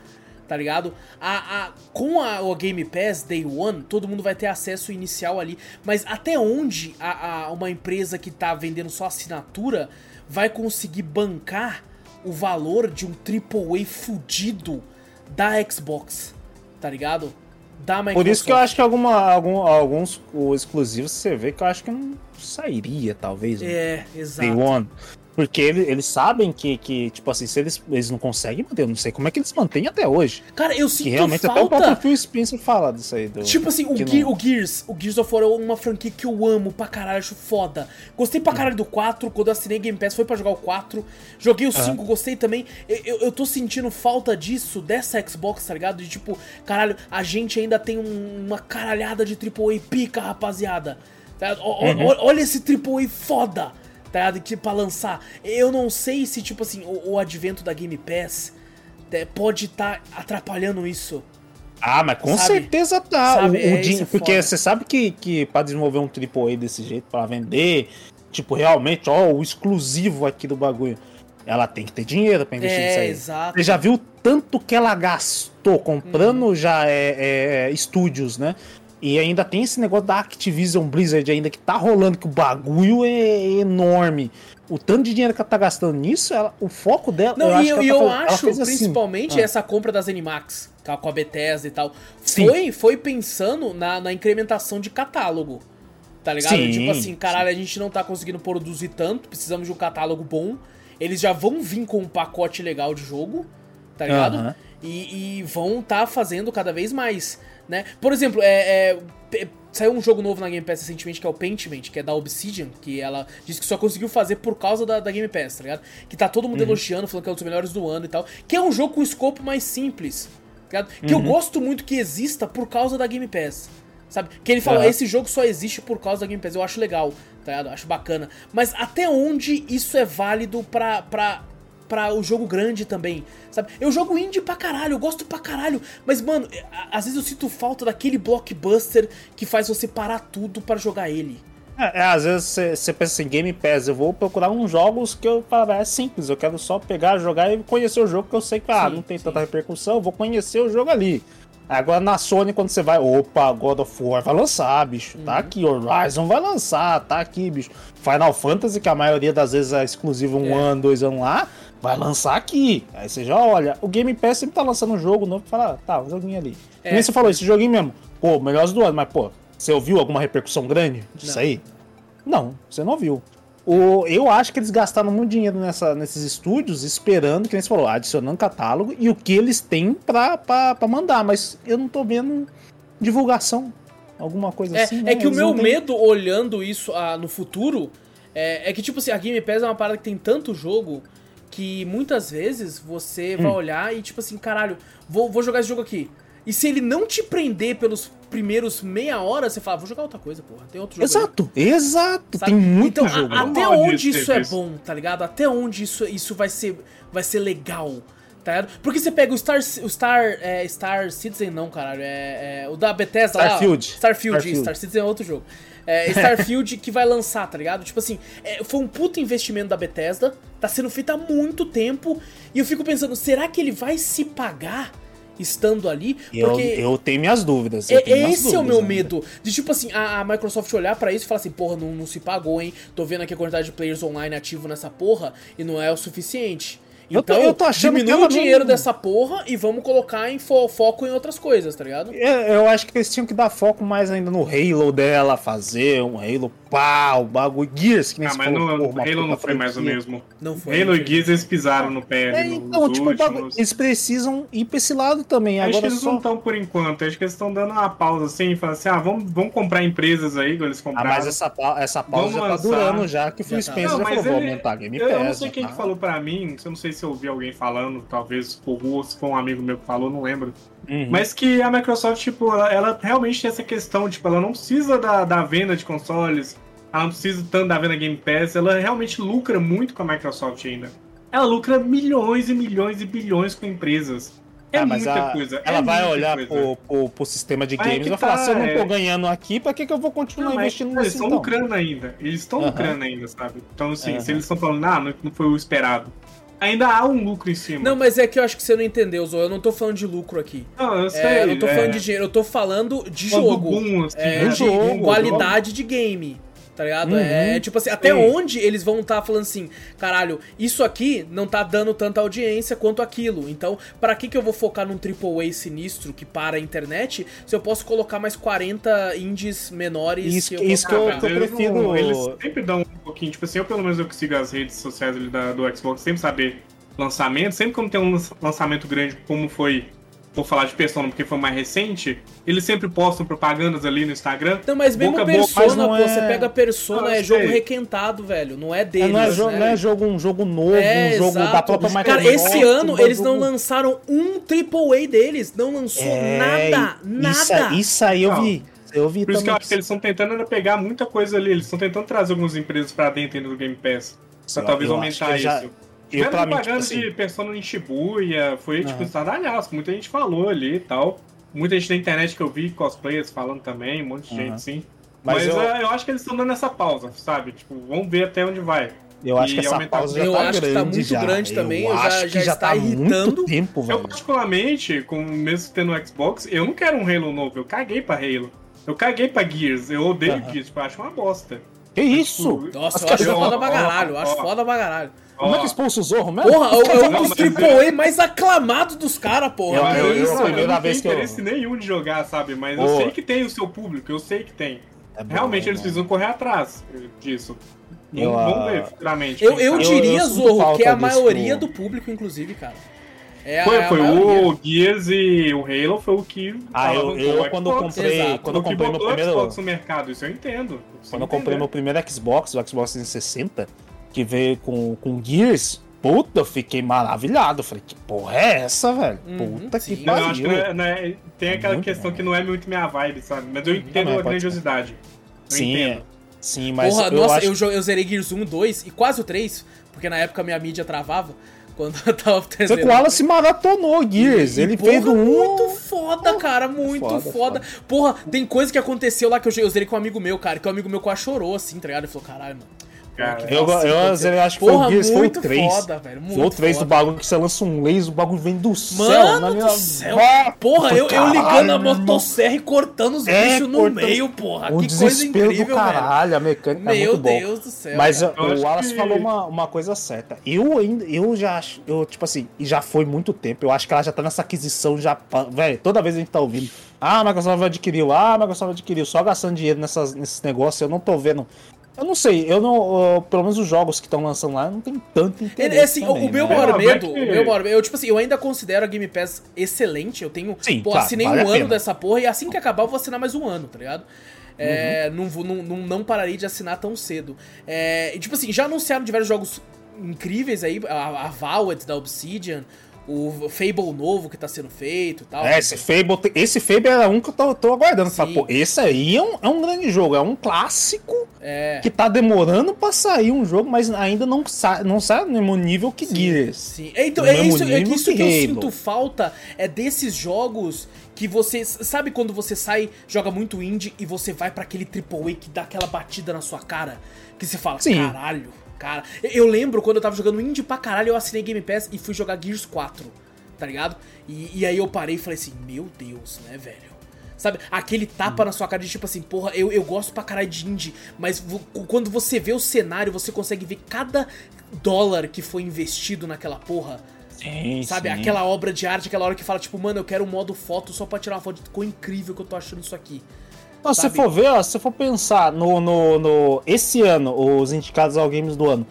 Tá ligado? A, a, com a, o Game Pass Day One, todo mundo vai ter acesso inicial ali. Mas até onde a, a- uma empresa que tá vendendo só assinatura vai conseguir bancar o valor de um AAA fudido da Xbox? Tá ligado? Da Microsoft. Por isso que eu acho que alguma, algum, alguns exclusivos você vê que eu acho que não sairia, talvez. um É, Day exato. One. Porque ele- eles sabem que, que, tipo assim, se eles, eles não conseguem manter, eu não sei como é que eles mantêm até hoje. Cara, eu Que sinto realmente até o falta. próprio Phil Spencer fala disso aí. Do, Tipo assim, o, que Ge- não- o Gears, o Gears of War é uma franquia que eu amo pra caralho, acho foda. Gostei pra caralho do 4, quando eu assinei Game Pass foi pra jogar o 4. Joguei o 5, gostei também. Eu, eu, eu tô sentindo falta disso, dessa Xbox, tá ligado? De tipo, caralho, a gente ainda tem um- uma caralhada de AAA pica, rapaziada. Tá? O- Uhum. Olha esse AAA foda, tá ligado? Que, pra lançar. Eu não sei se, tipo assim, o, o advento da Game Pass é, pode estar atrapalhando isso. Ah, mas com Sabe? certeza tá. Sabe, O- o é, din- é porque você sabe que, que pra desenvolver um AAA desse jeito, pra vender, tipo, realmente, ó, o exclusivo aqui do bagulho, ela tem que ter dinheiro pra investir nisso É, aí. exato. Você já viu o tanto que ela gastou comprando Uhum. já é, é, estúdios, né? E ainda tem esse negócio da Activision Blizzard ainda que tá rolando, que o bagulho é enorme. O tanto de dinheiro que ela tá gastando nisso, ela- o foco dela. Não, eu e acho eu, que ela eu tá- acho, assim. principalmente, Ah. essa compra das Animax, com a- Bethesda e tal, Sim. foi, foi pensando na, na incrementação de catálogo. Tá ligado? Sim, tipo assim, caralho, a gente não tá conseguindo produzir tanto, precisamos de um catálogo bom. Eles já vão vir com um pacote legal de jogo, tá ligado? Aham. E, e vão tá fazendo cada vez mais, né? Por exemplo, é, é, saiu um jogo novo na Game Pass recentemente que é o Paintment, que é da Obsidian, que ela disse que só conseguiu fazer por causa da, da Game Pass, tá ligado? Que tá todo mundo elogiando, falando que é um dos melhores do ano e tal. Que é um jogo com escopo mais simples, ligado? Que eu Uhum. gosto muito que exista por causa da Game Pass. Sabe? Que ele fala, Aham. esse jogo só existe por causa da Game Pass. Eu acho legal, tá ligado? Eu acho bacana. Mas até onde isso é válido pra, pra, pra o jogo grande também, sabe? Eu jogo indie pra caralho, eu gosto pra caralho. Mas, mano, a- às vezes eu sinto falta daquele blockbuster que faz você parar tudo pra jogar ele. É, é, às vezes você- pensa assim, Game Pass, eu vou procurar uns jogos que eu falo, é simples, eu quero só pegar, jogar e conhecer o jogo que eu sei que ah, Sim, não tem sim. tanta repercussão, eu vou conhecer o jogo ali. Agora na Sony, quando você vai, opa, God of War vai lançar, bicho, Uhum. tá aqui, Horizon vai lançar, tá aqui, bicho. Final Fantasy, que a maioria das vezes é exclusivo um É. ano, dois anos lá, vai lançar aqui. Aí você já olha, o Game Pass sempre tá lançando um jogo novo e fala, ah, tá, um joguinho ali. É. Nem você falou, esse joguinho mesmo, pô, melhores do ano, mas pô, você ouviu alguma repercussão grande disso Não. aí? Não, você não viu. O, eu acho que eles gastaram muito dinheiro nessa, nesses estúdios esperando, que nem você falou, adicionando catálogo e o que eles têm pra, pra, pra mandar, mas eu não tô vendo divulgação, alguma coisa É, assim. é né? que o meu têm- medo olhando isso ah, no futuro é, é que, tipo assim, a Game Pass é uma parada que tem tanto jogo que muitas vezes você vai Hum. olhar e, tipo assim, caralho, vou, vou jogar esse jogo aqui. E se ele não te prender pelos primeiros meia hora, você fala, vou jogar outra coisa, porra. Tem outro jogo. aí." Exato, exato, Sabe? tem muito então, a- jogo. até Não pode onde isso é isso. bom, tá ligado? Até onde isso, isso vai, ser, vai ser legal, tá ligado? Porque você pega o Star, o Star, é, Star Citizen, não, caralho, é, é o da Bethesda Starfield. lá. Starfield. Starfield. Star Citizen é outro jogo. É, Starfield que vai lançar, tá ligado? Tipo assim, é, foi um puto investimento da Bethesda, tá sendo feito há muito tempo, e eu fico pensando, será que ele vai se pagar estando ali? Eu, eu tenho minhas dúvidas. É, tenho esse é o meu dúvidas medo. De tipo assim, a, a Microsoft olhar pra isso e falar assim, porra, não, não se pagou, hein? Tô vendo aqui a quantidade de players online ativo nessa porra e não é o suficiente. Eu tô- Então, eu tô achando diminui o dinheiro dessa porra e vamos colocar em fo- foco em outras coisas, tá ligado? É, Eu acho que eles tinham que dar foco mais ainda no Halo dela, fazer um Halo pá, o bagulho. Gears, que nem Ah, mas falou, não, pô, uma Halo não foi mais o mesmo. Não foi. Halo e né? Gears eles pisaram no pé É, então, nos tipo, últimos. eles precisam ir pra esse lado também. Acho que Agora eles só. não estão por enquanto. Acho que eles estão dando uma pausa assim, falando assim, ah, vamos, vamos comprar empresas aí, igual eles Ah, compraram. mas essa, pa- essa pausa Vamos já tá lançar. durando já, que o Phil tá. Spencer Não, já mas falou, vou ele- aumentar a Game Eu, Pass. eu não sei quem tá. que falou pra mim, eu não sei se eu ouvi alguém falando, talvez por rua, se foi um amigo meu que falou, não lembro. Uhum. Mas que a Microsoft, tipo, ela, ela realmente tem essa questão, tipo, ela não precisa da, da venda de consoles, ela não precisa tanto da venda Game Pass, ela realmente lucra muito com a Microsoft ainda. Ela lucra milhões e milhões e bilhões com empresas. É Ah, mas muita a- coisa. Ela é vai olhar pro, pro, pro sistema de Aí games e vai falar: tá, se eu não tô é. ganhando aqui, pra que, que eu vou continuar Não, mas investindo eles nisso estão então? lucrando ainda. Eles estão Aham. lucrando ainda, sabe? Então, assim, Aham. se eles estão falando, ah, não, não foi o esperado. Ainda há um lucro em cima. Não, mas é que eu acho que você não entendeu, Zo. Eu não tô falando de lucro aqui. Não, eu sei. É, eu não tô é, falando de dinheiro, eu tô falando de falando do jogo. boom, assim, É, de jogo, qualidade de game. Tá ligado? Uhum. É tipo assim, até Sim. onde eles vão estar falando assim, caralho, isso aqui não tá dando tanta audiência quanto aquilo. Então, pra que que eu vou focar num AAA sinistro que para a internet se eu posso colocar mais 40 indies menores Isso- que eu isso que eu- Ah, colocar? mas eles prefiro- não- Eles sempre dão um pouquinho, tipo assim, eu pelo menos eu que sigo as redes sociais ali da- do Xbox, sempre saber lançamento, sempre quando tem um lança- lançamento grande, como foi, vou falar de Persona porque foi mais recente, eles sempre postam propagandas ali no Instagram. Não, mas mesmo Boca a boca, Persona, mas não pô, é- você pega Persona, Não, eu é jogo sei. requentado, velho. Não é É, deles, não, é jogo, né? não é jogo, um jogo novo, É, um jogo da exato. própria Cara, Microsoft, esse ano eles jogo- não lançaram um AAA deles. Não lançou É, nada, Isso, nada. isso aí eu Não. vi. Eu vi Por isso que eu acho que eles estão tentando pegar muita coisa ali, eles estão tentando trazer algumas empresas pra dentro do Game Pass. Pra Eu- talvez eu aumentar já- isso. Eu, Tiveram mim, tipo propaganda assim, de Persona em Shibuya, foi tipo Aham. estardalhaço, muita gente falou ali e tal. Muita gente na internet que eu vi, cosplayers falando também, um monte de Aham. gente sim. Mas Mas, eu- é, eu acho que eles estão dando essa pausa, sabe? Tipo, vamos ver até onde vai. eu acho e que essa aumentar pausa o- já Eu tá acho que tá grande muito já. grande também, Eu eu já- acho já que já está tá irritando. muito tempo, Eu, velho. particularmente, com mesmo tendo Xbox, eu não quero um Halo novo, eu caguei pra Halo. Eu caguei pra Gears, eu odeio Aham. Gears, tipo, eu acho uma bosta. Que isso? Tipo, Nossa, eu acho foda pra caralho, eu acho foda pra caralho. Como é que expulsa o Zorro mesmo? Porra, é um Não, dos AAA mais aclamados dos caras, porra. Eu- eu- isso, eu- primeira não vez que tenho eu- interesse nenhum de jogar, sabe? Mas eu sei que tem o seu público, eu sei que tem. É bom, Realmente é eles precisam correr atrás disso. Eu, Vamos, vamos ah, ver futuramente. Eu, eu diria, eu Zorro, que é a maioria do- do público, inclusive, cara. É a, Foi, é foi o Gears e o Halo foi o que. Ah, eu- eu quando Xbox. comprei- Exato. quando eu comprei meu primeiro- Xbox no mercado, isso eu entendo. Isso Quando eu comprei meu primeiro Xbox, o Xbox 360, que veio com, com Gears, Puta, eu fiquei maravilhado. Eu falei, que porra é essa, velho? Uhum, Puta sim. que Não, eu pariu. acho que não é- não é- tem aquela Muito questão bom. que não é muito minha vibe, sabe? Mas eu entendo Também a grandiosidade. Eu Sim, entendo. sim, mas Porra, eu nossa, acho eu, eu zerei Gears 1, 2 e quase o 3, porque na época minha mídia travava. Quando eu tava Você trazendo. com o Wallace maratonou Gears. E, Ele porra, fez do 1. muito foda, cara, muito foda, foda, Porra, tem coisa que aconteceu lá que eu, eu zerei com um amigo meu, cara, que o amigo meu quase chorou, assim, tá ligado? Ele falou, caralho, mano. Cara, Eu, eu, eu acho que foi Porra, o Gears, foi o muito 3. foda, velho, muito foi o 3 do foda. bagulho que você lança um laser, o bagulho vem do céu. Mano na minha... do céu. Ah, Porra, eu, eu ligando a motosserra e cortando os É, bichos no cortando- meio, porra. O que coisa desespero incrível, do caralho, a mecânica é Meu muito bom. Deus do céu. Mas cara. Eu o acho Wallace que- falou uma, uma coisa certa. Eu ainda, eu já acho, eu, tipo assim, e já foi muito tempo. Eu acho que ela já tá nessa aquisição, já. Velho, toda vez a gente tá ouvindo. Ah, a Microsoft adquiriu, ah, a Microsoft adquiriu, só gastando dinheiro nessas, nesses negócios, eu não tô vendo. Eu não sei, eu não. uh, pelo menos os jogos que estão lançando lá, não tem tanto interesse. Ele, assim, o- também, o meu né? maior medo, que- o meu maior eu, tipo assim, eu ainda considero a Game Pass excelente. Eu tenho, Sim, pô, claro, assinei vale um ano dessa porra e assim que acabar eu vou assinar mais um ano, tá ligado? É, Uhum. não, não, não, não pararei de assinar tão cedo. É, e, tipo assim, já anunciaram diversos jogos incríveis aí, a, a Valvet da Obsidian, o Fable novo que tá sendo feito e tal. É, esse Fable, esse Fable era um que eu tô, tô aguardando. Sim. Fala, pô, esse aí é um, é um grande jogo, é um clássico É. que tá demorando pra sair um jogo, mas ainda não sai, não sai no mesmo nível que Gears. Sim. É, então, é isso, é isso que que eu sinto falta é desses jogos que você. Sabe quando você sai, joga muito indie e você vai pra aquele AAA que dá aquela batida na sua cara? Que você fala, Sim. caralho, cara. Eu lembro quando eu tava jogando indie pra caralho, eu assinei Game Pass e fui jogar Gears 4, tá ligado? E, e aí eu parei e falei assim, meu Deus, né, velho? Sabe, aquele tapa na sua cara de tipo assim, porra, eu, eu gosto pra caralho de indie, mas quando você vê o cenário, você consegue ver cada dólar que foi investido naquela porra. Sim, Sabe, sim. aquela obra de arte, aquela hora que fala, tipo, mano, eu quero um modo foto só pra tirar uma foto. Ficou incrível que eu tô achando isso aqui. Não, se você sabe? for ver, ó, se você for pensar no, no, no- Esse ano, os indicados ao Games do ano,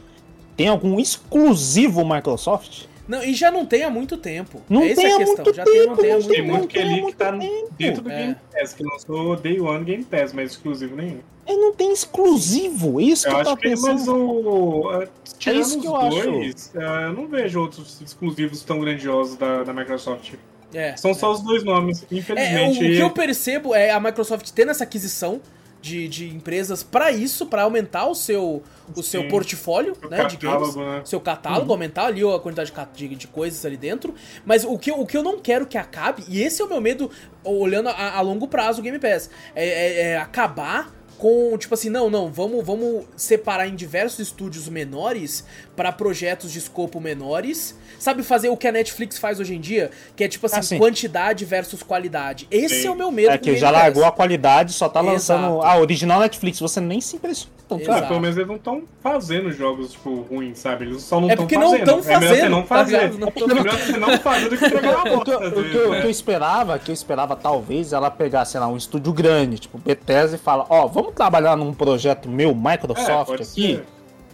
tem algum exclusivo Microsoft? Não, e já não tem há muito tempo. Não Essa tem é a há questão. muito já tem, não tempo, tem há não muito Tem Não muito que tem ali que tá tempo. dentro do É. Game Pass, que lançou Day One Game Pass, mas exclusivo nenhum. Ele não tem exclusivo, isso que Eu eu acho tava que mas pensando. o. uh, Tirando isso que os eu acho. dois, uh, eu não vejo outros exclusivos tão grandiosos da, da Microsoft. É. São só os dois nomes, É, o, infelizmente. que eu percebo é a Microsoft tendo essa aquisição de, de empresas pra isso, pra aumentar o seu, o seu portfólio O né, de games. catálogo, né? seu catálogo, aumentar ali a quantidade de de, de coisas ali dentro. Mas o que, eu- o que eu não quero que acabe, e esse é o meu medo olhando a, a longo prazo o Game Pass, é, é- é acabar com, tipo assim, não, não, vamos, vamos separar em diversos estúdios menores pra projetos de escopo menores. Sabe fazer o que a Netflix faz hoje em dia? Que é tipo assim, Ah, sim. quantidade versus qualidade. Esse Sim. é o meu medo É que já largou a qualidade, só tá lançando Exato. a original Netflix. Você nem se impressiona. Ah, pelo menos eles não estão fazendo jogos, tipo, ruins, sabe? Eles só não É estão porque fazendo. não tão É melhor você fazendo, não tá fazer. ligado? Não tão- É melhor você não fazer do que <laughs> uma O que, eu- às o que eu- o né? que eu esperava, que eu esperava talvez ela pegasse, sei lá, um estúdio grande, tipo Bethesda e fala, ó, vamos trabalhar num projeto meu É, Microsoft pode aqui. ser.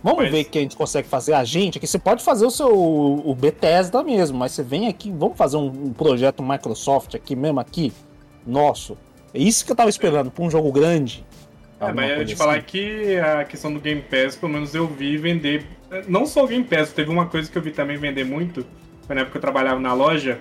Vamos Mas- ver o que a gente consegue fazer a gente aqui. Você pode fazer o seu o Bethesda mesmo, mas você vem aqui, vamos fazer um, um projeto Microsoft aqui mesmo aqui, nosso. É isso que eu tava esperando pra um jogo grande. É, mas eu coisa te falar assim. que a questão do Game Pass, pelo menos eu vi vender. Não só o Game Pass, teve uma coisa que eu vi também vender muito, foi na época que eu trabalhava na loja: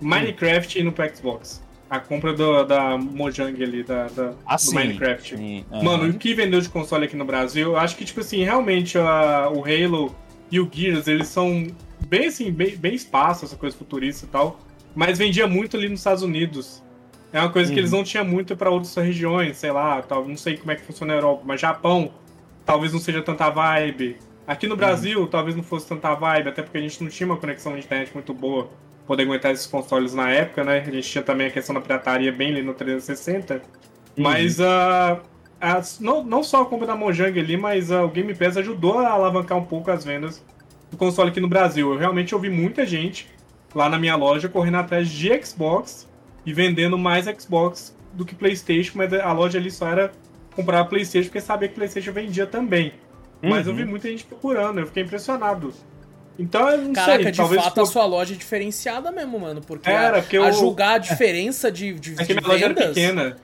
Minecraft indo pro Xbox. A compra do- da Mojang ali, da, da- Ah, do sim. Minecraft. Sim, Mano, aham. o que vendeu de console aqui no Brasil, eu acho que, tipo assim, realmente a- o Halo e o Gears, eles são bem assim, bem, bem espaço, essa coisa futurista e tal, mas vendia muito ali nos Estados Unidos. É uma coisa que Uhum. eles não tinham muito pra outras regiões, sei lá, tal, não sei como é que funciona na Europa, mas Japão talvez não seja tanta vibe. Aqui no Brasil, talvez não fosse tanta vibe, até porque a gente não tinha uma conexão de internet muito boa poder aguentar esses consoles na época, né? A gente tinha também a questão da pirataria bem ali no 360. Mas ah, as- não, não só a compra da Mojang ali, mas ah, o Game Pass ajudou a alavancar um pouco as vendas do console aqui no Brasil. Eu realmente ouvi muita gente lá na minha loja correndo atrás de Xbox e vendendo mais Xbox do que PlayStation, mas a loja ali só era comprar PlayStation porque sabia que PlayStation vendia também. Mas eu Uhum. vi muita gente procurando, eu fiquei impressionado. Então, eu não Caraca, sei, de talvez fato for- a sua loja é diferenciada mesmo, mano. Porque Era, a, porque a eu- julgar a diferença de, de, É que de minha loja era vendas, pequena.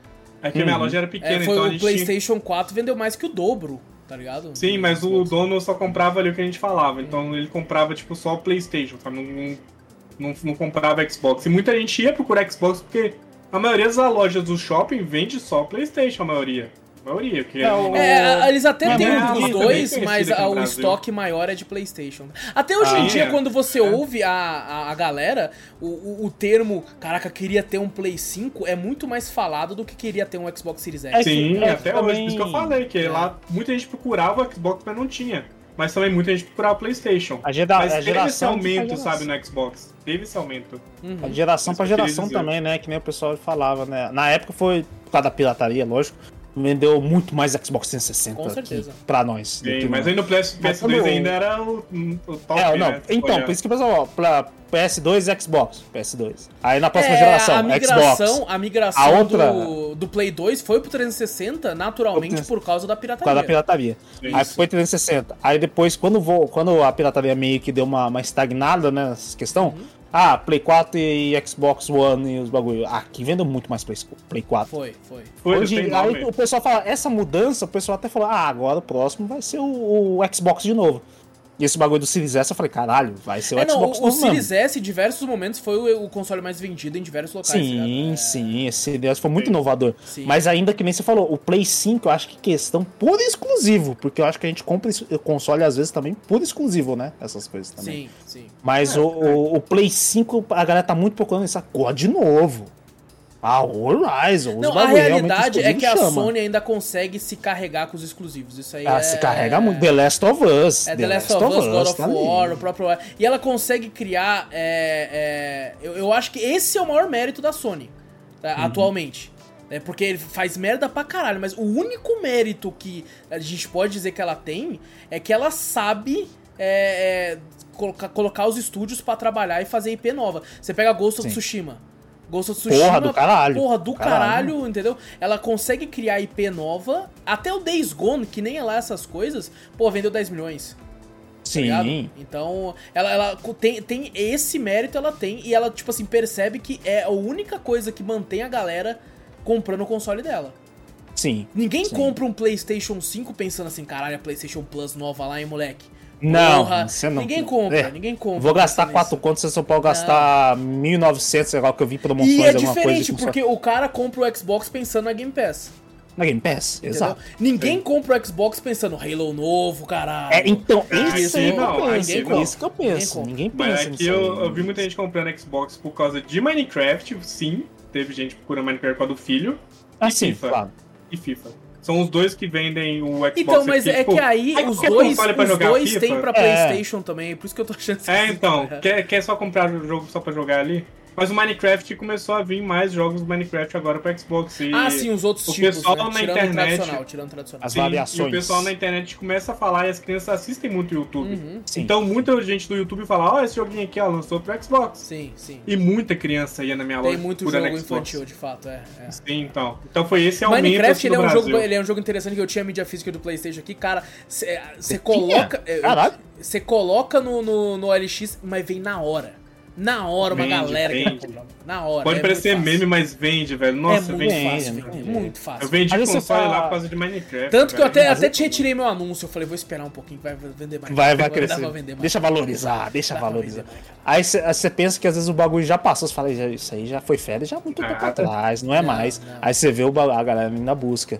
É que minha Uhum. loja era é, pequena, foi então a o tinha... PlayStation 4 vendeu mais que o dobro, tá ligado? Sim, mas o dono só comprava ali o que a gente falava. Então ele comprava, tipo, só o PlayStation, sabe? Não, não, não comprava Xbox. E muita gente ia procurar Xbox porque a maioria das lojas do shopping vende só PlayStation, a maioria. A maioria, porque É, o- É, eles até têm é os também dois, conhecida mas o Brasil. estoque maior é de PlayStation. Até hoje em Ah, dia, é. quando você É. ouve a, a, a galera, o, o, o termo, caraca, queria ter um Play 5 é muito mais falado do que queria ter um Xbox Series X. É Sim, que- é até que hoje. também- Por isso que eu falei, que É. lá muita gente procurava o Xbox, mas não tinha. Mas também muita gente procurava o PlayStation. A, gera, mas a teve esse geração aumento, sabe, geração. no Xbox. Teve esse aumento. Uhum. A geração que queria geração também, né? Que nem o pessoal falava, né? Na época foi por causa da pirataria, lógico. Vendeu muito mais Xbox 360 Com certeza. pra nós. Sim, que mas aí no PS, Mas PS2 quando- ainda era o, o top, É, não, né? então, Olha. por isso que o pessoal, ó, pra PS2 e Xbox, PS2. Aí na próxima É, geração, a migração, Xbox. a migração A outra- do, do Play 2 foi pro 360 naturalmente por causa da Por pirataria. causa da pirataria. Isso. Aí foi 360. Aí depois, quando, vou, quando a pirataria meio que deu uma, uma estagnada né, nessa questão, Uhum. Ah, Play 4 e Xbox One e os bagulho. Aqui vendeu muito mais Play, Play 4. Foi, foi. Foi, Hoje, aí o pessoal fala, essa mudança, o pessoal até falou, ah, agora o próximo vai ser o, o Xbox de novo. E esse bagulho do Series S, eu falei, caralho, vai ser o É, não, Xbox o, o mesmo. Series S, em diversos momentos, foi o, o console mais vendido em diversos locais. tá Sim, ligado? É, sim, esse Series S foi muito Sim. inovador. Sim. Mas ainda que nem você falou, o Play 5 eu acho que questão pura e exclusivo, porque eu acho que a gente compra isso- o console às vezes também puro exclusivo, né? Essas coisas também. Sim, sim. Mas o, o, o Play 5, a galera tá muito procurando essa cor de novo. Ah, o Horizon, Não, a realmente realidade é que a chama. Sony ainda consegue se carregar com os exclusivos. Isso aí Ah, é... se carrega muito. The Last of Us. É The Last of Us, God of tá ali. War, o próprio. E ela consegue criar. é, é, eu, eu acho que esse é o maior mérito da Sony, tá, Uhum. atualmente. É porque ele faz merda pra caralho, mas o único mérito que a gente pode dizer que ela tem é que ela sabe é, é, colocar, colocar os estúdios pra trabalhar e fazer IP nova. Você pega Ghost of Sim. Tsushima. Ghost of Tsushima. Porra do caralho. Porra do Caralho. caralho, entendeu? Ela consegue criar IP nova. Até o Days Gone, que nem é lá essas coisas, pô, vendeu 10 milhões tá? Sim. Então, ela, ela tem, tem esse mérito, ela tem, e ela, tipo assim, percebe que é a única coisa que mantém a galera comprando o console dela. Sim. Ninguém Sim. compra um PlayStation 5 pensando assim, caralho, a PlayStation Plus nova lá, hein, moleque? Não, Porra, você não. Ninguém compra, É. ninguém compra. Vou gastar pensando 4 nisso. contos, você só pode gastar 1.900, sei lá, que eu vi promoções, E é alguma coisa. diferente, de console. porque o cara compra o Xbox pensando na Game Pass. Na Game Pass, Entendeu? exato. Ninguém compra o Xbox pensando Halo novo, caralho. É, então, Ah, isso aí que eu não, penso. ninguém compra. Isso que eu Ninguém penso. Ninguém Mas pensa aqui nisso eu, aí. eu vi muita gente comprando Xbox por causa de Minecraft, sim. Teve gente procurando Minecraft por causa do filho. Ah, e sim, FIFA. claro. E FIFA. São os dois que vendem o Xbox Então, mas aqui, é tipo, que aí os dois, pra os dois tem pra É. Playstation também, por isso que eu tô achando É, então, cara. quer, quer só comprar o jogo só pra jogar ali? Mas o Minecraft começou a vir mais jogos do Minecraft agora pra Xbox. E, Ah, sim, os outros o tipos, pessoal né? na tirando o internet- tradicional, tirando o tradicional. As sim, variações. E o pessoal na internet começa a falar e as crianças assistem muito o YouTube. Uhum, Sim. Então muita gente do YouTube fala, ó, esse joguinho aqui, ó, lançou pro Xbox. sim, sim. E muita criança ia na minha Tem loja muito procurando jogo Xbox. infantil, de fato, é. é. Sim, então. Então foi esse aumento Minecraft assim, ele é, um Brasil. jogo, ele é um jogo interessante que eu tinha a mídia física do Playstation aqui, cara. Você coloca. é, Caralho. Você coloca no, no, no LX, mas vem na hora. Na hora, uma Vende, galera que vende. compra. Na hora. Pode é parecer fácil. meme, mas vende, velho. Nossa, é muito vende. fácil, vende. vende, muito fácil. Eu vendi Às console fala- lá por causa de Minecraft. Tanto que eu velho. até, Às até vezes- tinha tirei meu anúncio. Eu falei, vou esperar um pouquinho que vai vender mais. Vai, vai crescer. pra vender mais. Deixa valorizar, deixa Dá valorizar. Aí você pensa que às vezes o bagulho já passou, você fala, "Já- isso aí já foi férias já há muito tempo Ah, atrás, não é não, mais. não. Aí você vê o a galera ainda busca.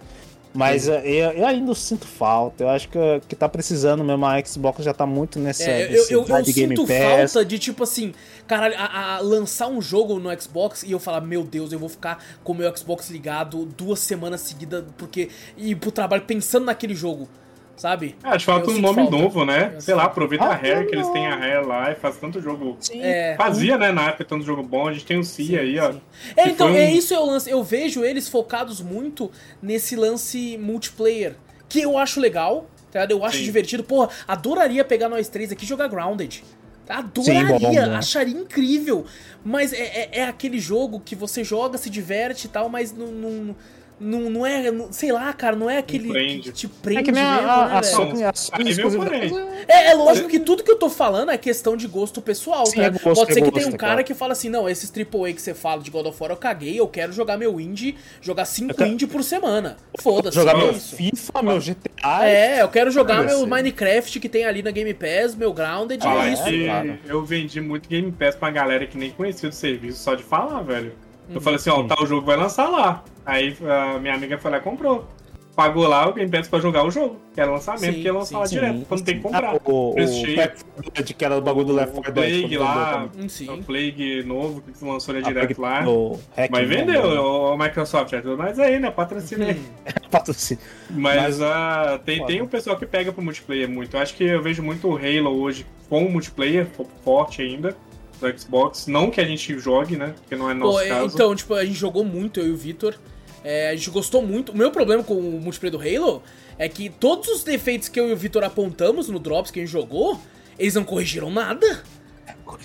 Mas eh, eu, eu ainda sinto falta, eu acho que, que tá precisando mesmo, a Xbox já tá muito nessa É, eu, eu, necessidade eu de Game sinto Pass. falta de, tipo assim, caralho, a, a lançar um jogo no Xbox e eu falar, meu Deus, eu vou ficar com o meu Xbox ligado duas semanas seguidas, porque. ir pro trabalho pensando naquele jogo, sabe? Ah, te falta Eu um nome falta. novo, né? Eu Sei lá, aproveita Ah, a Rare, que eles têm a Rare lá e faz tanto jogo. É. Fazia, né, na época, tanto jogo bom. A gente tem o Cia aí, ó. Sim. É, que então, um- é isso é o lance. Eu vejo eles focados muito nesse lance multiplayer, que eu acho legal, tá ligado? Eu acho Sim. divertido. Porra, adoraria pegar nós três aqui e jogar Grounded. Adoraria, Sim, bom, bom. acharia incrível. Mas é, é, é aquele jogo que você joga, se diverte e tal, mas não, não, não, não é, não- sei lá, cara, não é aquele prende. que te prende É que nem a, mesmo, a, né, a velho? A o é- É, lógico que tudo que eu tô falando é questão de gosto pessoal, Sim, cara. é gosto, Pode ser é que gosto, tenha um é cara claro. que fala assim, não, esses AAA que você fala de God of War eu caguei, eu quero jogar meu indie, jogar 5 Eu quero- indie por semana. Foda-se, jogar é meu isso. FIFA, meu GTA. É, eu quero jogar meu ser. Minecraft que tem ali na Game Pass, meu Grounded, Falar é isso. que claro. eu vendi muito Game Pass pra galera que nem conhecia do serviço, só de falar, velho. Eu falei assim, ó, tal jogo vai lançar lá. Aí a minha amiga foi lá e comprou. Pagou lá o Game Pass pra jogar o jogo, que era lançamento, Sim, que ia lançar lá sim, direto, quando tem que comprar. Ah, o, o Preço cheio. Back 4 Blood, que era o bagulho do Left 4 Dead. Plague lá, o Sim. Plague novo que lançou ali também. direto lá. Mas vendeu, né? o Microsoft, é tudo mais aí, né? Patrocina aí. <laughs> Patrocínio. Mas, Mas- ah, tem, tem um pessoal que pega pro multiplayer muito. Eu acho que eu vejo muito o Halo hoje com o multiplayer fo- forte ainda do Xbox. Não que a gente jogue, né? Porque não é nosso Pô, caso. então, tipo, a gente jogou muito, eu e o Vitor. É, a gente gostou muito. O meu problema com o multiplayer do Halo é que todos os defeitos que eu e o Vitor apontamos no Drops que a gente jogou, eles não corrigiram nada.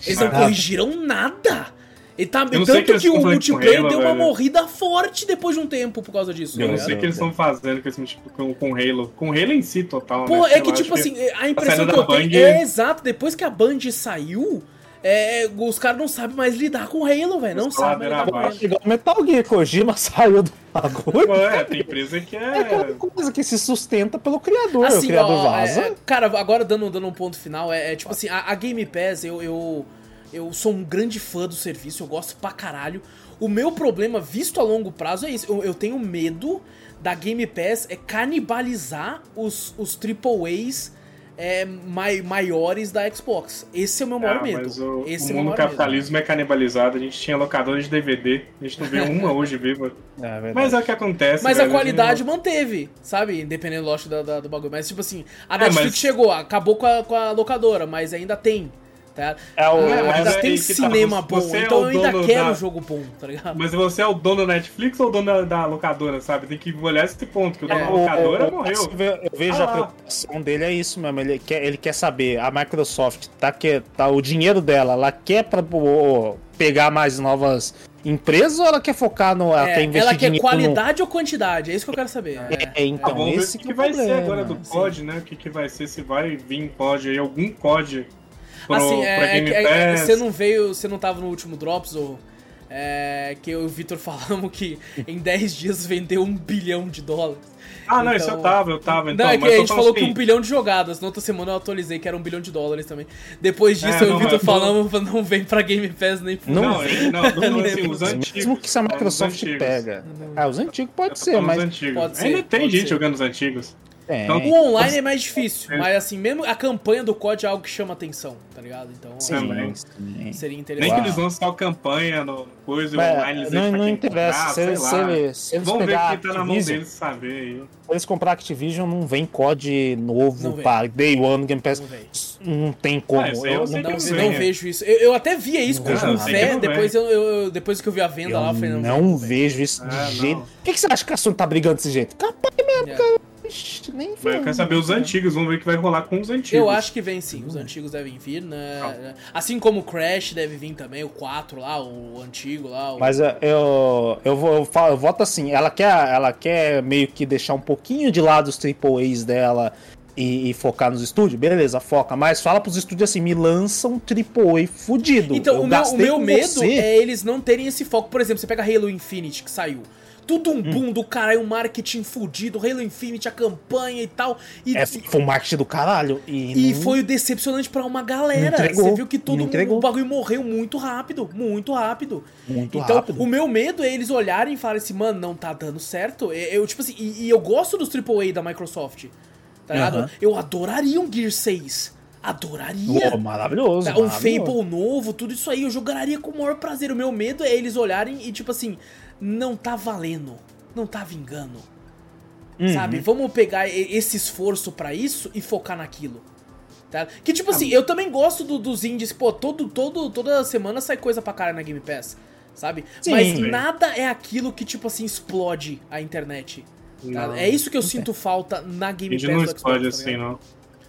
Eles não corrigiram nada. E tá, que tanto eles que o multiplayer Halo, deu uma velho. morrida forte depois de um tempo por causa disso. Eu tá não ligado? sei o que eles estão fazendo com, esse, com, com o Halo. Com o Halo em si, total. Pô, né? é que lá, tipo assim, a impressão que eu tenho é exato, depois que a Band saiu, é, os caras não sabem mais lidar com Halo, velho. Não sabem. Halo. Igual o Metal Gear, Kojima <laughs> saiu do bagulho. É, tem empresa que É aquela é. coisa que se sustenta pelo criador. o Assim, criador ó, vaza. é, cara, agora dando, dando um ponto final, é, é tipo assim, a, a Game Pass, eu, eu, eu sou um grande fã do serviço, eu gosto pra caralho. O meu problema, visto a longo prazo, é isso. Eu, eu tenho medo da Game Pass é canibalizar os, os AAAs é, mai, maiores da Xbox. Esse é o meu maior Ah, medo. mas o, Esse o é mundo maior medo. capitalismo é canibalizado. A gente tinha locadores de DVD. A gente não vê <laughs> uma hoje viva. É verdade. Mas é o que acontece. Mas a velho, qualidade manteve, sabe? Independendo, lógico, da, da- do bagulho. Mas, tipo assim, a É, Netflix mas- chegou, acabou com a, com a locadora, mas ainda tem, tá? É o- É, mas ainda é tem tá, cinema você- bom, você é então o eu ainda quero da- um jogo bom, tá ligado? Mas você é o dono da Netflix ou o dono da, da locadora, sabe? Tem que olhar esse ponto, que o dono É, da locadora o- o- morreu. Eu vejo Ah a preocupação dele é isso mesmo. Ele quer, ele quer saber, a Microsoft tá, que, tá o dinheiro dela, ela quer pra, pô, pegar mais novas empresas ou ela quer focar no. Ela É, quer investir ela quer qualidade ou quantidade? É isso que eu quero saber. É. No... É, então, Ah, vamos ver esse o que que, é vai ser problema. agora do COD, né? O que, que vai ser, se vai vir COD aí, algum COD pro, Assim, é, é, Game que- é, Pass. você não veio, você não tava no último Drops, ou. É, que eu e o Vitor <laughs> falamos que em 10 dias vendeu um bilhão de dólares. Ah, não, Então- isso eu tava, eu tava. Então, não, é que mas a gente falou falando que um assim, bilhão de jogadas. Na outra semana eu atualizei que era um bilhão de dólares também. Depois disso, É, eu e o não, Vitor falamos, <laughs> não vem pra Game Pass nem por Não Não, não, não, <laughs> não, assim, os antigos. Mesmo que se a os Microsoft pega. Ah, os antigos pode tô ser, mas. os antigos. Pode ser, Ainda tem pode gente ser. jogando os antigos. É, Então, O online é mais difícil, É. mas assim, mesmo a campanha do COD é algo que chama atenção, tá ligado? Então, sim, também. sim. seria Nem interessante. que eles lançam só campanha no coisa, Mas, online, eles não, não interessa. comprar, se, sei se lá. eles, se eles Vamos ver pegar o que tá na mão deles saber aí. se eles comprar Activision, não vem COD novo Não vem. para Day One Game Pass. Não. Não tem como. Ah, eu eu não, Não, não vejo isso. Eu, eu até via isso com Não, com não, sei fé, depois, eu, eu- depois que eu vi a venda lá, eu falei, não, não vejo isso Ah, de não. jeito. Por que, que você acha que a Sony tá brigando desse jeito? Capaz mesmo, É. cara. Ixi, nem eu quero saber os antigos, vamos ver o que vai rolar com os antigos. Eu acho que vem sim, os antigos devem vir, né? Assim como o Crash deve vir também, o 4 lá, o antigo lá. O... Mas é, eu, eu, vou, eu, falo, eu voto assim, ela quer, ela quer meio que deixar um pouquinho de lado os AAAs dela e, e focar nos estúdios, beleza, foca, mas fala pros estúdios assim, me lança um AAA fudido. Então, Eu o meu, o meu medo você. é eles não terem esse foco. Por exemplo, você pega Halo Infinite, que saiu. Tudo um boom do caralho, um marketing fudido, Halo Infinite, a campanha e tal. E, É, foi um marketing do caralho. E, e não- foi decepcionante pra uma galera. Entregou, Você viu que todo mundo, o bagulho morreu muito rápido, muito rápido. Muito então, rápido. o meu medo é eles olharem e falarem assim, mano, não tá dando certo. Eu, tipo assim, e, e eu gosto dos AAA da Microsoft. Tá ligado? Eu adoraria um Gear 6. Adoraria. Pô, maravilhoso. um maravilhoso. Fable novo, tudo isso aí, eu jogaria com o maior prazer. O meu medo é eles olharem e, tipo assim, não tá valendo, não tá vingando. Uhum. Sabe? Vamos pegar esse esforço pra isso e focar naquilo. Tá? Que tipo Ah, assim, eu também gosto do- dos indies, pô, todo, todo, toda semana sai coisa pra cara na Game Pass, sabe? Sim. Mas nada é aquilo que, tipo assim, explode a internet. tá? É isso que eu sinto falta na Game A gente Pass não explode tá assim, não.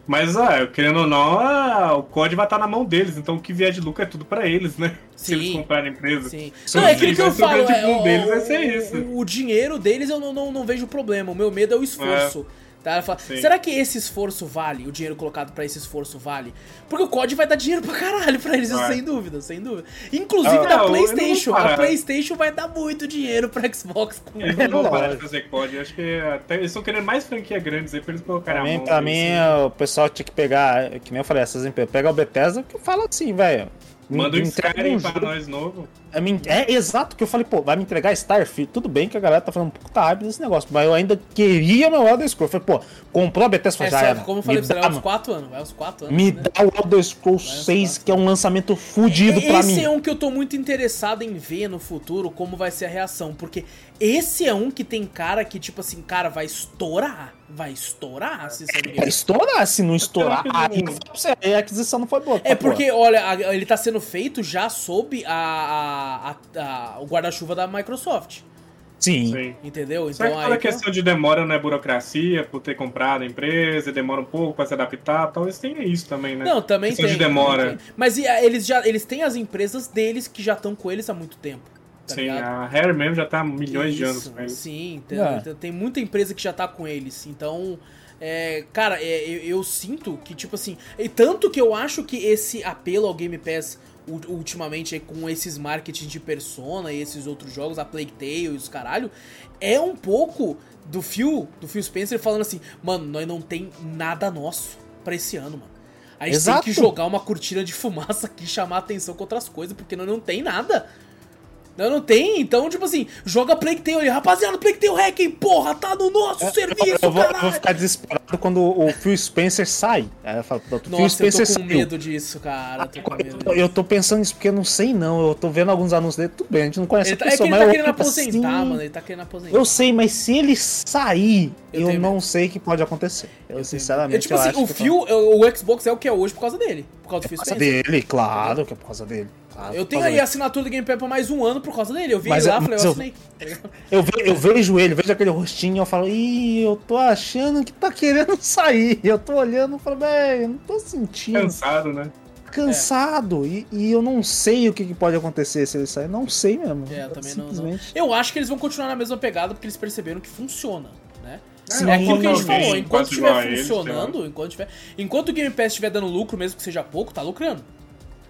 Mas, ah, querendo ou não, ah, o código vai estar na mão deles, então o que vier de lucro é tudo pra eles, né? <laughs> Se eles Sim. comprarem a empresa. Sim. Sim, Não, é aquilo que eu falo. É, o, deles vai ser isso. o, o dinheiro deles eu não, não, não vejo problema. O meu medo é o esforço. Tá? Ela fala, Sim. Será que esse esforço vale? O dinheiro colocado pra esse esforço vale? Porque o COD vai dar dinheiro pra caralho pra eles, Vai. sem dúvida, sem dúvida. Inclusive Ah, da PlayStation. A. PlayStation vai dar muito dinheiro pra Xbox com Eles não vão parar de fazer código. Acho que até, eles estão querendo mais franquia grandes aí pra eles colocarem Pra a mim, mão. pra mim, o pessoal tinha que pegar, que nem eu falei, essas empresas, pega o Bethesda que fala assim, velho. Manda um Skyrim um pra jogo- nós novo. É, me- é exato que eu falei, pô, vai me entregar Starfield. Tudo bem que a galera tá falando um pouco tá hype desse negócio, mas eu ainda queria meu Elder Scrolls. Eu falei, pô, comprou a Bethesda, É, já só, era. como eu falei me pra você, dá, vai uns 4 anos. Vai uns 4 anos. me né? dá o Elder Scrolls Vai uns 6, quatro. que é um lançamento fudido pra Esse mim. é um que eu tô muito interessado em ver no futuro como vai ser a reação, porque esse é um que tem cara que, tipo assim, cara, vai estourar. Vai estourar se É videogame. estourar, se não estourar, aí, a aquisição não foi boa. É tá, porque, olha, a- ele tá sendo feito já sob a, a- a- a- o guarda-chuva da Microsoft. Sim. Sim. Entendeu? Só que Então toda aí. questão de demora não é burocracia, por ter comprado a empresa, demora um pouco pra se adaptar, talvez tenha isso também, né? Não, também questão tem. de demora. também tem. Mas e, a- eles já eles têm as empresas deles que já estão com eles há muito tempo. Tá Sim, ligado? a Rare mesmo já tá há milhões de anos Isso, com eles. Sim, tem, É. tem- tem muita empresa que já tá com eles. Então, é, cara, é, eu, eu sinto que, tipo assim. E tanto que eu acho que esse apelo ao Game Pass ultimamente aí, com esses marketing de Persona e esses outros jogos, a Plague Tale e os caralho, é um pouco do Phil, do Phil Spencer falando assim, mano, nós não tem nada nosso pra esse ano, mano. A gente Exato. tem que jogar uma cortina de fumaça aqui e chamar atenção com outras coisas, porque nós não tem nada. Não, não tem, então, tipo assim, joga Plague Tale, rapaziada, Plague Tale Hacking, porra, tá no nosso serviço, Eu vou, eu vou ficar desesperado quando o Phil Spencer sai. Aí eu falo, o Phil Nossa, eu Spencer tô com saiu. medo disso, cara, eu tô com medo Eu-. Eu tô pensando nisso porque eu não sei não. Eu tô vendo alguns anúncios dele, tudo bem, a gente não conhece Ele a tá, é que pessoa, ele mas tá eu querendo fico aposentar, assim, mano, ele tá querendo aposentar. Eu sei, mas se ele sair, Eu eu, não sei o que pode acontecer. Eu, sinceramente É, tipo eu assim, acho o que Phil, o, Xbox é o que é hoje por causa dele, por causa do Phil por causa Spencer. dele, claro que é por causa dele. Claro, Eu tenho aí a assinatura do Game Pass por mais um ano por causa dele. Eu vi Mas ele lá, é- falei, eu eu- assinei. Eu, ve- eu vejo ele, vejo aquele rostinho, eu falo, ih, eu tô achando que tá querendo <laughs> sair. Eu tô olhando e falo, velho, eu não tô sentindo. Cansado, né? cansado. E, e eu não sei o que, que pode acontecer se ele sair. Não sei mesmo. É, eu também não, não. Eu acho que eles vão continuar na mesma pegada porque eles perceberam que funciona, né? Sim, é aquilo que a gente falou, enquanto estiver eles, funcionando, enquanto, tiver, enquanto o Game Pass estiver dando lucro, mesmo que seja pouco, tá lucrando.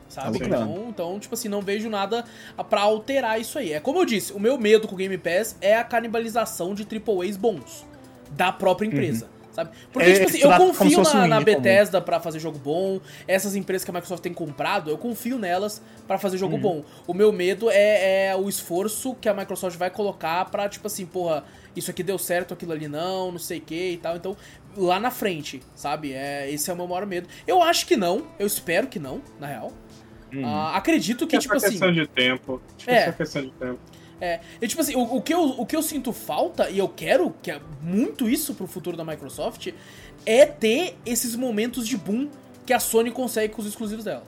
Sabe? Tá. Então, então, tipo assim, não vejo nada pra alterar isso aí. É como eu disse, o meu medo com o Game Pass é a canibalização de AAAs bons da própria empresa. Sabe? Porque, É, tipo assim, eu confio na, na. Bethesda pra fazer jogo bom, essas empresas que a Microsoft tem comprado, eu confio nelas pra fazer Uhum. jogo bom. O meu medo é, é o esforço que a Microsoft vai colocar pra, tipo assim, porra, isso aqui deu certo, aquilo ali não, não sei o que e tal. Então, lá na frente, sabe? É, esse é o meu maior medo. Eu acho que não, eu espero que não, na real. Ah, acredito que, é tipo assim. questão de tempo. Que É. é questão de tempo. É, e tipo assim, o, o que eu, o que eu sinto falta, e eu quero, que é muito isso pro futuro da Microsoft, é ter esses momentos de boom que a Sony consegue com os exclusivos dela.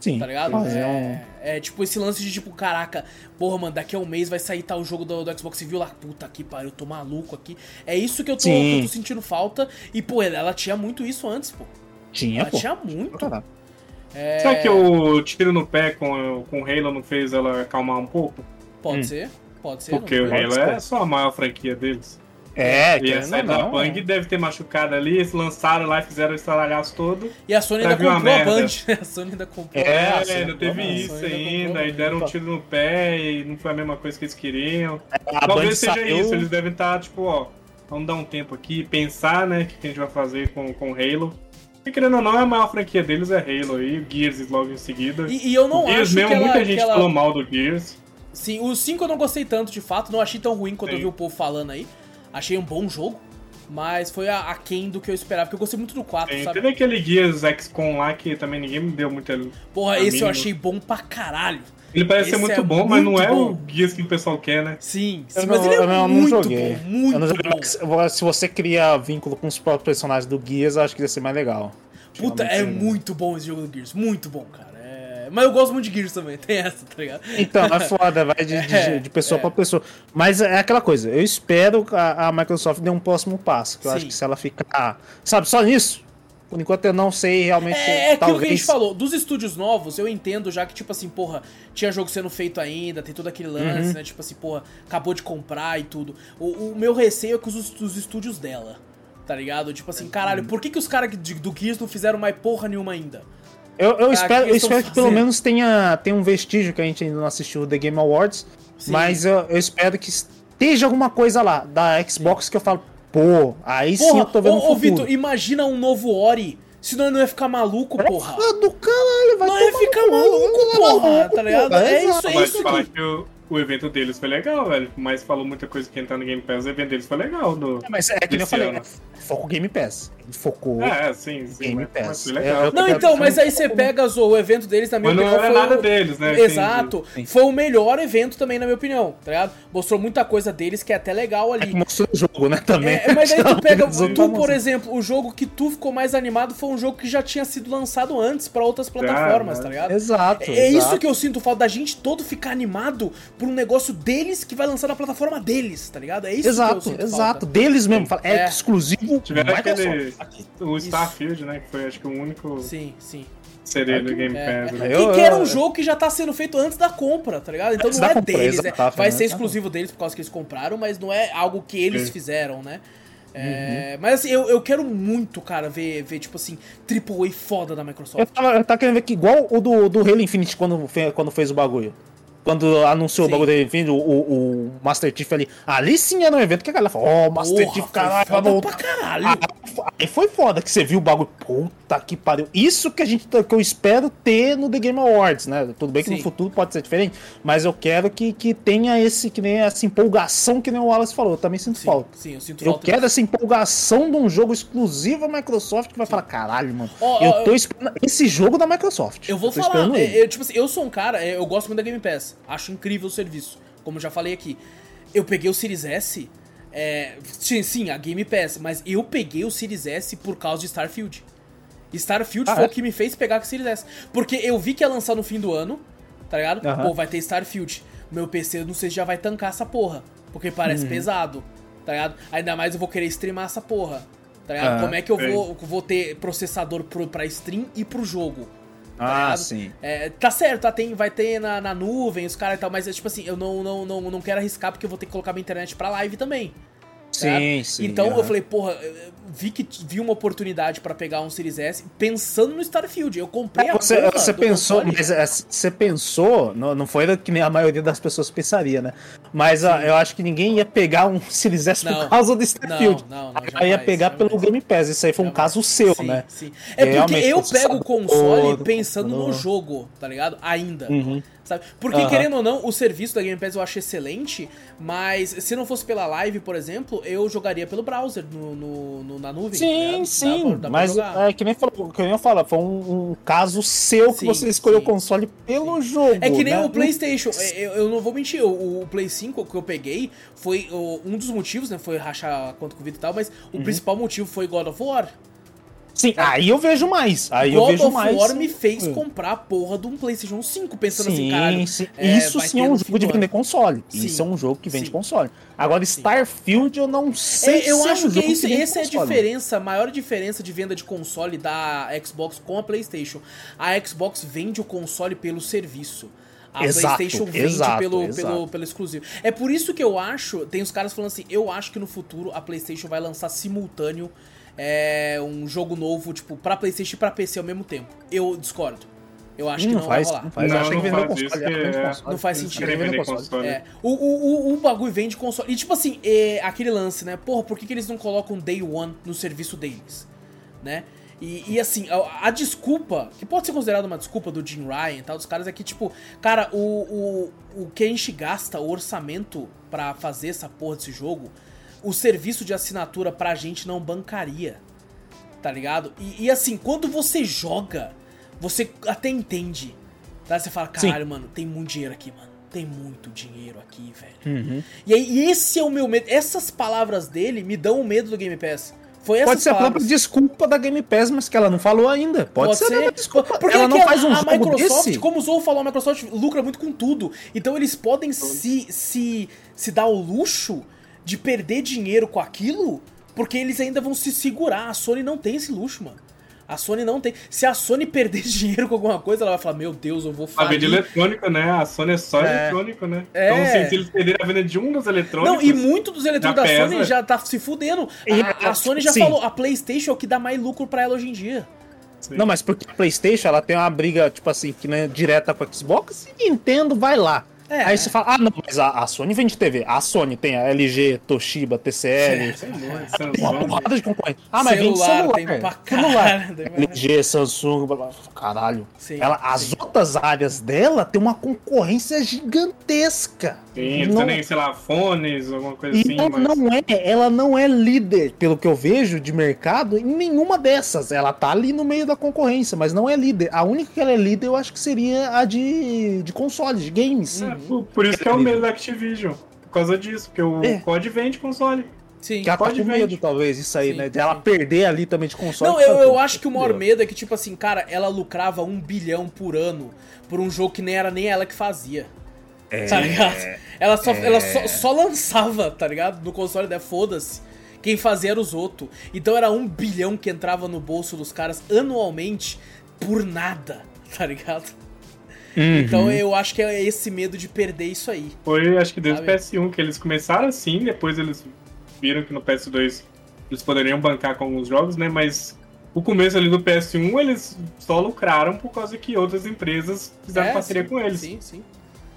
Sim. Tá ligado? Um- É, é tipo esse lance de tipo, caraca, porra, mano, daqui a um mês vai sair tal jogo do, do Xbox Civil lá. Puta que pariu, eu tô maluco aqui. É isso que eu tô, que eu tô sentindo falta. E, pô, ela, ela tinha muito isso antes, pô. Tinha, Ela pô. tinha muito. Caralho. É, Será que o tiro no pé com, com o Halo não fez ela acalmar um pouco? Pode Hum. ser, pode ser. Porque o. Halo é só a maior franquia deles. É, E a não, Bang deve ter machucado ali, eles lançaram lá e fizeram o estralhaço todo. E a Sony ainda comprou a. Band. <laughs> a Sony ainda comprou. É, É, assim, ainda teve não, isso ainda ainda, comprou, aí deram um né? tiro no pé e não foi a mesma coisa que eles queriam. A Band Talvez seja saiu- isso, eles devem estar, tipo, ó, vamos dar um tempo aqui, pensar, né, o que a gente vai fazer com, com Halo. E querendo ou não, a maior franquia deles é Halo aí, o Gears logo em seguida. E, e eu não Gears acho mesmo, que ela, muita gente ela- falou mal do Gears. Sim, o 5 eu não gostei tanto, de fato. Não achei tão ruim quanto eu Sim. vi o povo falando aí. Achei um bom jogo. Mas foi a- aquém do que eu esperava. Porque eu gostei muito do 4, Tem, sabe? teve aquele Gears XCOM lá que também ninguém me deu muita. Porra, esse eu mínima. achei bom pra caralho. Ele parece ser Esse muito é bom, mas não muito é bom. o Gears que o pessoal quer, né? Sim, sim Eu mas não- ele é eu não- não muito joguei. bom. Muito Eu não joguei, bom. mas se você cria vínculo com os próprios personagens do Gears, eu acho que ia ser mais legal. Puta, é Realmente, muito bom esse jogo do Gears. Muito bom, cara. É... Mas eu gosto muito de Gears também. <laughs> Tem essa, tá ligado? Então, é foda, vai de, de- <laughs> É, de pessoa é. pra pessoa. Mas é aquela coisa, eu espero que a, a Microsoft dê um próximo passo. Que eu Sim. acho que se ela ficar, sabe, só nisso, Por enquanto eu não sei realmente. É, é aquilo talvez... que a gente falou. Dos estúdios novos, eu entendo já que, tipo assim, porra, tinha jogo sendo feito ainda, tem todo aquele lance, Uhum. né? Tipo assim, porra, acabou de comprar e tudo. O, o meu receio é com os, os estúdios dela, tá ligado? Tipo assim, caralho, por que, que os caras do Gears não fizeram mais porra nenhuma ainda? Eu, eu Ah, espero, que eu espero que pelo menos tenha, tenha um vestígio que a gente ainda não assistiu The Game Awards. Sim. Mas eu, eu espero que esteja alguma coisa lá da Xbox que eu falo, pô, aí sim eu tô vendo ô, o ô futuro. Vitor, imagina um novo Ori. Senão ele não ia ficar maluco, porra. Ah, do caralho, vai Não ia ficar maluco, porra, tá ligado? porra, É isso, é Mas isso falar que... o, evento deles foi legal, velho. Mas falou muita coisa que entrar no Game Pass, o evento deles foi legal. Do... Mas é que nem eu falei, ano. é foco Game Pass. Ele focou É, sim, sim. Game mas, mas Pass. foi legal. É, Não, então, mas aí você pega o evento deles, na minha Mas não opinião, era foi nada o- deles, né? Exato. Sim. Foi o melhor evento também, na minha opinião, tá ligado? Mostrou muita coisa deles que é até legal É que ali. mostrou o jogo, né, também. É, mas aí tu <laughs> pega, Os outros tu, não por exemplo, o jogo que tu ficou mais animado foi um jogo que já tinha sido lançado antes pra outras plataformas, né? tá ligado? Exato. É, é isso exato. que eu sinto falta da gente todo ficar animado por um negócio deles que vai lançar na plataforma deles, tá ligado? É isso que eu Exato, sinto exato. falta. Deles mesmo. É, É. exclusivo Tiveram Microsoft. aquele. O Starfield, né? Que foi acho que o único Sim, sim. CD do Game É, Pass. é. né? Eu- que, que era um eu- jogo que já tá sendo feito antes da compra, tá ligado? Então Antes não é compra, deles, é- exato, vai né? ser exclusivo deles por causa que eles compraram, mas não é algo que eles Sim. fizeram, né? É, Uhum. Mas assim, eu, eu quero muito, cara, ver, ver tipo assim, AAA foda da Eu Microsoft. tava, eu tava querendo ver que igual o do, do Halo Infinite quando, quando fez o bagulho. Quando anunciou Sim. o bagulho do Halo Infinite, o, o, o Master Chief ali. Ali sim era um evento que a galera falou: Ó, oh, Master Porra, Chief, caralho, vai voltar. pra caralho. Aí foi foda que você viu o bagulho. Puta que pariu. Isso que a gente que eu espero ter no The Game Awards, né? Tudo bem que Sim. no futuro pode ser diferente, mas eu quero que, que tenha esse, que nem essa empolgação que nem o Wallace falou. Eu também sinto sim, falta. sim, eu sinto Eu falta. quero essa empolgação de um jogo exclusivo à Microsoft que vai falar, caralho, mano. Ó, eu tô esperando esse jogo da Microsoft. Eu vou tô falar, esperando é, eu, tipo assim, eu sou um cara, é, eu gosto muito da Game Pass, acho incrível o serviço, como já falei aqui. Eu peguei o Series S, é, sim, sim, a Game Pass, mas eu peguei o Series S por causa de Starfield. Starfield Ah, foi é? o que me fez pegar com o Series S. Porque eu vi que ia lançar no fim do ano, tá ligado? Aham. Pô, vai ter Starfield. Meu PC, não sei se já vai tancar essa porra, porque Uhum. parece pesado, tá ligado? Ainda mais eu vou querer streamar essa porra, tá ligado? Ah, Como é que eu vou, vou ter processador pro, pra stream e pro jogo? Tá Ah, ligado? sim. É, tá certo, tá, tem, vai ter na, na nuvem, os caras e tal, mas é tipo assim, eu não, não, não, não quero arriscar porque eu vou ter que colocar minha internet pra live também. Sim, sim. Então eu aham. falei, porra, eu vi que vi uma oportunidade pra pegar um Series S pensando no Starfield. Eu comprei a Você, porra você pensou, console. mas é, você pensou, não, não foi que nem a maioria das pessoas pensaria, né? Mas ah, eu acho que ninguém ia pegar um <laughs> Series S Não. por causa do Starfield. Não, não, não, ia pegar jamais. pelo Game Pass. Isso aí foi um Jamais. caso seu, Sim, né? sim. É porque Realmente, eu pego o console processador, pensando no computador. jogo, tá ligado? Ainda. Uhum. Sabe? Porque, Aham. querendo ou não, o serviço da Game Pass eu acho excelente, mas se não fosse pela live, por exemplo, eu jogaria pelo browser no, no- no- na nuvem. tá Sim, ligado? sim, Dá pra- dá mas é que nem, falou, que nem eu falo, foi um, um caso seu que Sim, você escolheu sim. o console pelo jogo. É que nem né? o PlayStation. é, Eu, eu não vou mentir, o, o Play 5 que eu peguei foi o- um dos motivos, né? Foi rachar conta com o Vitor e tal, mas o Uhum. principal motivo foi God of War. Sim, aí eu vejo mais. Aí eu God vejo of mais. War me fez Hum. comprar a porra de um PlayStation 5, pensando Sim, assim, caralho. sim. é, Isso sim é um jogo de vender console. Sim. Isso é um jogo que vende Sim. console. Agora, Starfield eu não sei É, eu se é um acho que isso, vende essa é a diferença, a maior diferença de venda de console da Xbox com a PlayStation. A Xbox vende o console pelo serviço. A Exato, PlayStation vende exato, pelo, exato. Pelo, pelo exclusivo. É por isso que eu acho, tem os caras falando assim, eu acho que no futuro a PlayStation vai lançar simultâneo é, um jogo novo, tipo, pra PlayStation e pra PC ao mesmo tempo. Eu discordo. Eu acho que Não faz, vai rolar. não faz. Não, Acho que não vendeu faz console. que que vende é- console. Não faz sentido. que vender console. console. É, o, o, o, o bagulho vende console. E tipo assim, é, aquele lance, né? Porra, por que, que eles não colocam Day One no serviço deles? Né? E, e, assim, a, a desculpa, que pode ser considerada uma desculpa do Jim Ryan e tal, dos caras, é que, tipo, cara, o, o, o que a gente gasta, o orçamento pra fazer essa porra desse jogo, o serviço de assinatura pra gente não bancaria. Tá ligado? E, e assim, quando você joga, você até entende. Tá? Você fala, Sim. caralho, mano, tem muito dinheiro aqui, mano. Tem muito dinheiro aqui, velho. Uhum. E aí, e esse é o meu medo. Essas palavras dele me dão o medo do Game Pass. Foi essas Pode ser a palavras. própria desculpa da Game Pass, mas que ela não falou ainda. Pode, ser, a própria desculpa. Porque ela não faz um a jogo Microsoft, desse. como o Zou falou, a Microsoft lucra muito com tudo. Então eles podem se, se, se dar o luxo de perder dinheiro com aquilo, porque eles ainda vão se segurar. A Sony não tem esse luxo, mano. A Sony não tem. Se a Sony perder <laughs> dinheiro com alguma coisa, ela vai falar: Meu Deus, eu vou A venda eletrônico, né? A Sony é só É. eletrônico, né? É. Então, assim, se eles perderem a venda de um dos eletrônicos. Não, e muito dos eletrônicos da Já Sony pesa. já tá se fudendo. E, A, a Sony já sim. falou: a PlayStation é o que dá mais lucro pra ela hoje em dia. Sim. Não, mas porque a PlayStation ela tem uma briga, tipo assim, que não é direta com a Xbox e Nintendo vai lá. É. Aí você fala, ah, não, mas a, a Sony vende TV. A Sony tem a LG, Toshiba, TCL, muito, <laughs> tem uma porrada de concorrente. Ah, mas vende Celular, celular. tem pra celular. pra- LG, Samsung, blá, blá, caralho. Sim, ela, as sim. outras áreas dela tem uma concorrência gigantesca. Sim, não, nem, sei lá, fones, alguma coisa e assim, ela mas. não é, ela não é líder, pelo que eu vejo de mercado, em nenhuma dessas. Ela tá ali no meio da concorrência, mas não é líder. A única que ela é líder, eu acho que seria a de, de consoles, de games. É, por, por isso que é o medo da Activision. Por causa disso, porque o É. COD vende console. Sim. Que ela tá com medo, talvez, isso aí, Sim, né? De ela perder ali também de console. Não, eu, eu acho que o maior fudeu. medo é que, tipo assim, cara, ela lucrava um bilhão por ano por um jogo que nem era nem ela que fazia. É, Tá ligado? Ela, só, ela só, só lançava, tá ligado? No console dela, foda-se. Quem fazia era os outros. Então era um bilhão que entrava no bolso dos caras anualmente por nada, tá ligado? Uhum. Então eu acho que é esse medo de perder isso aí. Foi, acho que desde o Sabe? PS1 que eles começaram assim, depois eles viram que no PS2 eles poderiam bancar com alguns jogos, né? Mas o começo ali do PS1 eles só lucraram por causa que outras empresas fizeram É, parceria sim, com eles. Sim, sim.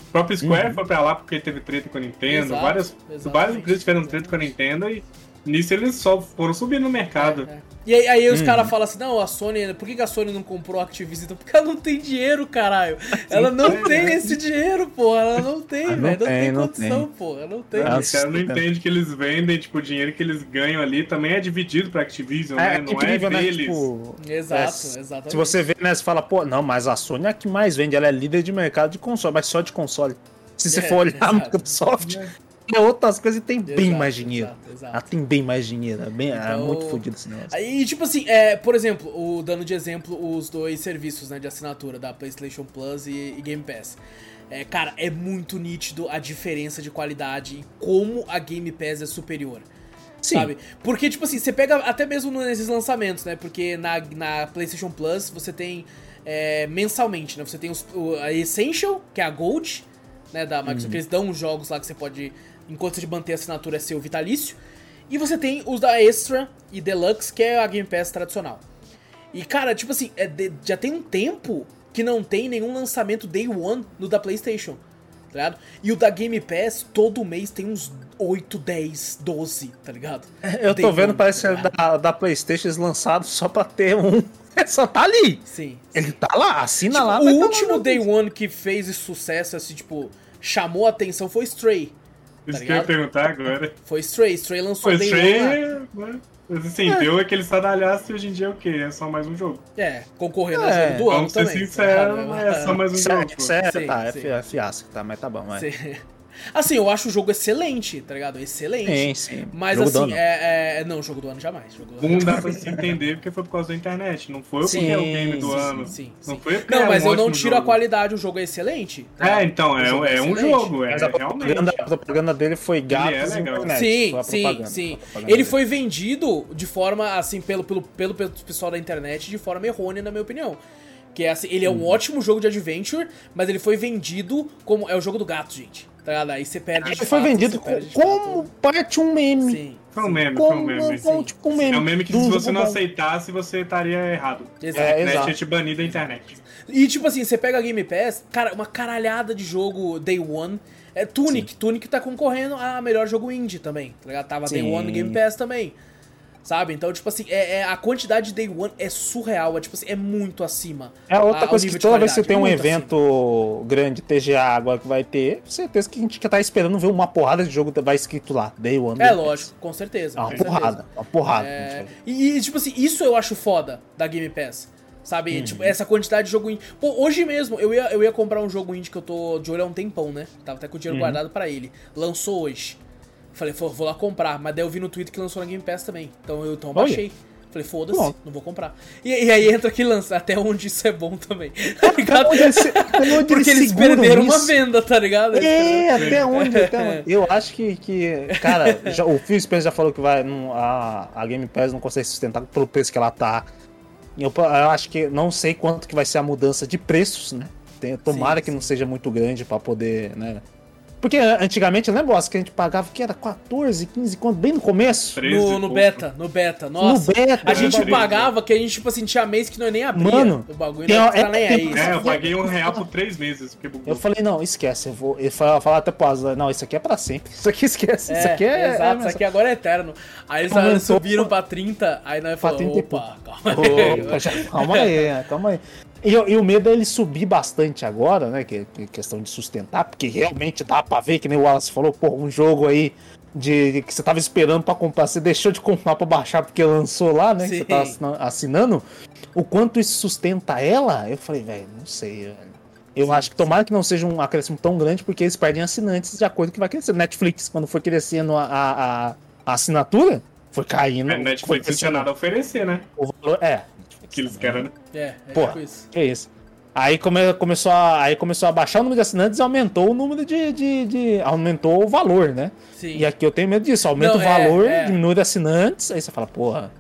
O próprio Square Uhum. foi pra lá porque teve treta com a Nintendo, Exato, várias, várias empresas tiveram treta com a Nintendo e nisso eles só foram subindo no mercado. É, é. E aí, aí Hum. os caras falam assim, não, a Sony, por que, a Sony não comprou a Activision? Então, Porque ela não tem dinheiro, caralho. Ela não é, tem né? esse dinheiro, porra. Ela não tem, velho. não Não, tem, não condição, tem. porra. Ela não tem. Ah, Os caras não entendem que eles vendem, tipo, o dinheiro que eles ganham ali também é dividido pra Activision, né? Não é incrível, né? deles. Tipo, Exato, é, se- exatamente. Se você vê, né, você fala, pô, não, mas a Sony é a que mais vende, ela é líder de mercado de console, mas só de console. Se você É, for olhar a. Microsoft, é outras coisas e tem bem Exato, mais dinheiro. exato, exato. Ela tem bem mais dinheiro, é, bem, é Então- muito fodido esse negócio. Aí, tipo assim, é, por exemplo, o, dando de exemplo os dois serviços né, de assinatura da PlayStation Plus e, e Game Pass. É, cara, é muito nítido a diferença de qualidade e como a Game Pass é superior. Sim, Sabe? Porque, tipo assim, você pega até mesmo nesses lançamentos, né? Porque na, na PlayStation Plus você tem é, mensalmente, né? Você tem os, o, a Essential, que é a Gold, né? Da Microsoft, que eles dão uns jogos lá que você pode, enquanto você manter a assinatura, é seu vitalício. E você tem os da Extra e Deluxe, que é a Game Pass tradicional. E, cara, tipo assim, é de- já tem um tempo que não tem nenhum lançamento Day One no da PlayStation. Tá ligado? E o da Game Pass, todo mês tem uns 8, 10, 12, tá ligado? <laughs> eu Day tô vendo, One, parece que tá é da, da Playstation lançaram só pra ter um. <laughs> Só tá ali. Sim. Ele tá lá, assina lá. Tipo, vai o tá lá último Day One que fez esse sucesso, assim, tipo, chamou a atenção foi Stray. Isso Tá que eu ia perguntar agora. Foi Stray. Stray lançou Foi Day Stray, One. né? Mas assim, deu aquele sadalhaço e hoje em dia é o quê? É só mais um jogo. É, concorrendo É, ao jogo do ano Vamos ser também. tá sinceros, é só mais um é, jogo. isso é- Sim, tá, é é fiasco, tá, mas tá bom, vai. Sim. Assim, eu acho o jogo excelente, tá ligado? Excelente. Sim, sim. Mas Jogo assim, é, é- Não, jogo do ano jamais. Jogo do ano jamais. dá pra se entender porque foi por causa da internet. Não foi Sim, porque é o game do sim, ano. Sim, Não sim. foi porque Não, é mas um eu não tiro a jogo. qualidade, o jogo é excelente. tá É, então, é, jogo é um jogo, é Mas a propaganda, realmente. a propaganda dele foi gatos é. Sim, foi a sim, sim. foi a Ele dele. foi vendido de forma, assim, pelo, pelo, pelo pessoal da internet, de forma errônea, na minha opinião. Que é assim, ele é um Uhum. ótimo jogo de adventure, mas ele foi vendido como. É o jogo do gato, gente. Tá ligado? Aí você perde. de Ele foi vendido como fato. parte um meme. Sim. Foi um meme, Como, foi um meme. como, tipo um meme. É um meme que se você não aceitasse, você estaria errado. Exato. É, A internet exato. te banir da internet. E tipo assim, você pega a Game Pass, cara, uma caralhada de jogo Day One. É Tunic, Tunic tá concorrendo a melhor jogo indie também, tá ligado? Tava Day Sim. One no Game Pass também. Sabe? Então, tipo assim, é, é- a quantidade de Day One é surreal, é tipo assim, é muito acima. É outra a- coisa que toda vez que você tem um muito evento grande TGA agora que vai ter, certeza que a gente tá esperando ver uma porrada de jogo vai escrito lá, Day One. acima. É Day lógico, com certeza. É uma com certeza. porrada, uma porrada. É, e, e, tipo assim, isso eu acho foda da Game Pass. Sabe? Tipo, essa quantidade de jogo indie. Pô, hoje mesmo eu ia, eu ia comprar um jogo indie que eu tô de olho há um tempão, né? Tava até com o dinheiro guardado pra ele. Lançou hoje. Falei, "Pô, vou lá comprar. Mas daí eu vi no Twitter que lançou na Game Pass também. Então eu então eu baixei. Falei, foda-se, não vou comprar. E, e aí entra que lança até onde isso é bom também. <laughs> Tá ligado? Até onde até onde Porque eles perderam uma isso? venda, tá ligado? É, até onde, até onde. <laughs> Eu acho que, que cara, já- o Phil Spencer já falou que vai, não- a, a Game Pass não consegue sustentar pelo preço que ela tá. Eu, eu acho que não sei quanto que vai ser a mudança de preços, né? Tem, tomara sim, que sim. não seja muito grande para poder, né? Porque antigamente, eu lembro que a gente pagava que era 14, 15 conto, bem no começo. No, no beta, no beta. Nossa. No beta. A gente é, pagava que a gente, tipo assim, tinha mês que nós nem abria Mano, o bagulho. Não tá nem aí. É, eu paguei um real por <laughs> três meses. Eu falei, não, esquece. Eu vou eu falar até pro Aslan, não, isso aqui é pra sempre. Isso aqui esquece. É, isso aqui é. Exato, é, isso aqui agora é eterno. Aí eles Aumentou, subiram pra 30, aí nós falamos, opa, calma aí. calma aí, calma aí. E, e, o medo é ele subir bastante agora, né? Que, que questão de sustentar, porque realmente dá pra ver, que nem o Wallace falou, pô, um jogo aí de que você tava esperando para comprar, você deixou de comprar para baixar porque lançou lá, né? Que você tava assinando. O quanto isso sustenta ela, eu falei, velho, não sei, velho. Eu sim, acho que tomara que não seja um acréscimo tão grande, porque eles perdem assinantes de acordo com que vai crescendo. Netflix, quando foi crescendo a, a, a assinatura, foi caindo. É, Netflix não tinha nada a oferecer, né? O valor, é, que eles querem, né? É, é Pô, tipo isso. Que isso. Aí come, começou, a, aí começou a baixar o número de assinantes e aumentou o número de, de, de, Aumentou o valor, né? Sim. E aqui eu tenho medo disso. Aumenta Não, o valor, é, é. diminui de assinantes, aí você fala, porra,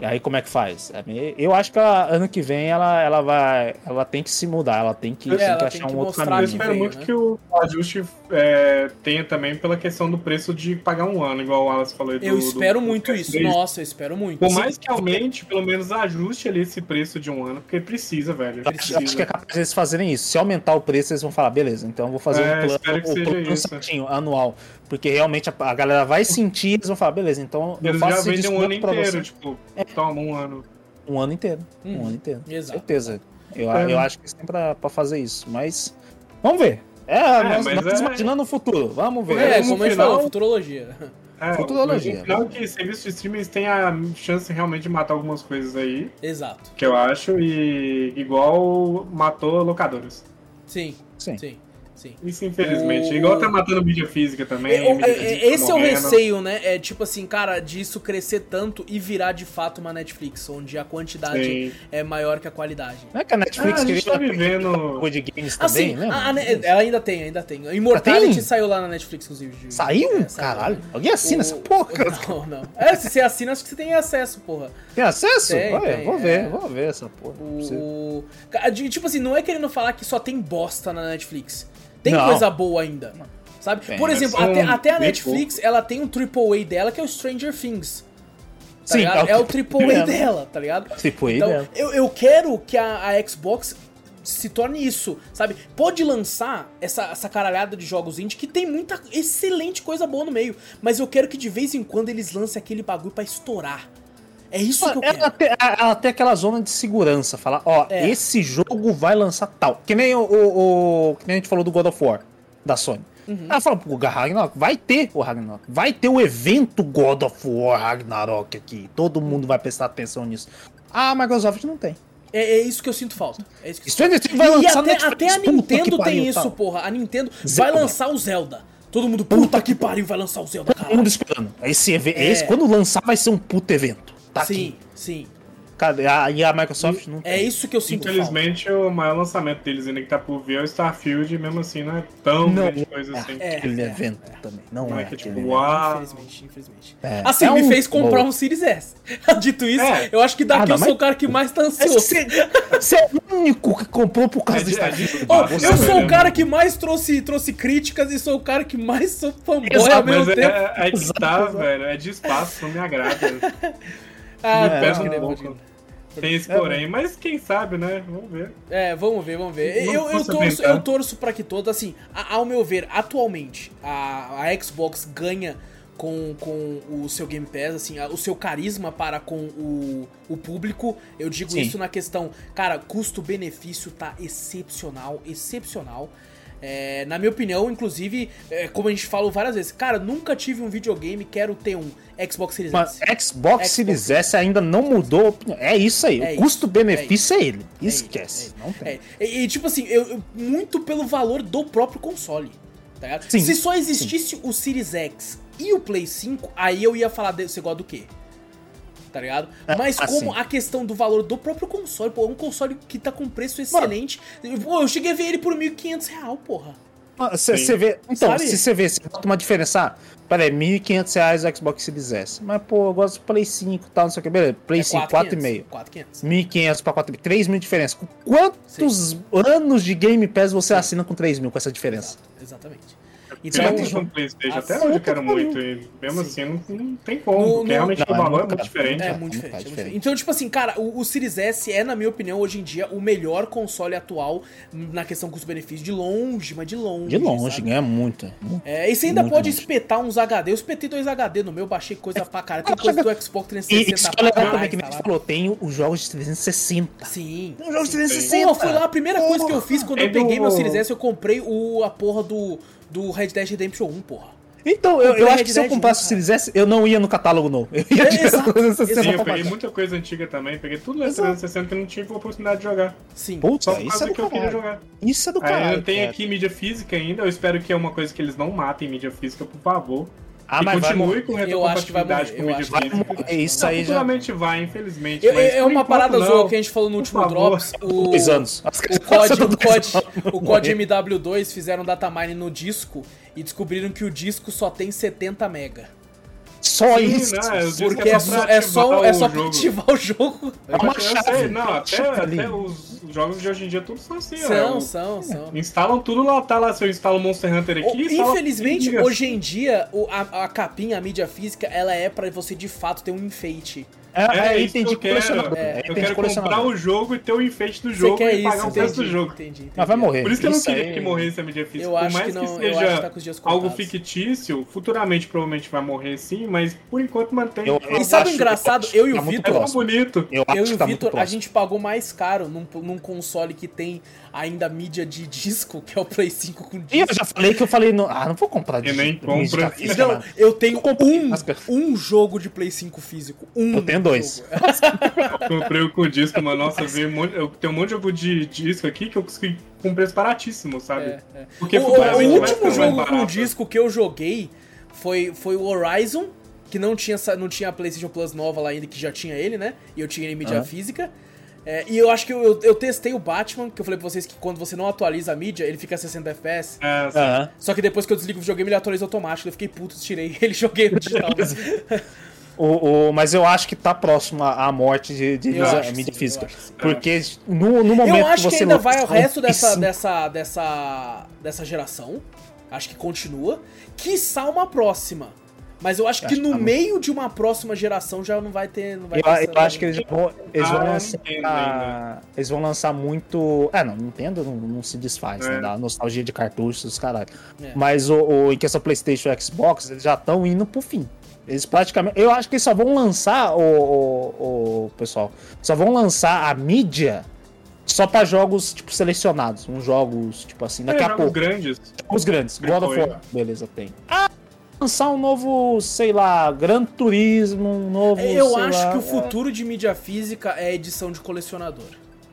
e aí como é que faz? É, eu acho que ela, ano que vem ela, ela vai. Ela tem que se mudar, ela tem que, é, tem que achar tem que um outro caminho. Eu espero muito né? que o ajuste é, tenha também pela questão do preço de pagar um ano, igual o Wallace falou do, Eu espero do, muito do isso. Nossa, eu espero muito. Por mais que aumente, pelo menos ajuste ali esse preço de um ano, porque precisa, velho. Precisa. Eu acho que é capaz de eles fazerem isso. Se aumentar o preço, eles vão falar, beleza, então eu vou fazer é, um plano, um plano certinho, anual. Porque realmente a, a, galera vai sentir, eles vão falar, beleza, então eles eu faço já vendem um ano inteiro, você. tipo, é. toma um ano. Um ano inteiro. Hum, um uhum. ano inteiro. Exato. Certeza. Eu, é. eu acho que tem pra, pra fazer isso. Mas. Vamos ver. É, é nós, nós é... imaginando o futuro. Vamos ver. É, como a gente falou, futurologia. É, <laughs> futurologia. Claro que serviços de streaming tem a chance realmente de matar algumas coisas aí. Exato. Que eu acho, e igual matou locadoras. Sim. Sim. Sim. Sim. Isso, infelizmente. O... Igual tá matando mídia física também. É, mídia física esse tá é o receio, né? É tipo assim, cara, disso crescer tanto e virar de fato uma Netflix, onde a quantidade Sim. é maior que a qualidade. Não é que a Netflix ah, a gente tá vivendo. de games também, né? A, a, ela ainda tem, ainda tem. Immortality tem? saiu lá na Netflix, inclusive. De... Saiu? É, Caralho. Alguém assina o... essa porra? Não, não. É, se você assina, acho que você tem acesso, porra. Tem acesso? Tem, tem, vou ver, é. vou ver essa porra. O... Tipo assim, não é querendo falar que só tem bosta na Netflix. Tem não. coisa boa ainda. Sabe? Tem, Por exemplo, até, até a Netflix, ela tem um AAA dela que é o Stranger Things. Tá Sim, ligado? é o AAA dela, tá ligado? AAA então, dela. Eu, eu quero que a, a Xbox se torne isso, sabe? Pode lançar essa, essa caralhada de jogos indie que tem muita excelente coisa boa no meio, mas eu quero que de vez em quando eles lancem aquele bagulho para estourar. É isso que eu quero. Ela tem, aquela zona de segurança, falar, ó, é. esse jogo vai lançar tal. Que nem o, o, o, que nem a gente falou do God of War, da Sony. Uhum. Ela fala, pô, Ragnarok, vai ter o Ragnarok, vai ter o evento God of War Ragnarok aqui. Todo mundo vai prestar atenção nisso. A Microsoft não tem. É, é, isso que eu sinto falta. É isso que Stranger Things vai lançar até, até a Nintendo tem isso, tal. porra. A Nintendo Zelda. vai lançar o Zelda. Todo mundo, puta que pariu, vai lançar o Zelda, cara. Todo mundo esperando. Esse, é. esse, quando lançar, vai ser um puto evento. Tá sim, aqui. sim. E a Microsoft não É isso que eu sinto Infelizmente, falta. o maior lançamento deles ainda que tá por vir é o Starfield, e mesmo assim não é tão não, grande coisa é, assim. É, aquele é, evento é, também. Não, não é, é que tipo, uau. Infelizmente, infelizmente. É, assim, é me um... fez comprar um Series S. <laughs> Dito isso, eu acho que daqui ah, não, eu sou mas... o cara que mais tá ansioso. Você é o único que comprou por causa do Starfield. Oh, eu sou o cara que mais trouxe, trouxe críticas e sou o cara que mais sou fanboy ao mesmo mas tempo. É, é que tá, velho. É de espaço, não me agrada. <laughs> Ah, me pesa um pouco. Tem esse é, porém, mas quem sabe, né? Vamos ver. É, vamos ver, vamos ver. eu, eu, torço, eu torço pra que todos, assim, ao meu ver, atualmente, a, a Xbox ganha com, com o seu Game Pass, assim, o seu carisma para com o, o público. Eu digo Sim. isso na questão, cara, custo-benefício tá excepcional, excepcional. É, na minha opinião, inclusive, é, como a gente falou várias vezes, cara, nunca tive um videogame, quero ter um Xbox Series S. Xbox, Xbox Series S ainda não mudou. É isso aí, é o custo-benefício é, é, ele. É Esquece. não tem. E, tipo assim, eu, eu, muito pelo valor do próprio console. Tá sim, Se só existisse sim. o Series X e o Play 5, aí eu ia falar desse igual do quê? Tá ligado? É, Mas assim. como a questão do valor do próprio console, pô, é um console que tá com preço excelente. Mano. Pô, eu cheguei a ver ele por 1.500 real, porra. Você Sim. vê. Então, Sabe? se você vê, você bota uma diferença. Ah, peraí, 1.500 reais o Xbox Series S. Mas, pô, eu gosto do Play 5 e tal, não sei o que. Beleza, Play É 5, 4.500. 4,5. 4.500. 1.500 pra 4.000. 3 mil de diferença. Com Quantos anos de Game Pass você assina com 3 mil com essa diferença? Exatamente. Então, eu tenho um PlayStation, até hoje eu quero muito. E mesmo Sim. assim, não, não tem como, No- porque no- realmente Não, o é valor é muito muito diferente. É É, muito muito diferente, é muito diferente. Então, tipo assim, cara, o, o Series S é, na minha opinião, hoje em dia, o melhor console atual na questão custo-benefício. De longe, mas de longe. De longe, sabe? ganha muito. muito. É, e você ainda Muito pode longe. espetar uns HD. Eu espetei dois HD no meu, baixei coisa pra cara. Tem coisa do Xbox E 360 isso que é pra legal caralho, também, que lá. falou, tem os jogos de 360. Sim. Tem os jogos de Sim. 360. Pô, foi lá a primeira coisa que eu fiz quando É eu peguei do- meu Series S, eu comprei o, a porra do, do Red Dead Redemption 1, porra. Então, eu, eu acho que se eu comprasse o. Series S, eu não ia no catálogo novo. Eu ia É, direto exato, no 360 Sim, eu peguei muita coisa antiga também, peguei tudo Exato. 360 e não tive a oportunidade de jogar. Sim. Putz, Só por isso é causa do que eu queria caralho. jogar. Isso é do Aí caralho. eu tenho cara. aqui mídia física ainda, eu espero que é uma coisa que eles não matem mídia física, por favor. Ah, mas vai continue morrer. com Eu acho que vai retrocompatibilidade morrer, com eu mídia acho Vai que física. morrer. Isso aí já. futuramente vai, infelizmente. Eu- mas é uma parada zoa que a gente falou no Por último favor. Drops. <laughs> O, Dois anos. O COD, o COD, o. COD MW2 fizeram datamine no disco e descobriram que o disco só tem 70 mega. Só Sim, isso. né, eu disse Porque que é pra só, é só, é o só ativar o jogo. É uma Eu sei, chave. Não, até, ali. até os jogos de hoje em dia tudo são assim, São, ó. são, são. Instalam tudo lá, tá lá. Se eu instalo Monster Hunter aqui, instala Infelizmente, hoje em dia, o- a, a capinha, a mídia física, ela é pra você de fato ter um enfeite. É, É, é item que de eu quero. colecionador. É, É eu quero comprar o jogo e ter o enfeite do Você jogo quer e pagar isso, o preço do jogo. entendi, entendi. Mas vai morrer. Por isso que eu não queria aí- que morresse a mídia física. Eu Por acho mais que que, não- eu seja que tá algo fictício, futuramente provavelmente vai morrer sim, mas por enquanto mantém. Eu- E eu sabe o engraçado? acho Eu que e o tá Vitor- É bonito. Eu e que o tá Vitor, a gente pagou mais caro num, num console que tem ainda mídia de disco, que é o Play 5 com E eu disco. já falei que eu falei, no... ah, não vou comprar E nem mídia compra. física, Então, eu tenho comprei, um, um jogo de Play 5 físico. Um Eu tenho dois. jogo. <laughs> Comprei o com disco, mas nossa, veio um monte, eu tenho um monte de jogo de disco aqui que eu consegui com preço baratíssimo, sabe? É, é. Porque o, o- último jogo com disco que eu joguei foi, foi o Horizon, que não tinha, não tinha a PlayStation Plus nova lá ainda, que já tinha ele, né? E eu tinha ele em mídia Aham. física. É, e eu acho que eu, eu, testei o Batman, que eu falei pra vocês que quando você não atualiza a mídia, ele fica a 60 FPS. É, assim, Aham. Só que depois que eu desligo o videogame, ele atualiza automático. Eu fiquei puto, tirei <laughs> ele e joguei no digital. <laughs> O, o- mas eu acho que tá próximo à morte de, de mídia- que sim, física. que sim. Porque no, no momento Eu acho que que ainda vai o resto dessa, dessa, dessa, dessa geração. Acho que continua. Quiçá uma próxima. Mas eu acho que Acho que no tá muito- meio de uma próxima geração já não vai ter. Não vai Eu, ter eu acho que eles já vão, eles vão Ah, eu lançar. ainda. Eles vão lançar muito. É, não, Nintendo não, não se desfaz, É. né? Da nostalgia de cartuchos, os caralho. É. Mas o, o, em questão PlayStation e Xbox, eles já estão indo pro fim. Eles praticamente. Eu acho que eles só vão lançar, o, o, o pessoal. Só vão lançar a mídia só pra jogos, tipo, selecionados. Uns jogos, tipo assim, daqui é, a jogos pouco. grandes. Os grandes. God of. War. Beleza, tem. Ah, lançar um novo, sei lá, Gran Turismo, um novo. Eu sei acho lá, que o é. futuro de mídia física é edição de colecionador.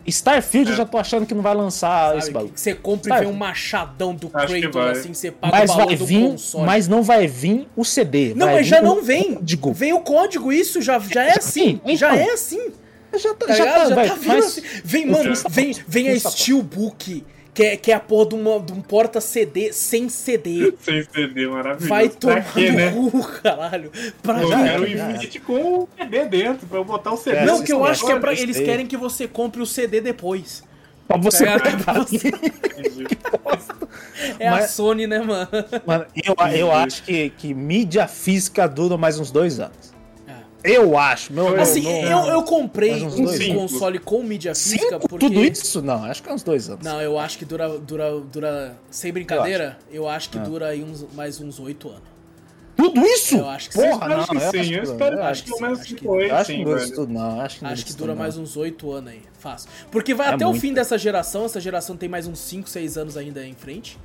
Starfield É. eu já tô achando que não vai lançar Sabe? esse bagulho. você compra e Sabe? vem um machadão do Acho Kratos, assim, você paga Mas o valor vai do vir, console. mas não vai vir o CD. Não, vai mas já não vem. código. Vem o código, isso já, já é assim. Sim, Já então. é assim. Já tá, Tá já ligado? tá, Já vai, tá vindo mas- assim. Vem, mano, Ufa, vem, vem a Steelbook, que é, que é a porra de, uma, de um porta-CD sem CD. Sem CD, maravilhoso. Vai tomar quê, né? no cu, caralho. Pra Eu quero o Infinity com o CD dentro, pra eu botar o CD. É, Não, que eu acho que é pra. Eles querem que você compre o CD depois. Pra você ligado? pegar. <laughs> É a Sony, né, mano? Mano, eu, eu acho que, que mídia física dura mais uns dois anos. Eu acho. Meu, Assim, meu- eu, eu comprei um dois. console com mídia física Cinco? porque. Tudo isso? Não, acho que é uns dois anos. Não, eu acho que dura, dura, dura. Sem brincadeira, eu acho, que Ah. dura aí uns, mais uns oito anos. Tudo isso? Eu acho que Porra, Eu não. acho que eu sim, acho eu que- espero eu que acho acho que pelo menos acho que- Eu acho que sim, não dura tudo, não. Acho que, não Acho que dura mais não. uns oito anos aí, fácil. Porque vai É até o muito. fim dessa geração, essa geração tem mais uns 5, 6 anos ainda em frente.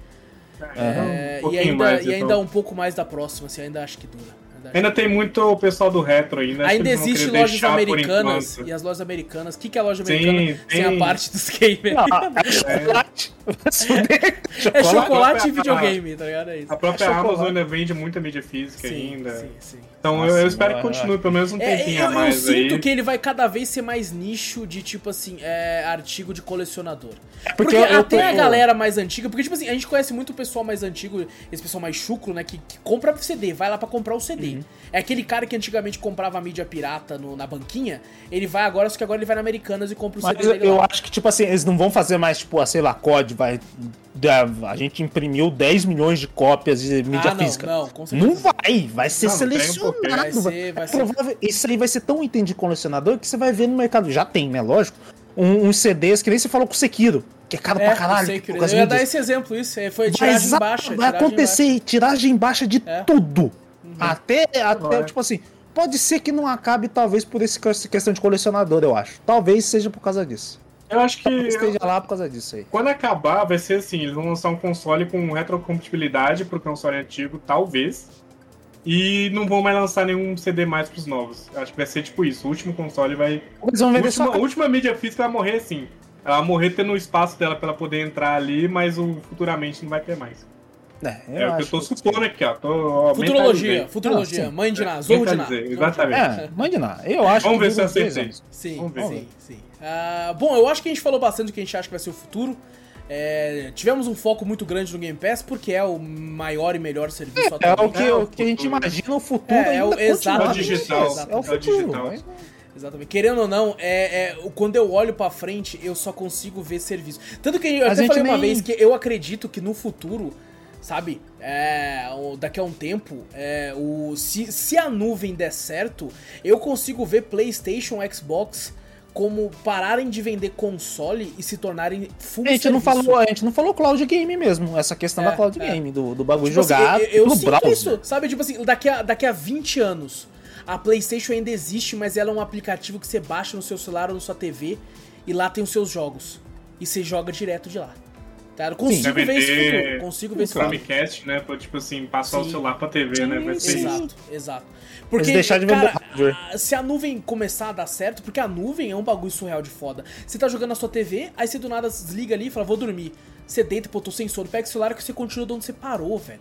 É, É, um e ainda, mais, e ainda então. um pouco mais da próxima, assim, ainda acho que dura. Verdade. Ainda tem muito o pessoal do retro ainda. que Ainda vão existe lojas americanas. E as lojas americanas. O que, que é loja Sim, americana sem a tem. parte dos gamers? Não, é chocolate. É chocolate e A- videogame, tá ligado? É isso. A própria É. Amazon ainda vende muita mídia física Sim, ainda. sim, sim. Então Nossa, eu, eu espero que continue pelo menos um É, tempinho eu, a eu mais sinto aí. que ele vai cada vez ser mais nicho de, tipo assim, é, artigo de colecionador. É Porque, porque eu- eu até a galera mais antiga, porque, tipo assim, a gente conhece muito o pessoal mais antigo, esse pessoal mais chucro, né, que, que compra CD, vai lá pra comprar o CD. Uhum. É aquele cara que antigamente comprava a mídia pirata no- na banquinha, ele vai agora, só que agora ele vai na Americanas e compra o Mas CD eu, eu acho que, tipo assim, eles não vão fazer mais, tipo, a, sei lá, COD, vai. da- A gente imprimiu 10 milhões de cópias de mídia Ah, não, física. não, com certeza. Não vai, vai ser Não, um selecionado. Vai ser- vai É ser- provável- Isso aí vai ser tão item de colecionador que você vai ver no mercado. Já tem, né? Lógico. Um- uns CDs que nem você falou com o Sekiro, que é caro É, pra eu caralho. sei eu ia dar esse exemplo, isso. é, Foi Vai, tiragem exa- baixa. vai tiragem acontecer tiragem baixa de É. tudo. Até, até Vai. tipo assim, pode ser que não acabe, talvez, por esse essa questão de colecionador, eu acho. Talvez seja por causa disso. Eu acho que Talvez esteja lá por causa disso aí. quando acabar vai ser assim, eles vão lançar um console com retrocompatibilidade pro console antigo, talvez. E não vão mais lançar nenhum CD mais pros novos. Eu Acho que vai ser tipo isso. O último console vai. Eles vão vender última, só. a última mídia física vai morrer assim. Ela vai morrer tendo o espaço dela pra ela poder entrar ali, mas o futuramente não vai ter mais. É, É, o que eu tô que- supondo aqui, ó. Tô, ó, Futurologia, futurologia, Ah, mãe de Ná, zorro de Ná. De Ná. exatamente. É, mande lá. Eu acho Vamos que ver se eu acertei. anos. Sim, Vamos ver. sim, sim. Ah, bom, eu acho que a gente falou bastante do que a gente acha que vai ser o futuro. É, tivemos um foco muito grande no Game Pass, porque é o maior e melhor serviço É o atualmente. que, É, o o que a gente imagina o futuro É, é o- ainda exatamente, continua digital, É o exatamente. é o futuro. digital. mas- Exatamente. Querendo ou não, é, é, o- quando eu olho pra frente, eu só consigo ver serviço. Tanto que eu A até gente falei uma nem- vez que eu acredito que no futuro, sabe, é, daqui a um tempo, é, o, se, se a nuvem der certo, eu consigo ver PlayStation, Xbox como pararem de vender console e se tornarem full A gente, não serviço. falou, a gente não falou cloud game mesmo, essa questão É, da cloud é. game, do, do bagulho Tipo assim, jogado eu, eu no sinto browser. isso, sabe? Tipo assim, daqui a, daqui a 20 anos, a PlayStation ainda existe, mas ela é um aplicativo que você baixa no seu celular ou na sua TV e lá tem os seus jogos. E você joga direto de lá. Tá? Eu consigo Deve ver esse futuro. Consigo ver esse futuro. Chromecast, né? Pra, tipo assim, passar o Sim. celular pra TV, né? Vai ser isso. Exato, exato. Porque, deixarem de cara, a- se a nuvem começar a dar certo, porque a nuvem é um bagulho surreal de foda. Você tá jogando na sua TV, aí você do nada desliga ali e fala, vou dormir. Você deita, pô, tô sem sono, pega o celular que você continua de onde você parou, velho.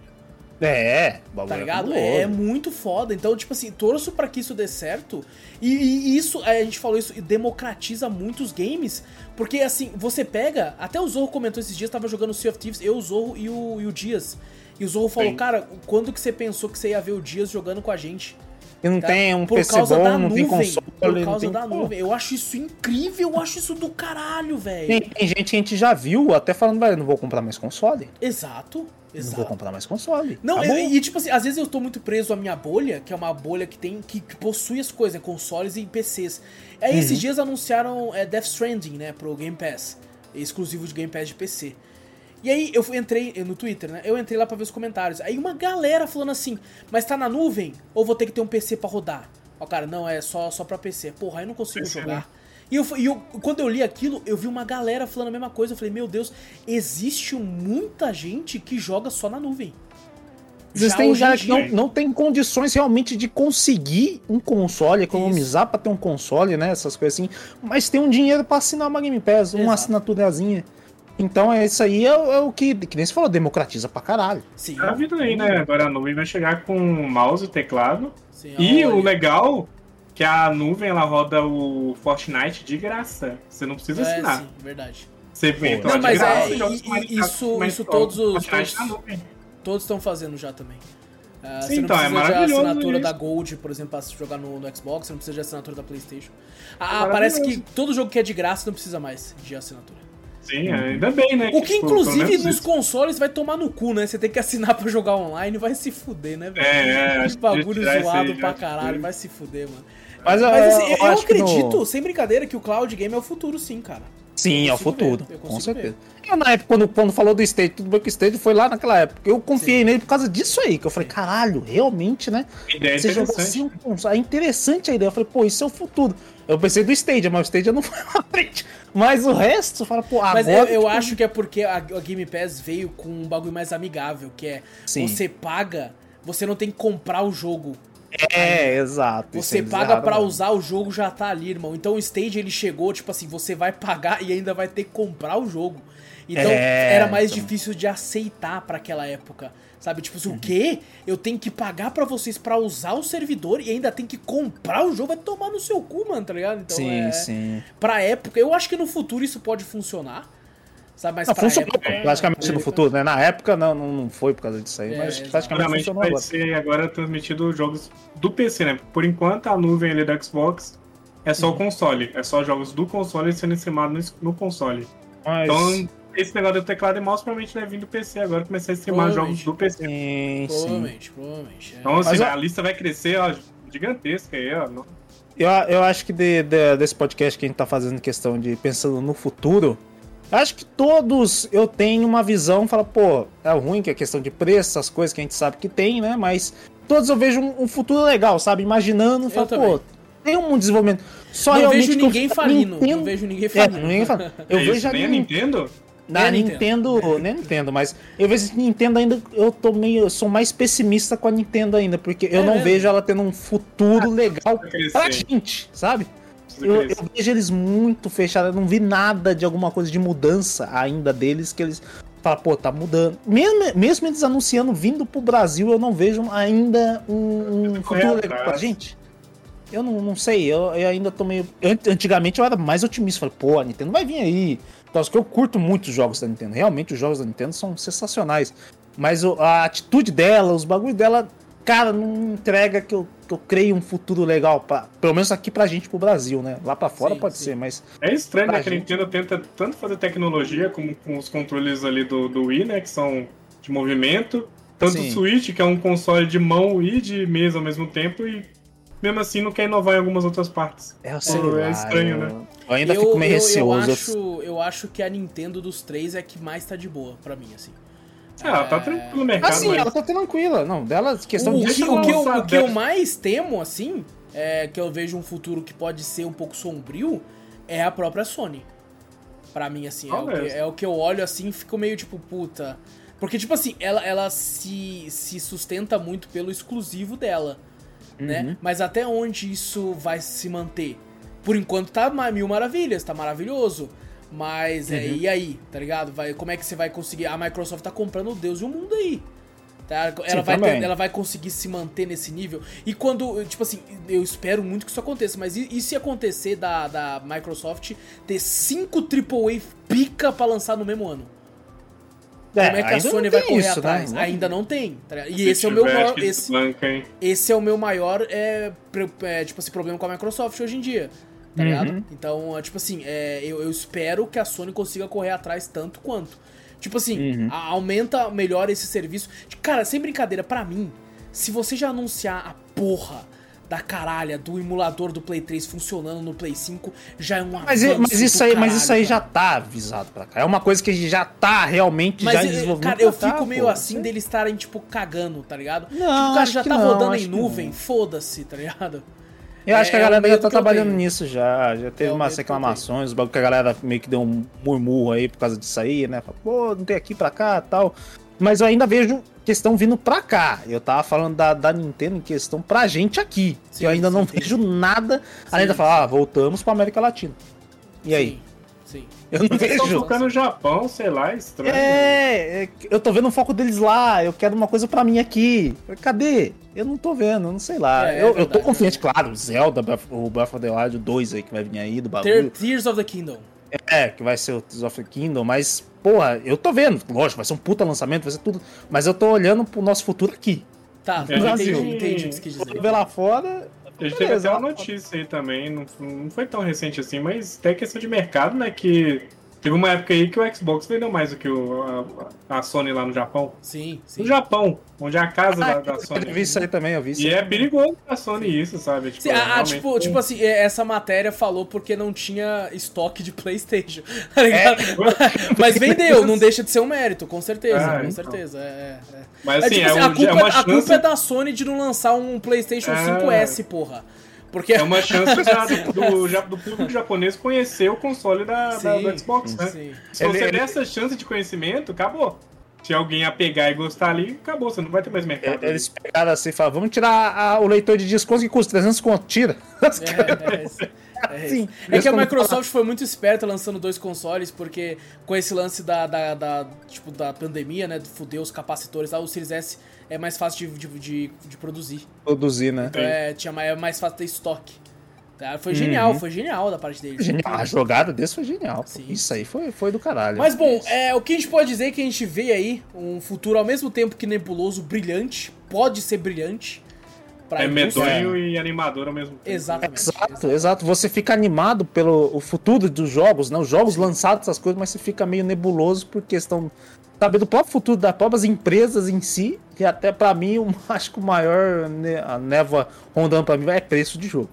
É, o bagulho Tá é ligado? cabuloso. É muito foda. Então, tipo assim, torço pra que isso dê certo. E, e isso, a gente falou isso, e democratiza muitos games. Porque, assim, você pega. Até o Zorro comentou esses dias, tava jogando Sea of Thieves, eu, o Zorro e o, e o Dias. E o Zorro falou, Sim. cara, quando que você pensou que você ia ver o Dias jogando com a gente? E não tá? tem um Por PC causa bom, da não nuvem, tem console, Por não causa tem... da nuvem. Eu acho isso incrível, eu acho isso do caralho, velho. Tem, tem gente que a gente já viu até falando, velho, não vou comprar mais console. Exato, Não vou exato. comprar mais console. Não, Acabou. e, tipo assim, às vezes eu tô muito preso à minha bolha, que é uma bolha que tem que, que possui as coisas, né, consoles e PCs. Aí Uhum. esses dias anunciaram é, Death Stranding, né, pro Game Pass, exclusivo de Game Pass de PC. E aí eu entrei no Twitter, né? Eu entrei lá pra ver os comentários. Aí uma galera falando assim: "Mas tá na nuvem ou vou ter que ter um PC pra rodar?" Ó, cara, não, é só só para PC. Porra, aí eu não consigo PC, jogar. né? E, eu, e eu, quando eu li aquilo, eu vi uma galera falando a mesma coisa. Eu falei, meu Deus, existe muita gente que joga só na nuvem. Existem já que não, não tem condições realmente de conseguir um console, economizar pra ter um console, né? Essas coisas assim. Mas tem um dinheiro pra assinar uma Game Pass, uma Exato. assinaturazinha. Então, é isso aí é, o- é o que, que nem você falou, democratiza pra caralho. Sim. Tá vindo aí, né? Agora a nuvem vai chegar com mouse e teclado. sim E olha. o legal que a nuvem ela roda o Fortnite de graça. Você não precisa É, assinar. sim, verdade. Você vem Não, mas de graça é, e e- isso- isso todos os- Fortnite todos- na nuvem. Todos estão fazendo já também. Ah, Sim, você não então, é precisa de maravilhoso assinatura isso. da Gold, por exemplo, pra jogar no, no Xbox, você não precisa de assinatura da Playstation. Ah, Maravilhoso. parece que todo jogo que é de graça não precisa mais de assinatura. Sim, ainda bem, né? O que, tipo, inclusive, nos isso. consoles vai tomar no cu, né? Você tem que assinar <laughs> pra jogar online, vai se fuder, né, velho? É, é, Que bagulho zoado aí pra caralho, vai se fuder, mano. Mas, Mas eu, assim, eu, que no- acredito, sem brincadeira, que o cloud game é o futuro, sim, cara. Sim, Eu é o futuro. ver, eu com certeza. Eu, na época, quando, quando falou do Stage, tudo bem que o Stage foi lá naquela época. Eu confiei nele por causa disso aí. Que eu falei, caralho, realmente, né? A ideia é Você interessante. assim um. É interessante a ideia. Eu falei, pô, isso é o futuro. Eu pensei do Stadia, mas o Stadia não <laughs> foi pra frente. Mas o resto, você fala, pô, agora. Mas eu, eu tipo, acho que é porque a, a Game Pass veio com um bagulho mais amigável, que é Sim. você paga, você não tem que comprar o jogo É, exato. isso Você é paga mano. usar o jogo já tá ali, irmão. Então o stage ele chegou, tipo assim, você vai pagar e ainda vai ter que comprar o jogo. Então É, era mais então. difícil de aceitar pra aquela época. Sabe, tipo assim, Uhum. o quê? Eu tenho que pagar pra vocês pra usar o servidor e ainda tem que comprar o jogo? Vai tomar no seu cu, mano, tá ligado? Então sim, é. sim. Pra época, eu acho que no futuro isso pode funcionar. Sabe, mas Não, pra funcionou época. praticamente no futuro, né? Na época não, não, não foi por causa disso aí, É, mas praticamente funcionou vai agora. ser agora transmitido jogos do PC, né? Por enquanto, a nuvem ali do Xbox é Uhum. só o console. É só jogos do console sendo streamados no, no console. Mas, Então, esse negócio do teclado e mouse provavelmente vai vir do PC agora, começar a streamar jogos Provavelmente. do PC. sim, sim. Provavelmente, provavelmente. é. Então, assim, Mas, a lista vai crescer, ó, gigantesca aí, ó. Eu, eu acho que de- de- desse podcast que a gente tá fazendo questão de pensando no futuro, acho que todos eu tenho uma visão, fala, pô, é ruim que é questão de preço, essas coisas que a gente sabe que tem, né? Mas todos eu vejo um, um futuro legal, sabe? Imaginando, fala, também. pô, tem um desenvolvimento. Só não realmente vejo eu- ninguém falindo. Nintendo- Não vejo ninguém É, falindo. ninguém fala. <laughs> Eu é vejo isso, a nem a Nintendo. Nintendo? Na Nem a Nintendo, nem <laughs> Nintendo, mas eu vejo que Nintendo ainda, eu tô meio, eu sou mais pessimista com a Nintendo ainda, porque eu É não mesmo? vejo ela tendo um futuro legal crescer. pra gente, sabe? Eu, eu vejo eles muito fechados, eu não vi nada de alguma coisa de mudança ainda deles que eles falam, pô, tá mudando. Mesmo, mesmo eles anunciando vindo pro Brasil, eu não vejo ainda um, um futuro legal pra gente. Eu não, não sei, eu, eu ainda tô meio. ant- Antigamente eu era mais otimista, falei, pô, a Nintendo vai vir aí. Então, que eu curto muito os jogos da Nintendo. Realmente os jogos da Nintendo são sensacionais. Mas a atitude dela, os bagulhos dela, cara, não entrega que eu, que eu creio um futuro legal, pra, pelo menos aqui pra gente, pro Brasil, né? Lá pra fora Sim, pode sim. ser, mas. É estranho, né? Que a Nintendo tenta tanto fazer tecnologia como com os controles ali do, do Wii, né? Que são de movimento. Tanto Sim. o Switch, que é um console de mão e de mesa ao mesmo tempo, e mesmo assim não quer inovar em algumas outras partes. É, eu sei sei lá, lá, é estranho, eu, né? Eu ainda eu, fico meio eu- receoso. Eu acho, eu acho que a Nintendo dos três é a que mais tá de boa pra mim, assim. Ah, tá tranquilo no mercado, Assim, mas ela tá tranquila. Não, dela, questão o, de. que, o, que eu, o que eu mais temo, assim, é que eu vejo um futuro que pode ser um pouco sombrio, é a própria Sony. Pra mim, assim, é o, que, é o que eu olho assim e fico meio tipo, puta. Porque, tipo assim, ela, ela se, se sustenta muito pelo exclusivo dela, né? Uhum. Mas até onde isso vai se manter? Por enquanto tá mil maravilhas, tá maravilhoso. Mas, é, Uhum. e aí, tá ligado? Vai, como é que você vai conseguir? A Microsoft tá comprando o Deus e o mundo aí. Tá? Ela, Sim, vai ter- ela vai conseguir se manter nesse nível. E quando, tipo assim, eu espero muito que isso aconteça, mas e, e se acontecer da, da Microsoft ter cinco AAA pica pra lançar no mesmo ano? Como é que a Sony vai correr isso, né? atrás? Ainda não tem. tá? E se esse é o meu maior. Esse, esse é o meu maior é, é, tipo assim, problema com a Microsoft hoje em dia. Tá Uhum. ligado? Então, é, tipo assim, é, eu, eu espero que a Sony consiga correr atrás tanto quanto. Tipo assim, Uhum. a- aumenta melhor esse serviço. Cara, sem brincadeira, pra mim, se você já anunciar a porra da caralha do emulador do Play 3 funcionando no Play 5, já é um Mas, mas isso aí, mas caralho, isso aí já tá avisado pra cá. É uma coisa que já tá realmente Mas, já em eh, desenvolvimento. cara, eu tá, fico meio pô. assim deles estarem, tipo, cagando, tá ligado? Não, tipo, o cara já tá não, rodando em nuvem, foda-se, tá ligado? Eu acho que a É, é galera já tá trabalhando nisso já. Já teve É umas reclamações, o bagulho que a galera meio que deu um murmurro aí por causa disso aí, né? Fala, Pô, não tem aqui pra cá tal. Mas eu ainda vejo questão vindo pra cá. Eu tava falando da, da Nintendo em questão pra gente aqui. Sim, eu ainda sim, não entendi. vejo nada. Além de Sim, falar, ah, voltamos pra América Latina. E aí? Sim, sim. Eu não Eles estão vejo. focando no Japão, sei lá, estranho. É, é, eu tô vendo o foco deles lá, eu quero uma coisa pra mim aqui. Cadê? Eu não tô vendo, eu não sei lá. É, é eu, eu tô confiante, claro, o Zelda, o Breath of the Wild 2 aí que vai vir aí do bagulho. Ter- Tears of the Kingdom. É, que vai ser o Tears of the Kingdom, mas, porra, eu tô vendo. Lógico, vai ser um puta lançamento, vai ser tudo. Mas eu tô olhando pro nosso futuro aqui. Tá, É, entendi, Brasil. entendi o que você quis Vou dizer. ver lá fora. A gente teve até uma notícia aí também, não, não foi tão recente assim, mas até questão de mercado, né? Que teve uma época aí que o Xbox vendeu mais do que o, a, a Sony lá no Japão. Sim, sim. No Japão, onde é a casa Ah, da, da eu Sony. vi isso aí também, eu vi isso E é perigoso pra Sony isso, sabe? Tipo, Sim, ah, realmente tipo, tem- tipo assim, é, essa matéria falou porque não tinha estoque de Playstation, <laughs> tá ligado? Mas vendeu, não deixa de ser um mérito, com certeza, Ah, com então. certeza. É, é. Mas É, assim, tipo é, assim, um- a, culpa, é uma a chance. culpa é da Sony de não lançar um PlayStation É. 5S, porra. Porque. É uma <laughs> chance da- do, do, do público japonês conhecer o console da, da- Sim, do Xbox, né? Sim. Se você Ele- der essa chance de conhecimento, acabou. Se alguém a pegar e gostar ali, acabou, você não vai ter mais mercado. É, Eles pegaram assim e falaram, vamos tirar a- o leitor de discos que custa 300 conto, tira. É, é. É, Sim. É que a Microsoft foi muito esperta lançando dois consoles, porque com esse lance da, da, da, tipo, da pandemia, né, de fuder os capacitores lá, o Series S é mais fácil de, de, de, de produzir. Produzir, né? Então é, tinha, mais- é mais fácil ter estoque. Tá? Foi genial, Uhum. foi genial da parte deles. Genial. A jogada desse foi genial. Sim. Isso aí foi, foi do caralho. Mas bom, é, o que a gente pode dizer é que a gente vê aí um futuro ao mesmo tempo que nebuloso, brilhante, pode ser brilhante. Pra É medonho e animador ao mesmo tempo. Exatamente. Exato, exato. Você fica animado pelo o futuro dos jogos, né? Os jogos lançados, essas coisas, mas você fica meio nebuloso por questão, sabe, do próprio futuro das próprias empresas em si. E até pra mim, eu <laughs> acho que o maior né, a névoa rondando pra mim é preço de jogo.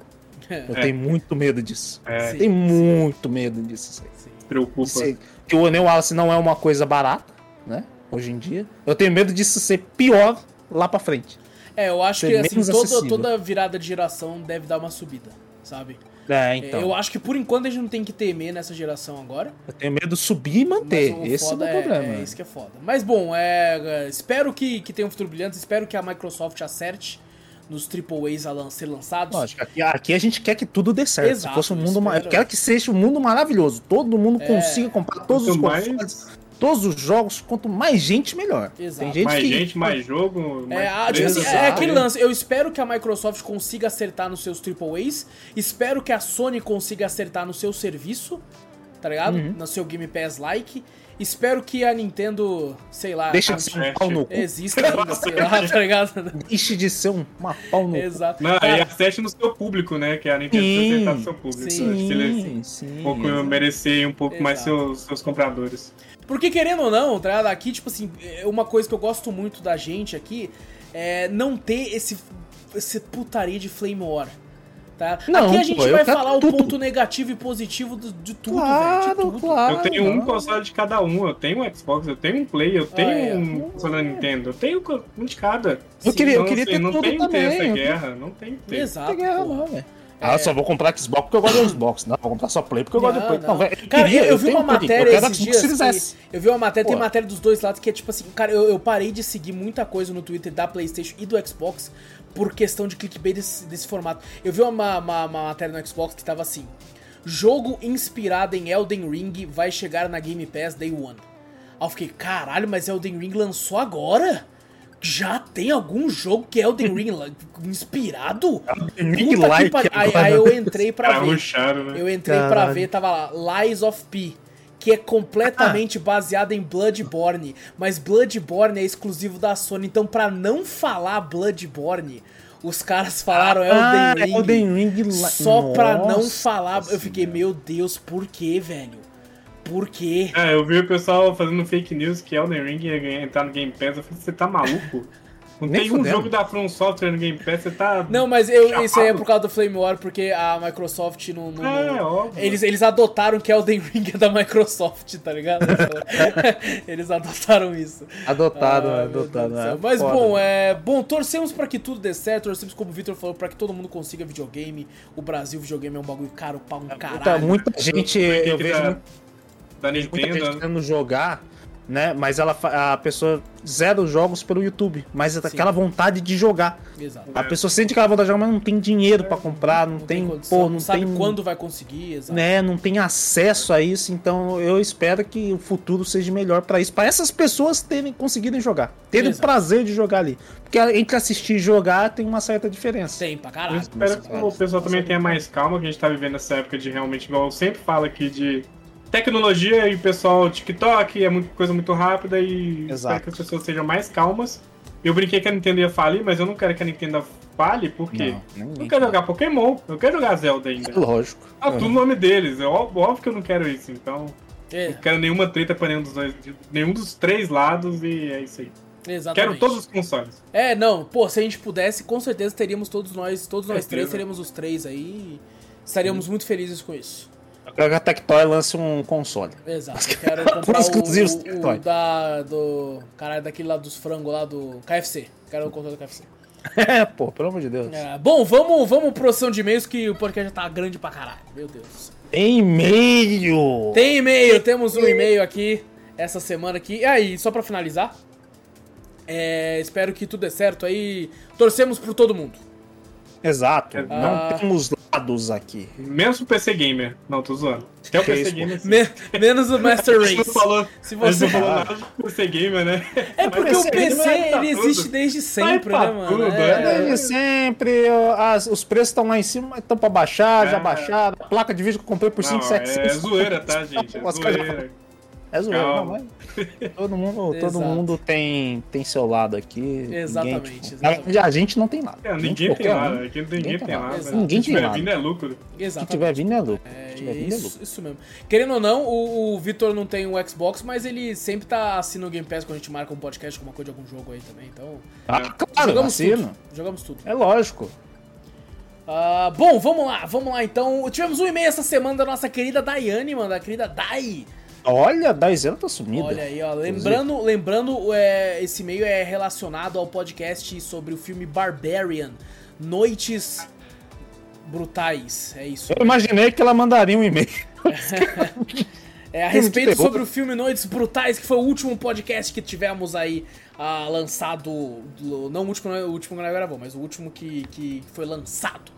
Eu É. tenho muito medo disso. É, Sim. Tenho muito medo disso. Sim. se preocupa. Se- que o Neo Wallace não é uma coisa barata, né? Hoje em dia. Eu tenho medo disso ser pior lá pra frente. É, eu acho Ser que assim, toda, toda virada de geração deve dar uma subida, sabe? É, É, então. Eu Eu, acho que por enquanto a gente não tem que temer nessa geração agora. tenho medo de subir e manter. Esse é o foda meu problema. É, isso que é foda. Mas bom, é, é, espero que, que tenha um futuro brilhante, espero que a Microsoft acerte nos AAAs a lan ser lançados. Lógico, aqui, aqui a gente quer que tudo dê certo. Exato, Se fosse um eu mundo espero. Eu quero que seja um mundo maravilhoso. Todo mundo É. consiga comprar todos os mais- consoles, todos os jogos. Quanto mais gente, melhor. Exato. Tem gente mais que. gente, mais jogo, mais É, tipo preço, assim, é aquele lance. Eu espero que a Microsoft consiga acertar nos seus AAAs. Espero que a Sony consiga acertar no seu serviço, tá ligado? Uhum. No seu Game Pass like. Espero que a Nintendo, sei lá, Deixa de ser um pau no cu. exista ainda, <laughs> sei lá, tá ligado? Deixe de ser um, uma pau no cu. Exato. Não, Cara, e acerte no seu público, né? Que a Nintendo Sim. precisa acertar no seu público. Sim. Ele Sim, sim. um pouco exato. merecer um pouco mais Exato. seus, seus compradores. Porque querendo ou não, tá ligado? Aqui, tipo assim, é uma coisa que eu gosto muito da gente aqui é não ter esse, esse putaria de Flame War. Tá? Não, aqui a gente pô, eu vai falar tudo. o ponto negativo e positivo do- de tudo, Claro, velho. De tudo. claro. eu tenho um console de cada um. Eu tenho um Xbox, eu tenho um Play, eu tenho é. um console da Nintendo. Eu tenho um de cada. Eu queria, eu Então, queria assim, ter não tudo tem que ter também. essa eu- guerra. Não tem que ter. Exato. Não tem guerra, não, velho. Ah, só vou comprar Xbox porque eu gosto do Xbox. Não, vou comprar só Play porque eu gosto do Não, Play. não. Não, Cara, queria, eu, eu vi uma um matéria eu esses dias. Que- eu vi uma matéria, tem Pô. matéria dos dois lados que é tipo assim, cara, eu, eu parei de seguir muita coisa no Twitter da PlayStation e do Xbox por questão de clickbait desse, desse formato. Eu vi uma, uma, uma matéria no Xbox que tava assim: jogo inspirado em Elden Ring vai chegar na Game Pass Day One. Aí eu fiquei, caralho, mas Elden Ring lançou agora? Já tem algum jogo que é Elden Ring inspirado? Ring like pariu. aí, aí eu entrei pra Cara, ver. ruxaram, né? Eu entrei pra Caralho. ver, tava lá, Lies of P, que é completamente baseado em Bloodborne, mas Bloodborne é exclusivo da Sony, então pra não falar Bloodborne, os caras falaram Ah, Elden Ring. Elden Ring Só pra não Nossa falar, eu fiquei, meu Deus, por que, velho? Por quê? É, eu vi o pessoal fazendo fake news que Elden Ring ia entrar no Game Pass. Eu falei, você tá maluco? <laughs> Não Nem tem um fudendo. jogo da From Software no Game Pass, você tá. Não, mas eu, Chapado. isso aí é por causa do Flame War, porque a Microsoft não. não- É, não- óbvio. Eles, eles adotaram que Elden Ring <laughs> é da Microsoft, tá ligado? <laughs> eles adotaram isso. Adotado, Ah, adotado. É Mas foda. bom, é. Bom, torcemos pra que tudo dê certo, torcemos como o Victor falou, pra que todo mundo consiga videogame. O Brasil, videogame é um bagulho caro pra um Muita, caralho. muita gente, Eu- eu eu- vejo muito- Da muita gente Nintendo. né? querendo jogar, né? Mas ela, a pessoa zera os jogos pelo YouTube, mas é aquela vontade de jogar. Exato. A pessoa sente aquela vontade de jogar, mas não tem dinheiro pra comprar, não, tem, condição, pô, não sabe tem, quando vai conseguir, exato. né, não tem acesso a isso, então eu espero que o futuro seja melhor pra isso, pra essas pessoas terem conseguirem jogar, terem o Exato. prazer de jogar ali, porque entre assistir e jogar tem uma certa diferença. Tem pra Eu caralho. espero que o pessoal também tenha mais calma, que a gente tá vivendo essa época de realmente, igual eu sempre falo aqui, de tecnologia e o pessoal TikTok, é muito, coisa muito rápida e Exato. espero que as pessoas sejam mais calmas. Eu brinquei que a Nintendo ia falir, mas eu não quero que a Nintendo fale, por quê? Não, Eu ninguém. quero jogar Pokémon, eu quero jogar Zelda ainda. Lógico. Ah, tudo o nome deles, é óbvio, que eu não quero isso, então. É, Não quero nenhuma treta pra nenhum dos dois, nenhum dos três lados e é isso aí. exatamente. Quero todos os consoles. É, não, pô, se a gente pudesse, com certeza teríamos todos nós, todos nós três, teríamos os três aí. Estaríamos muito felizes com isso. Eu quero que a Tectoy lance um console. Exato. Eu quero comprar o, Exclusivos o, o Tectoy. da. do. Caralho, daquele lá dos frangos lá do KFC. Quero o controle do KFC. <laughs> É, pô, pelo amor de Deus. É, bom, vamos, vamos pro sessão de e-mails que o podcast já tá grande pra caralho. Meu Deus. Tem e-mail! Tem e-mail, temos um e-mail aqui essa semana aqui. E aí, só pra finalizar, É, espero que tudo dê certo aí. Torcemos por todo mundo. Exato. Ah. Não temos lados aqui. Menos o PC Gamer. Não, tô zoando. Até o PC Gamer. sim. Me- menos o Master não Race. falou, Se você não falou nada do PC Gamer, né? É porque Mas o PC aí tá ele existe desde sempre, Vai né, mano? tudo, É, é. Desde sempre, as- os preços estão lá em cima, estão pra baixar, já É. baixaram. A placa de vídeo que eu comprei por Não, 5,700. é zoeira, tá, <laughs> gente? É zoeira. É zoeira, não, mas todo mundo, todo mundo tem, tem seu lado aqui. Exatamente, Ninguém, tipo, exatamente. A gente não tem nada. É, ninguém tem um. nada. Ninguém, Ninguém tem nada. Ninguém Se tem tiver vindo é lucro. Se Exatamente. tiver vindo é lucro. É, Se tiver vindo é isso, lucro. isso mesmo. Querendo ou não, o, o Vitor não tem o Xbox, mas ele sempre tá assinando o Game Pass quando a gente marca um podcast, alguma coisa de algum jogo aí também. Então, Ah, claro, jogamos assino. tudo. Jogamos tudo. É lógico. Ah, bom, vamos lá, vamos lá então. Tivemos um e-mail essa semana da nossa querida Daiane, mano, da querida Dai. Olha, a Daizena tá sumida. Olha aí, ó. Lembrando, lembrando é, esse e-mail é relacionado ao podcast sobre o filme Barbarian Noites Brutais. É isso. Eu imaginei que ela mandaria um e-mail. <laughs> É a respeito sobre o filme Noites Brutais, que foi o último podcast que tivemos aí ah, lançado. do- Não o último, o último que nós gravou, mas o último que, que foi lançado.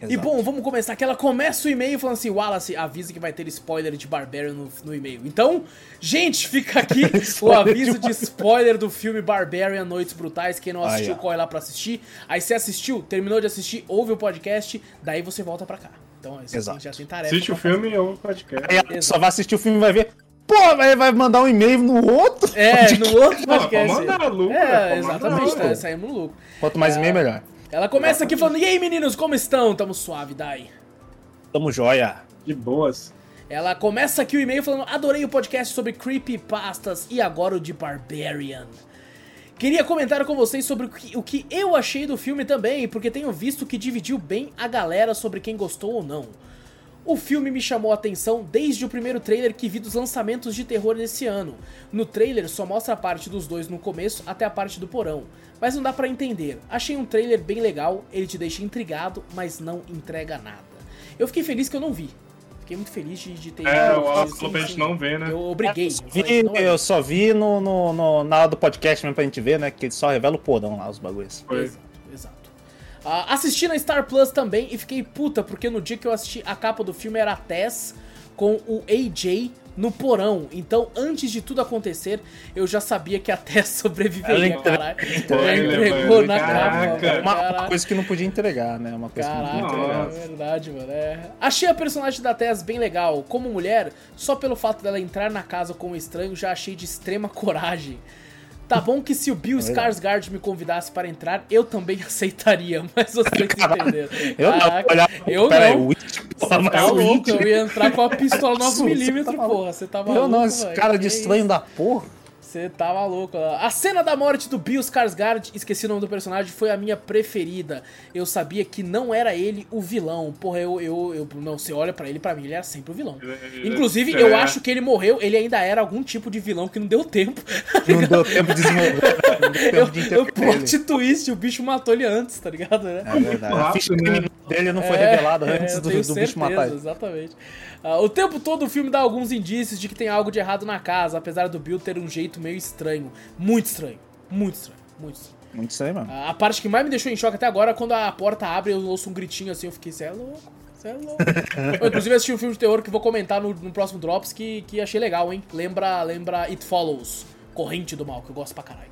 E Exato. bom, vamos começar. Que ela começa o e-mail falando assim: Wallace, avisa que vai ter spoiler de Barbarian no, no e-mail. Então, gente, fica aqui <laughs> o aviso de spoiler do filme Barbarian Noites Brutais. Quem não assistiu, ó. corre lá pra assistir. Aí você assistiu, terminou de assistir, ouve o podcast, daí você volta pra cá. Então, isso Exato. já tem tarefa. Assiste o pra filme ou o podcast. Aí ela só vai assistir o filme e vai ver. Pô, vai, vai mandar um e-mail no outro? É, no outro Não, podcast. pode mandar, lucro, É, mandar exatamente, lucro. tá, saímos no lucro. Quanto mais e-mail, melhor. Ela começa aqui falando, e aí meninos, como estão? Tamo suave, Dai. Tamo joia. De boas. Ela começa aqui o e-mail falando, adorei o podcast sobre creepypastas e agora o de Barbarian. Queria comentar com vocês sobre o que, o que eu achei do filme também, porque tenho visto que dividiu bem a galera sobre quem gostou ou não. O filme me chamou a atenção desde o primeiro trailer que vi dos lançamentos de terror desse ano. No trailer só mostra a parte dos dois no começo até a parte do porão, mas não dá pra entender. Achei um trailer bem legal, ele te deixa intrigado, mas não entrega nada. Eu fiquei feliz que eu não vi. Fiquei muito feliz de, de ter É, o Wallace sim, falou pra sim. gente não ver, né? Eu obriguei. eu Vi, não eu só vi no, no, no- na hora do podcast mesmo pra gente ver, né? Que ele só revela o porão lá, os bagulhos. Foi. Exato, exato. Ah, assisti na Star Plus também e fiquei puta, porque no dia que eu assisti a capa do filme era a Tess com o AJ no porão. Então, antes de tudo acontecer, eu já sabia que a Tess <laughs> sobreviveria, Ela entre- caralho. Já Spoiler, entregou mano. na Caraca. capa, Uma, coisa que não podia entregar, né? Uma coisa que não podia Caraca, entregar. É verdade, mano. é. Achei a personagem da Tess bem legal. Como mulher, só pelo fato dela entrar na casa com um estranho, já achei de extrema coragem. Tá bom que se o Bill verdade. Skarsgård me convidasse para entrar, eu também <laughs> aceitaria, mas vocês <laughs> entenderam. Eu não, Caraca, eu pera aí, não. Witch, porra, Tá louco, eu ia entrar com a pistola Você tá 9mm, maluco? porra. Você tá maluco, Eu não, esse cara de estranho da porra. Você tá maluco. A cena da morte do Bill Skarsgård, esqueci o nome do personagem, foi a minha preferida. Eu sabia que não era ele o vilão. Porra, eu, eu, eu não, você olha pra ele, pra mim ele era sempre o vilão. Inclusive, É. eu acho que ele morreu, ele ainda era algum tipo de vilão que não deu tempo. Não deu tempo de <laughs> desenvolver, não deu Eu, tempo de eu plot twist, o bicho matou ele antes, tá ligado? né? É verdade. A ficha né? dele não foi É, revelada é, antes eu do, do bicho matar ele. Exatamente. Ah, o tempo todo o filme dá alguns indícios de que tem algo de errado na casa, apesar do Bill ter um jeito meio estranho. Muito estranho. Muito estranho. Muito estranho. Muito estranho mesmo. A parte que mais me deixou em choque até agora é quando a porta abre e eu ouço um gritinho assim, eu fiquei, cê é louco, cê é louco. <laughs> eu, inclusive assisti um filme de terror que vou comentar no, no próximo Drops que, que achei legal, hein? Lembra, lembra It Follows, Corrente do Mal, que eu gosto pra caralho.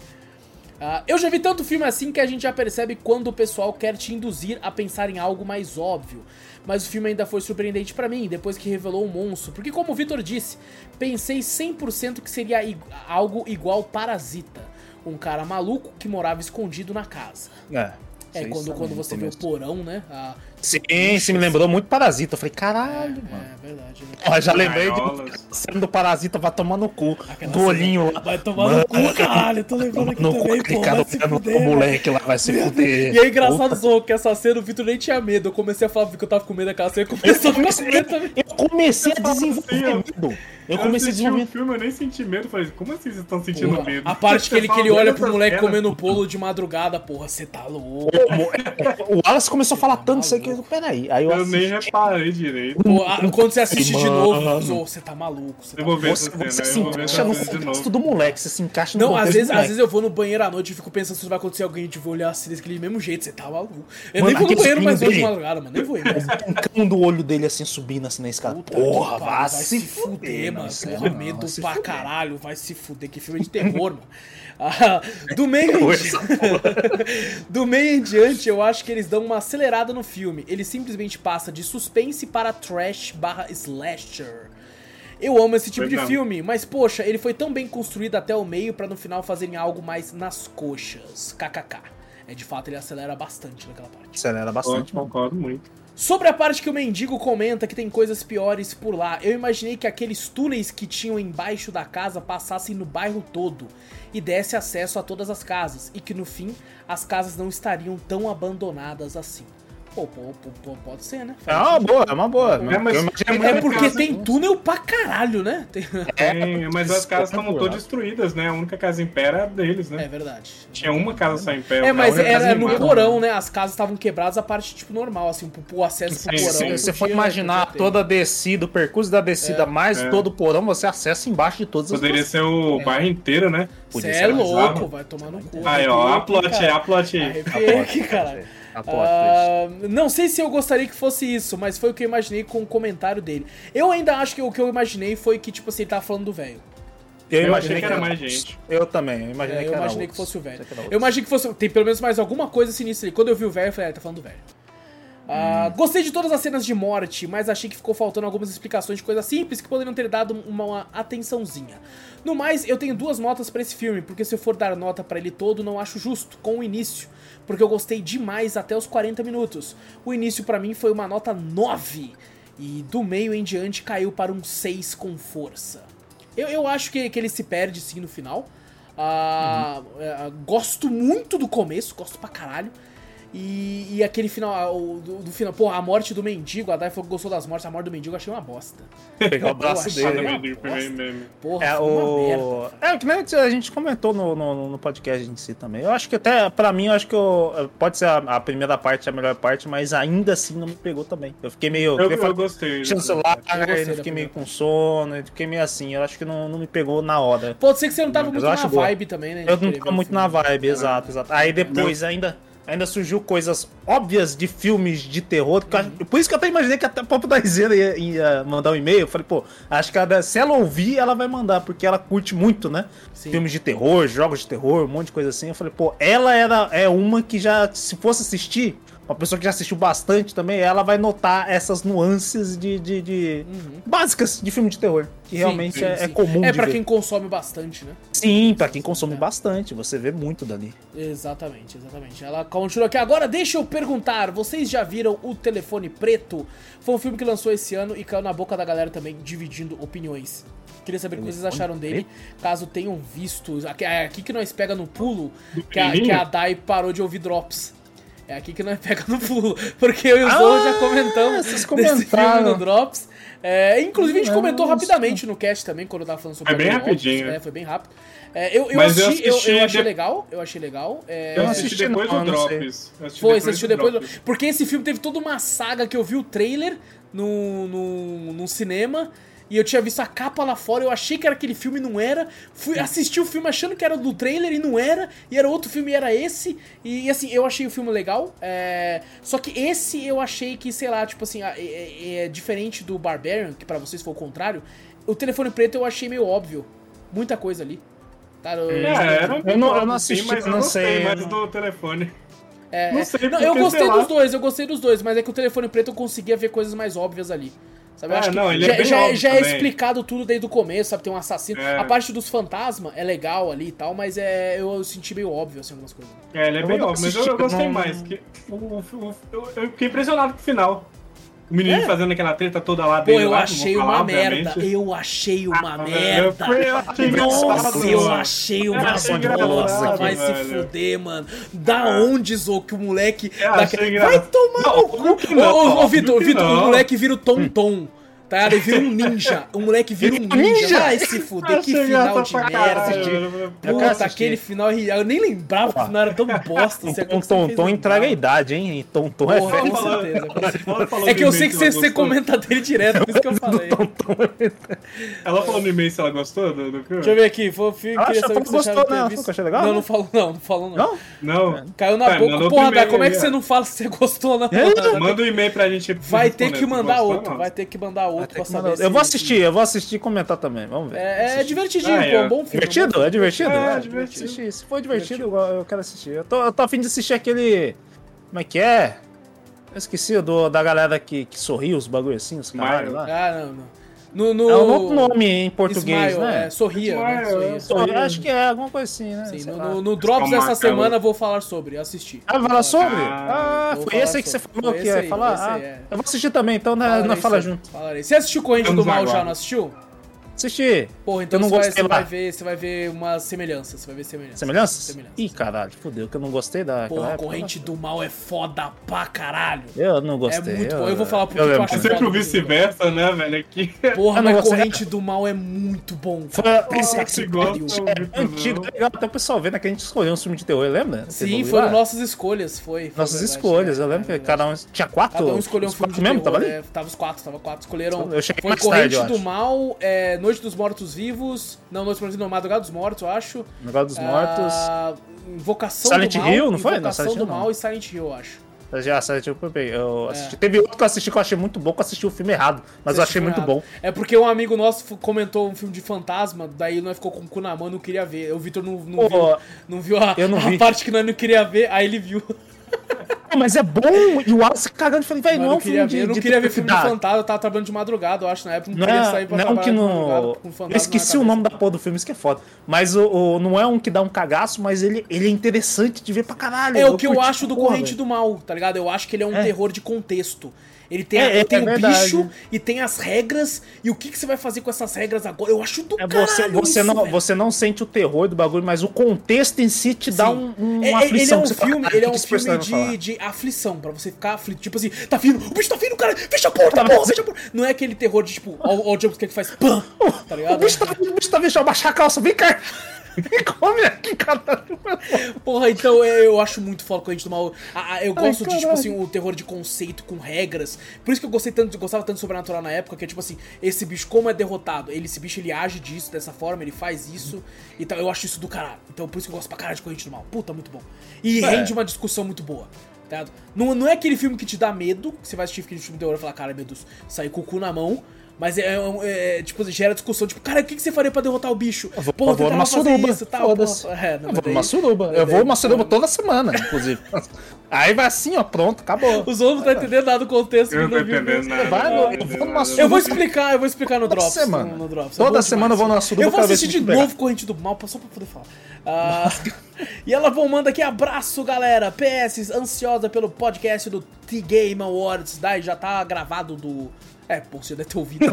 Ah, eu já vi tanto filme assim que a gente já percebe quando o pessoal quer te induzir a pensar em algo mais óbvio. Mas o filme ainda foi surpreendente pra mim, depois que revelou o monstro. Porque como o Vitor disse, pensei 100% que seria i- algo igual Parasita. Um cara maluco que morava escondido na casa. É. É, quando, quando você vê o porão, né? A- Sim, sim, me lembrou muito Parasita. Eu falei, caralho, mano. É verdade, né? Ó, já lembrei de cena do Parasita, vai tomar no cu. Aquela do olhinho lá. Vai tomar no cu, caralho. Eu tô lembrando aqui No cu, também, aquele pô. cara Vai se fuder, moleque lá, vai se fuder. E é engraçado só que essa cena o Vitor nem tinha medo. Eu comecei a falar que eu tava com medo daquela cena. Começou a ficar com medo também. Eu comecei a desenvolver medo. Eu comecei a assisti o desenvolver. filme, eu nem senti medo. Falei, como assim vocês estão sentindo Porra, medo? a parte que ele, que ele olha vendo pro moleque cena. comendo bolo de madrugada, porra, você tá louco. O Wallace começou a falar tanto isso Peraí. Aí eu, Eu nem assisti. reparei direito. Pô, a- quando você assiste de novo, Mano. Você tá maluco. Você tá Eu vou ver Você, você se encaixa no de contexto do moleque, você se encaixa no Não, às contexto vezes, às vezes eu vou no banheiro à noite e fico pensando se vai acontecer alguém e vou olhar assim daquele mesmo jeito, você tá maluco. Eu Mano, nem vou no banheiro mais hoje de madrugada, mano. Nem vou ir. O cão do olho dele assim subindo assim na escada. Puta Porra, vai, vai se fuder, mano. isso Porra, medo pra caralho, vai se fuder. Que filme de terror, mano. <laughs> <laughs> Ah, do meio em Essa <laughs> do meio em diante, eu acho que eles dão uma acelerada no filme. Ele simplesmente passa de suspense para trash barra slasher. Eu amo esse tipo de filme, mas poxa, ele foi tão bem construído até o meio pra no final fazerem algo mais nas coxas. KKK. É de fato, ele acelera bastante naquela parte. Acelera bastante, concordo muito. Sobre a parte que o mendigo comenta que tem coisas piores por lá, eu imaginei que aqueles túneis que tinham embaixo da casa passassem no bairro todo e desse acesso a todas as casas, e que no fim as casas não estariam tão abandonadas assim. Pô, pô, pô, pô, pode ser, né? É uma boa, é uma boa. É, mas- é É porque tem túnel pra caralho, né? Tem- Tem, mas as casas é estavam todas destruídas, né? A única casa em pé era deles, né? É verdade. Tinha uma casa só em pé. É, mas era no animada. porão, né? As casas estavam quebradas, a parte, tipo, normal, assim, o, o acesso pro Sim, porão. sim. Se você for podia- imaginar toda a descida, o percurso da descida, mais é. todo o porão, você acessa embaixo de todas as Poderia ser o bairro inteiro, né? Você é louco, vai tomar no cu. Aí, ó, a plot a plot aí. Arrepiei aqui, cara. Ah, não sei se eu gostaria que fosse isso, mas foi o que eu imaginei com o comentário dele. Eu ainda acho que o que eu imaginei foi que, tipo assim, ele tava falando do velho. Eu achei que era mais gente. Eu também, eu imaginei É, que eu era imaginei que fosse o velho. Eu imaginei que fosse. Tem pelo menos mais alguma coisa sinistra ali. Quando eu vi o velho, eu falei, ah, ele tá falando do velho. Ah, Gostei de todas as cenas de morte, mas achei que ficou faltando algumas explicações de coisas simples que poderiam ter dado uma, uma atençãozinha. No mais, eu tenho duas notas pra esse filme, porque se eu for dar nota pra ele todo, não acho justo com o início, porque eu gostei demais até os 40 minutos. O início pra mim foi uma nota 9 e do meio em diante caiu para um 6 com força. Eu, eu acho que, que ele se perde sim no final. Ah, é, gosto muito do começo, gosto pra caralho. E, e aquele final, o- do, do final, pô, a morte do mendigo, a Dai falou que gostou das mortes, a morte do mendigo eu achei uma bosta. Pegar <laughs> o braço dele. uma. Porra, É, merda. o... é, que nem a gente comentou no, no, no podcast em si também. Eu acho que até, pra mim, eu acho que eu- pode ser a, a primeira parte a melhor parte, mas ainda assim não me pegou também. Eu fiquei meio. Eu, eu, eu gostei. Tinha celular, Eu da fiquei meio com sono, eu fiquei meio assim. Eu acho que não, não me pegou na hora. Pode ser que você não tava Mas muito eu na acho boa. vibe também, né? Eu não tava muito na vibe, exato, exato. Aí depois ainda, ainda surgiu coisas óbvias de filmes de terror. eu Por isso que eu até imaginei que até a Papo da ia, ia mandar um e-mail. Eu falei, pô, acho que ela- se ela ouvir, ela vai mandar, porque ela curte muito, né? Sim. Filmes de terror, jogos de terror, um monte de coisa assim. Eu falei, pô, ela era, é uma que já, se fosse assistir, uma pessoa que já assistiu bastante também, ela vai notar essas nuances de, de, de- básicas de filme de terror. Que Sim, realmente sim, é, é sim. comum É de pra ver. quem consome bastante, né? Sim, pra quem consome bastante, você vê muito dali. Exatamente, exatamente. Ela continua aqui. Agora deixa eu perguntar: vocês já viram o Telefone Preto? Foi um filme que lançou esse ano e caiu na boca da galera também, dividindo opiniões. Queria saber o que vocês acharam dele, caso tenham visto. Aqui, é aqui que nós pega no pulo, que a, que a Dai parou de ouvir Drops. É aqui que nós <laughs> pega no pulo. Porque eu e o Zou já comentamos vocês desse filme comentaram. no Drops. É, inclusive, a gente comentou Nossa. rapidamente no cast também, quando eu tava falando sobre Foi bem Drops. rapidinho. É, foi bem rápido. É, eu, eu, Mas eu assisti, eu, assisti eu achei de- legal, eu achei legal. É, Eu assisti assisti, depois não, do. Drops. Assisti foi, você assistiu depois. do- Drops. Porque esse filme teve toda uma saga que eu vi o trailer no, no, no cinema. E eu tinha visto a capa lá fora, eu achei que era aquele filme e não era. Fui assistir o filme achando que era do trailer e não era. E era outro filme e era esse. E assim, eu achei o filme legal. é, Só que esse eu achei que, sei lá, tipo assim, é, é- é diferente do Barbarian, que pra vocês foi o contrário. O telefone preto eu achei meio óbvio. Muita coisa ali. Tá, eu- É, era um Eu não- eu não sim, assisti, mas eu não sei, mais não- do telefone. É, Não é. sei, Não, eu porque, gostei sei lá. dos dois, eu gostei dos dois, mas é que o telefone preto eu conseguia ver coisas mais óbvias ali. Sabe? É, acho que não, ele é já, bem já- já é explicado tudo desde o começo, sabe? Tem um assassino. É. A parte dos fantasmas é legal ali e tal, mas é, eu senti meio óbvio assim, algumas coisas. É, ele é Eu bem óbvio, mas eu, eu gostei mais. Que, o, o- o- eu, eu fiquei impressionado com o final. O menino É. fazendo aquela treta toda lá Pô, dele. eu lá, achei vou uma falar, merda. obviamente. Eu achei uma Ah, merda. eu- achei Nossa, eu achei uma bosta. engraçado, Vai se fuder, mano. Da onde, Zô, que o moleque. Vai tomar Não, no cu. Ô, Vitor, o moleque vira o Tom Tom. Tá ligado? Ele vira um ninja. O moleque vira um ninja. Ninja? Vai se fuder. Que final de merda. Puta, aquele final. Eu nem lembrava que o final era tão bosta. Um, Tonton entrega a idade, hein? Tonton é com certeza, falou É que eu sei que você, comenta dele direto, por isso que eu falei. Ela falou no e-mail se ela gostou do, do Deixa eu ver aqui, foi, Ah, queria saber que você gostou, né? visto. Achei legal, Não, não falou não, não falou não. Não? Não. Caiu na Tá, boca. Porra, Dá, como é que você ó. não fala se você gostou, não? Manda um e-mail pra gente. Vai ter que mandar outro, vai ter que mandar outro pra Tem que saber Eu vou assistir, eu vou assistir e comentar também. Vamos ver. É, é divertidinho, Ah, pô, é. um bom filme. Divertido? É divertido? É, Ah, divertido. assistir. Se for divertido, eu- eu quero assistir. Eu tô, eu tô afim de assistir aquele. Como é que é? Eu esqueci do, da galera que, que sorriu, os bagulho assim, os caralho lá. Ah, não, não. No, no... É um outro nome em português, Smile, né? é, sorria, né? Smile, Sorria, é. sorria. Eu acho que é alguma coisa assim, né? Sim, no, no, no Drops Calma, dessa semana eu vou falar sobre, assistir. Ah, vai falar sobre? Ah, Ah, foi esse aí que você falou que ia aí, falar? esse Ah, aí, é. eu vou assistir também, então né, Falarei nós fala sobre, junto. falarei. Você assistiu Corrente Vamos do Mal já, aguardar. não assistiu? Assisti. Porra, então Eu não você, vai, gostei você lá. vai ver, você vai ver uma semelhança, você vai ver semelhança. Semelhanças? Semelhança. Ih, caralho, fodeu, que eu não gostei da. Porra, Corrente do Mal é foda pra caralho. Eu não gostei. É muito bom. Eu vou falar por que eu eu acho É sempre o vice-versa, né, velho? Aqui. Porra, Eu mas. Corrente do Mal é muito bom. Foi esse que gosta é antigo, não. legal. Até o pessoal vendo que a gente escolheu um filme de terror, lembra? Sim, foram nossas escolhas, foi. Nossas escolhas. é, Eu lembro é que cada um tinha quatro. Cada um escolheu um filme de terror. tava ali? é, tava os quatro, tava quatro. Escolheram. Eu cheguei Foi Corrente eu do. Mal, é, Noite dos Mortos Vivos. Não, Noite dos Mortos Vivos, não, Madrugada dos Mortos, eu acho. Negócio dos mortos. Ah, Invocação Silent do Mal. Hill, não foi? Não, Invocação Silent do Hill, não. Mal e Silent Hill, eu acho. Já, sabe, tipo, eu eu É. assisti. Teve outro que eu assisti que eu achei muito bom, que eu assisti o filme errado. Mas Você eu achei muito errado. bom. É porque um amigo nosso comentou um filme de fantasma, daí nós ficou com o cu na mão, não queria ver. O Vitor não, não Pô, viu, não viu a, eu não a vi. parte que nós não queria ver, aí ele viu. <laughs> Mas é bom! E o Wallace cagando, eu falei, velho, não é um filme ver. de. Eu não de queria ver filme de fantasma, eu tava trabalhando de madrugada, eu acho, na época. Não, Não queria é, sair pra não é um que no. Eu esqueci o nome da porra do filme, isso que é foda. Mas o, o- não é um que dá um cagaço, mas ele, ele é interessante de ver pra caralho. É o que eu acho do Corrente do Mal, tá ligado? Eu acho que ele é um terror de contexto. Ele tem, É, a- é, tem é o verdade. bicho e tem as regras. E o que, que você vai fazer com essas regras agora? Eu acho do É você, você, isso, não, velho. você não sente o terror do bagulho, mas o contexto em si te dá Sim. um, um, É, uma é, aflição. Ele é um fala, filme, "Caralho, ele é o um filme de, falar?" de aflição, pra você ficar aflito. Tipo assim, tá vindo, o bicho tá vindo, cara, fecha a porta, porra, fecha a porta. Não é aquele terror de tipo, ó, ó o jumpscare que faz pam, <laughs> tá O ligado? bicho tá vindo, o bicho tá vindo, deixa eu baixar a calça, vem cá. Me <laughs> come aqui, caralho. Porra, então é, eu acho muito foda Corrente do Mal. A- a- Eu Ai, gosto de, tipo assim, o terror de conceito com regras. Por isso que eu gostei tanto, gostava tanto de Sobrenatural na época, que é tipo assim, esse bicho, como é derrotado? Ele, esse bicho, ele age disso, dessa forma, ele faz isso. Então eu acho isso do caralho. Então por isso que eu gosto pra caralho de Corrente do Mal. Puta, muito bom. E É. rende uma discussão muito boa. Tá? Não, não é aquele filme que te dá medo, que você vai assistir aquele filme de terror e falar, cara, meu Deus, sair com o cu na mão. Mas é, é, é, tipo, gera discussão, tipo, cara, o que, que você faria pra derrotar o bicho? Eu vou, Porra, eu vou tentava numa fazer suruba. isso e tal, porra. É, não, eu vou daí- numa suruba. Eu vou numa suruba toda semana, inclusive. <laughs> Aí vai assim, ó, pronto, acabou. <laughs> Os outros não tá entendendo nada do contexto. Eu não tô viu entendendo nada. Vai, não eu vou numa suruba. Eu vou explicar, eu vou explicar no Toda Drops. semana. No, Drops. Toda É semana eu vou numa suruba Eu vou assistir de novo Corrente do Mal, só pra poder falar. Ah, <laughs> e ela vão manda aqui abraço, galera. PS, ansiosa pelo podcast do T-Game Awards. Daí já tá gravado do. É, pô, você deve ter ouvido. <laughs> Não,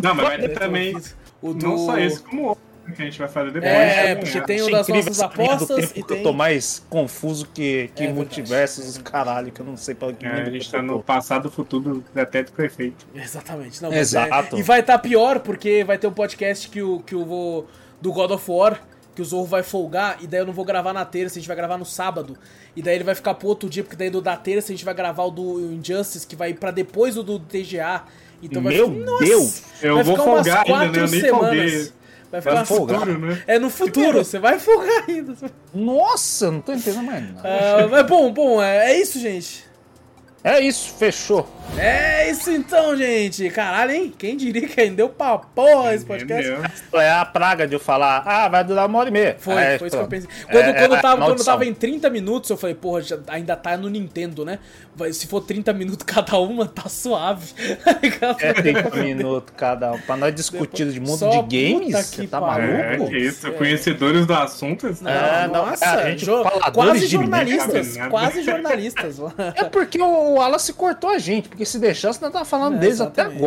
tá mas <laughs> também. O do... Não só esse, como outro que a gente vai fazer depois. É, também, porque né? tem o das nossas apostas tempo e que tem. Eu tô mais confuso que, que É multiversos, caralho, que eu não sei pra que É, a gente eu tá no passado, futuro, até do prefeito. Exatamente. Não, Exato. é- e vai estar pior, porque vai ter um podcast que o, que eu vou. do God of War, que o Zorro vai folgar, e daí eu não vou gravar na terça, a gente vai gravar no sábado. E daí ele vai ficar pro outro dia, porque daí do da terça a gente vai gravar o do Injustice, que vai ir pra depois o do TGA. Então vai Meu ficar- Nossa! Deus! Eu vai vou ficar umas folgar ainda, né? quatro Eu nem semanas. folguei. Vai ficar Vai folgar? futuro, né? É no futuro, você vai folgar ainda. Nossa, não tô entendendo mais nada. Ah, mas bom, bom, é, é isso, gente. É isso, fechou. É isso então, gente. Caralho, hein? Quem diria que rendeu pra porra esse podcast? Entendeu? É a praga de eu falar, ah, vai durar uma hora e meia. Foi, É, foi isso que eu pensei. Quando, É, quando, é, tava, quando tava em 30 minutos, eu falei, porra, já- ainda tá no Nintendo, né? Se for 30 minutos cada uma, tá suave. É 30 minutos cada um. Pra nós discutir de mundo de games, você tá. É, maluco? que isso, conhecedores do assunto. Não, É, nossa, a gente jo- faladores quase jornalistas, quase jornalistas. É porque o Wallace cortou a gente, porque se deixasse, nós tava falando É, deles até exatamente.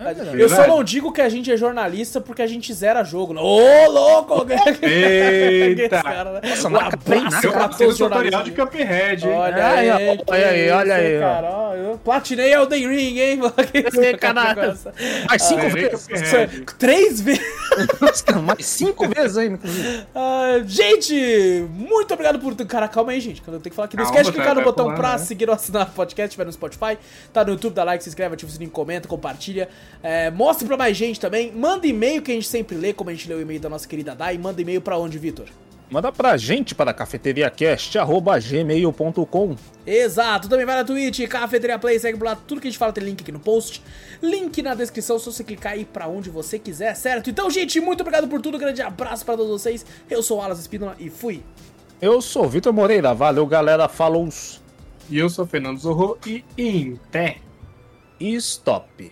Agora. eu só não digo que a gente é jornalista porque a gente zera jogo. Ô, louco! <laughs> Eita! Cara, né? Nossa, um abraço pra todos no os tutorial de jornalistas. Cuphead, hein? Olha Aí, aí, olha aí, isso, olha aí, ó. cara, ó, Eu platinei Elden Ring, hein? <laughs> Mais cinco Ah, vezes. Três vezes. <laughs> Mais cinco vezes ainda, inclusive. Ah, gente, muito obrigado por. Cara, calma aí, gente. Eu tenho que falar aqui. Não esquece de clicar tá- no tá botão pra né? seguir ou assinar o podcast, vai no Spotify, tá no YouTube, dá like, se inscreve, ativa o sininho, comenta, compartilha. É, mostre pra mais gente também. Manda e-mail que a gente sempre lê, como a gente leu o e-mail da nossa querida Dai. Manda e-mail pra onde, Vitor? Manda pra gente para cafeteriacast.gmail.com Exato, também vai na Twitch, Cafeteria Play, segue por lá, tudo que a gente fala tem link aqui no post, link na descrição, se você clicar aí pra onde você quiser, certo? Então, gente, muito obrigado por tudo, grande abraço pra todos vocês, eu sou o Alas Espínola e fui! Eu sou o Vitor Moreira, valeu galera, falou E eu sou o Fernando Zorro e em pé. e stop.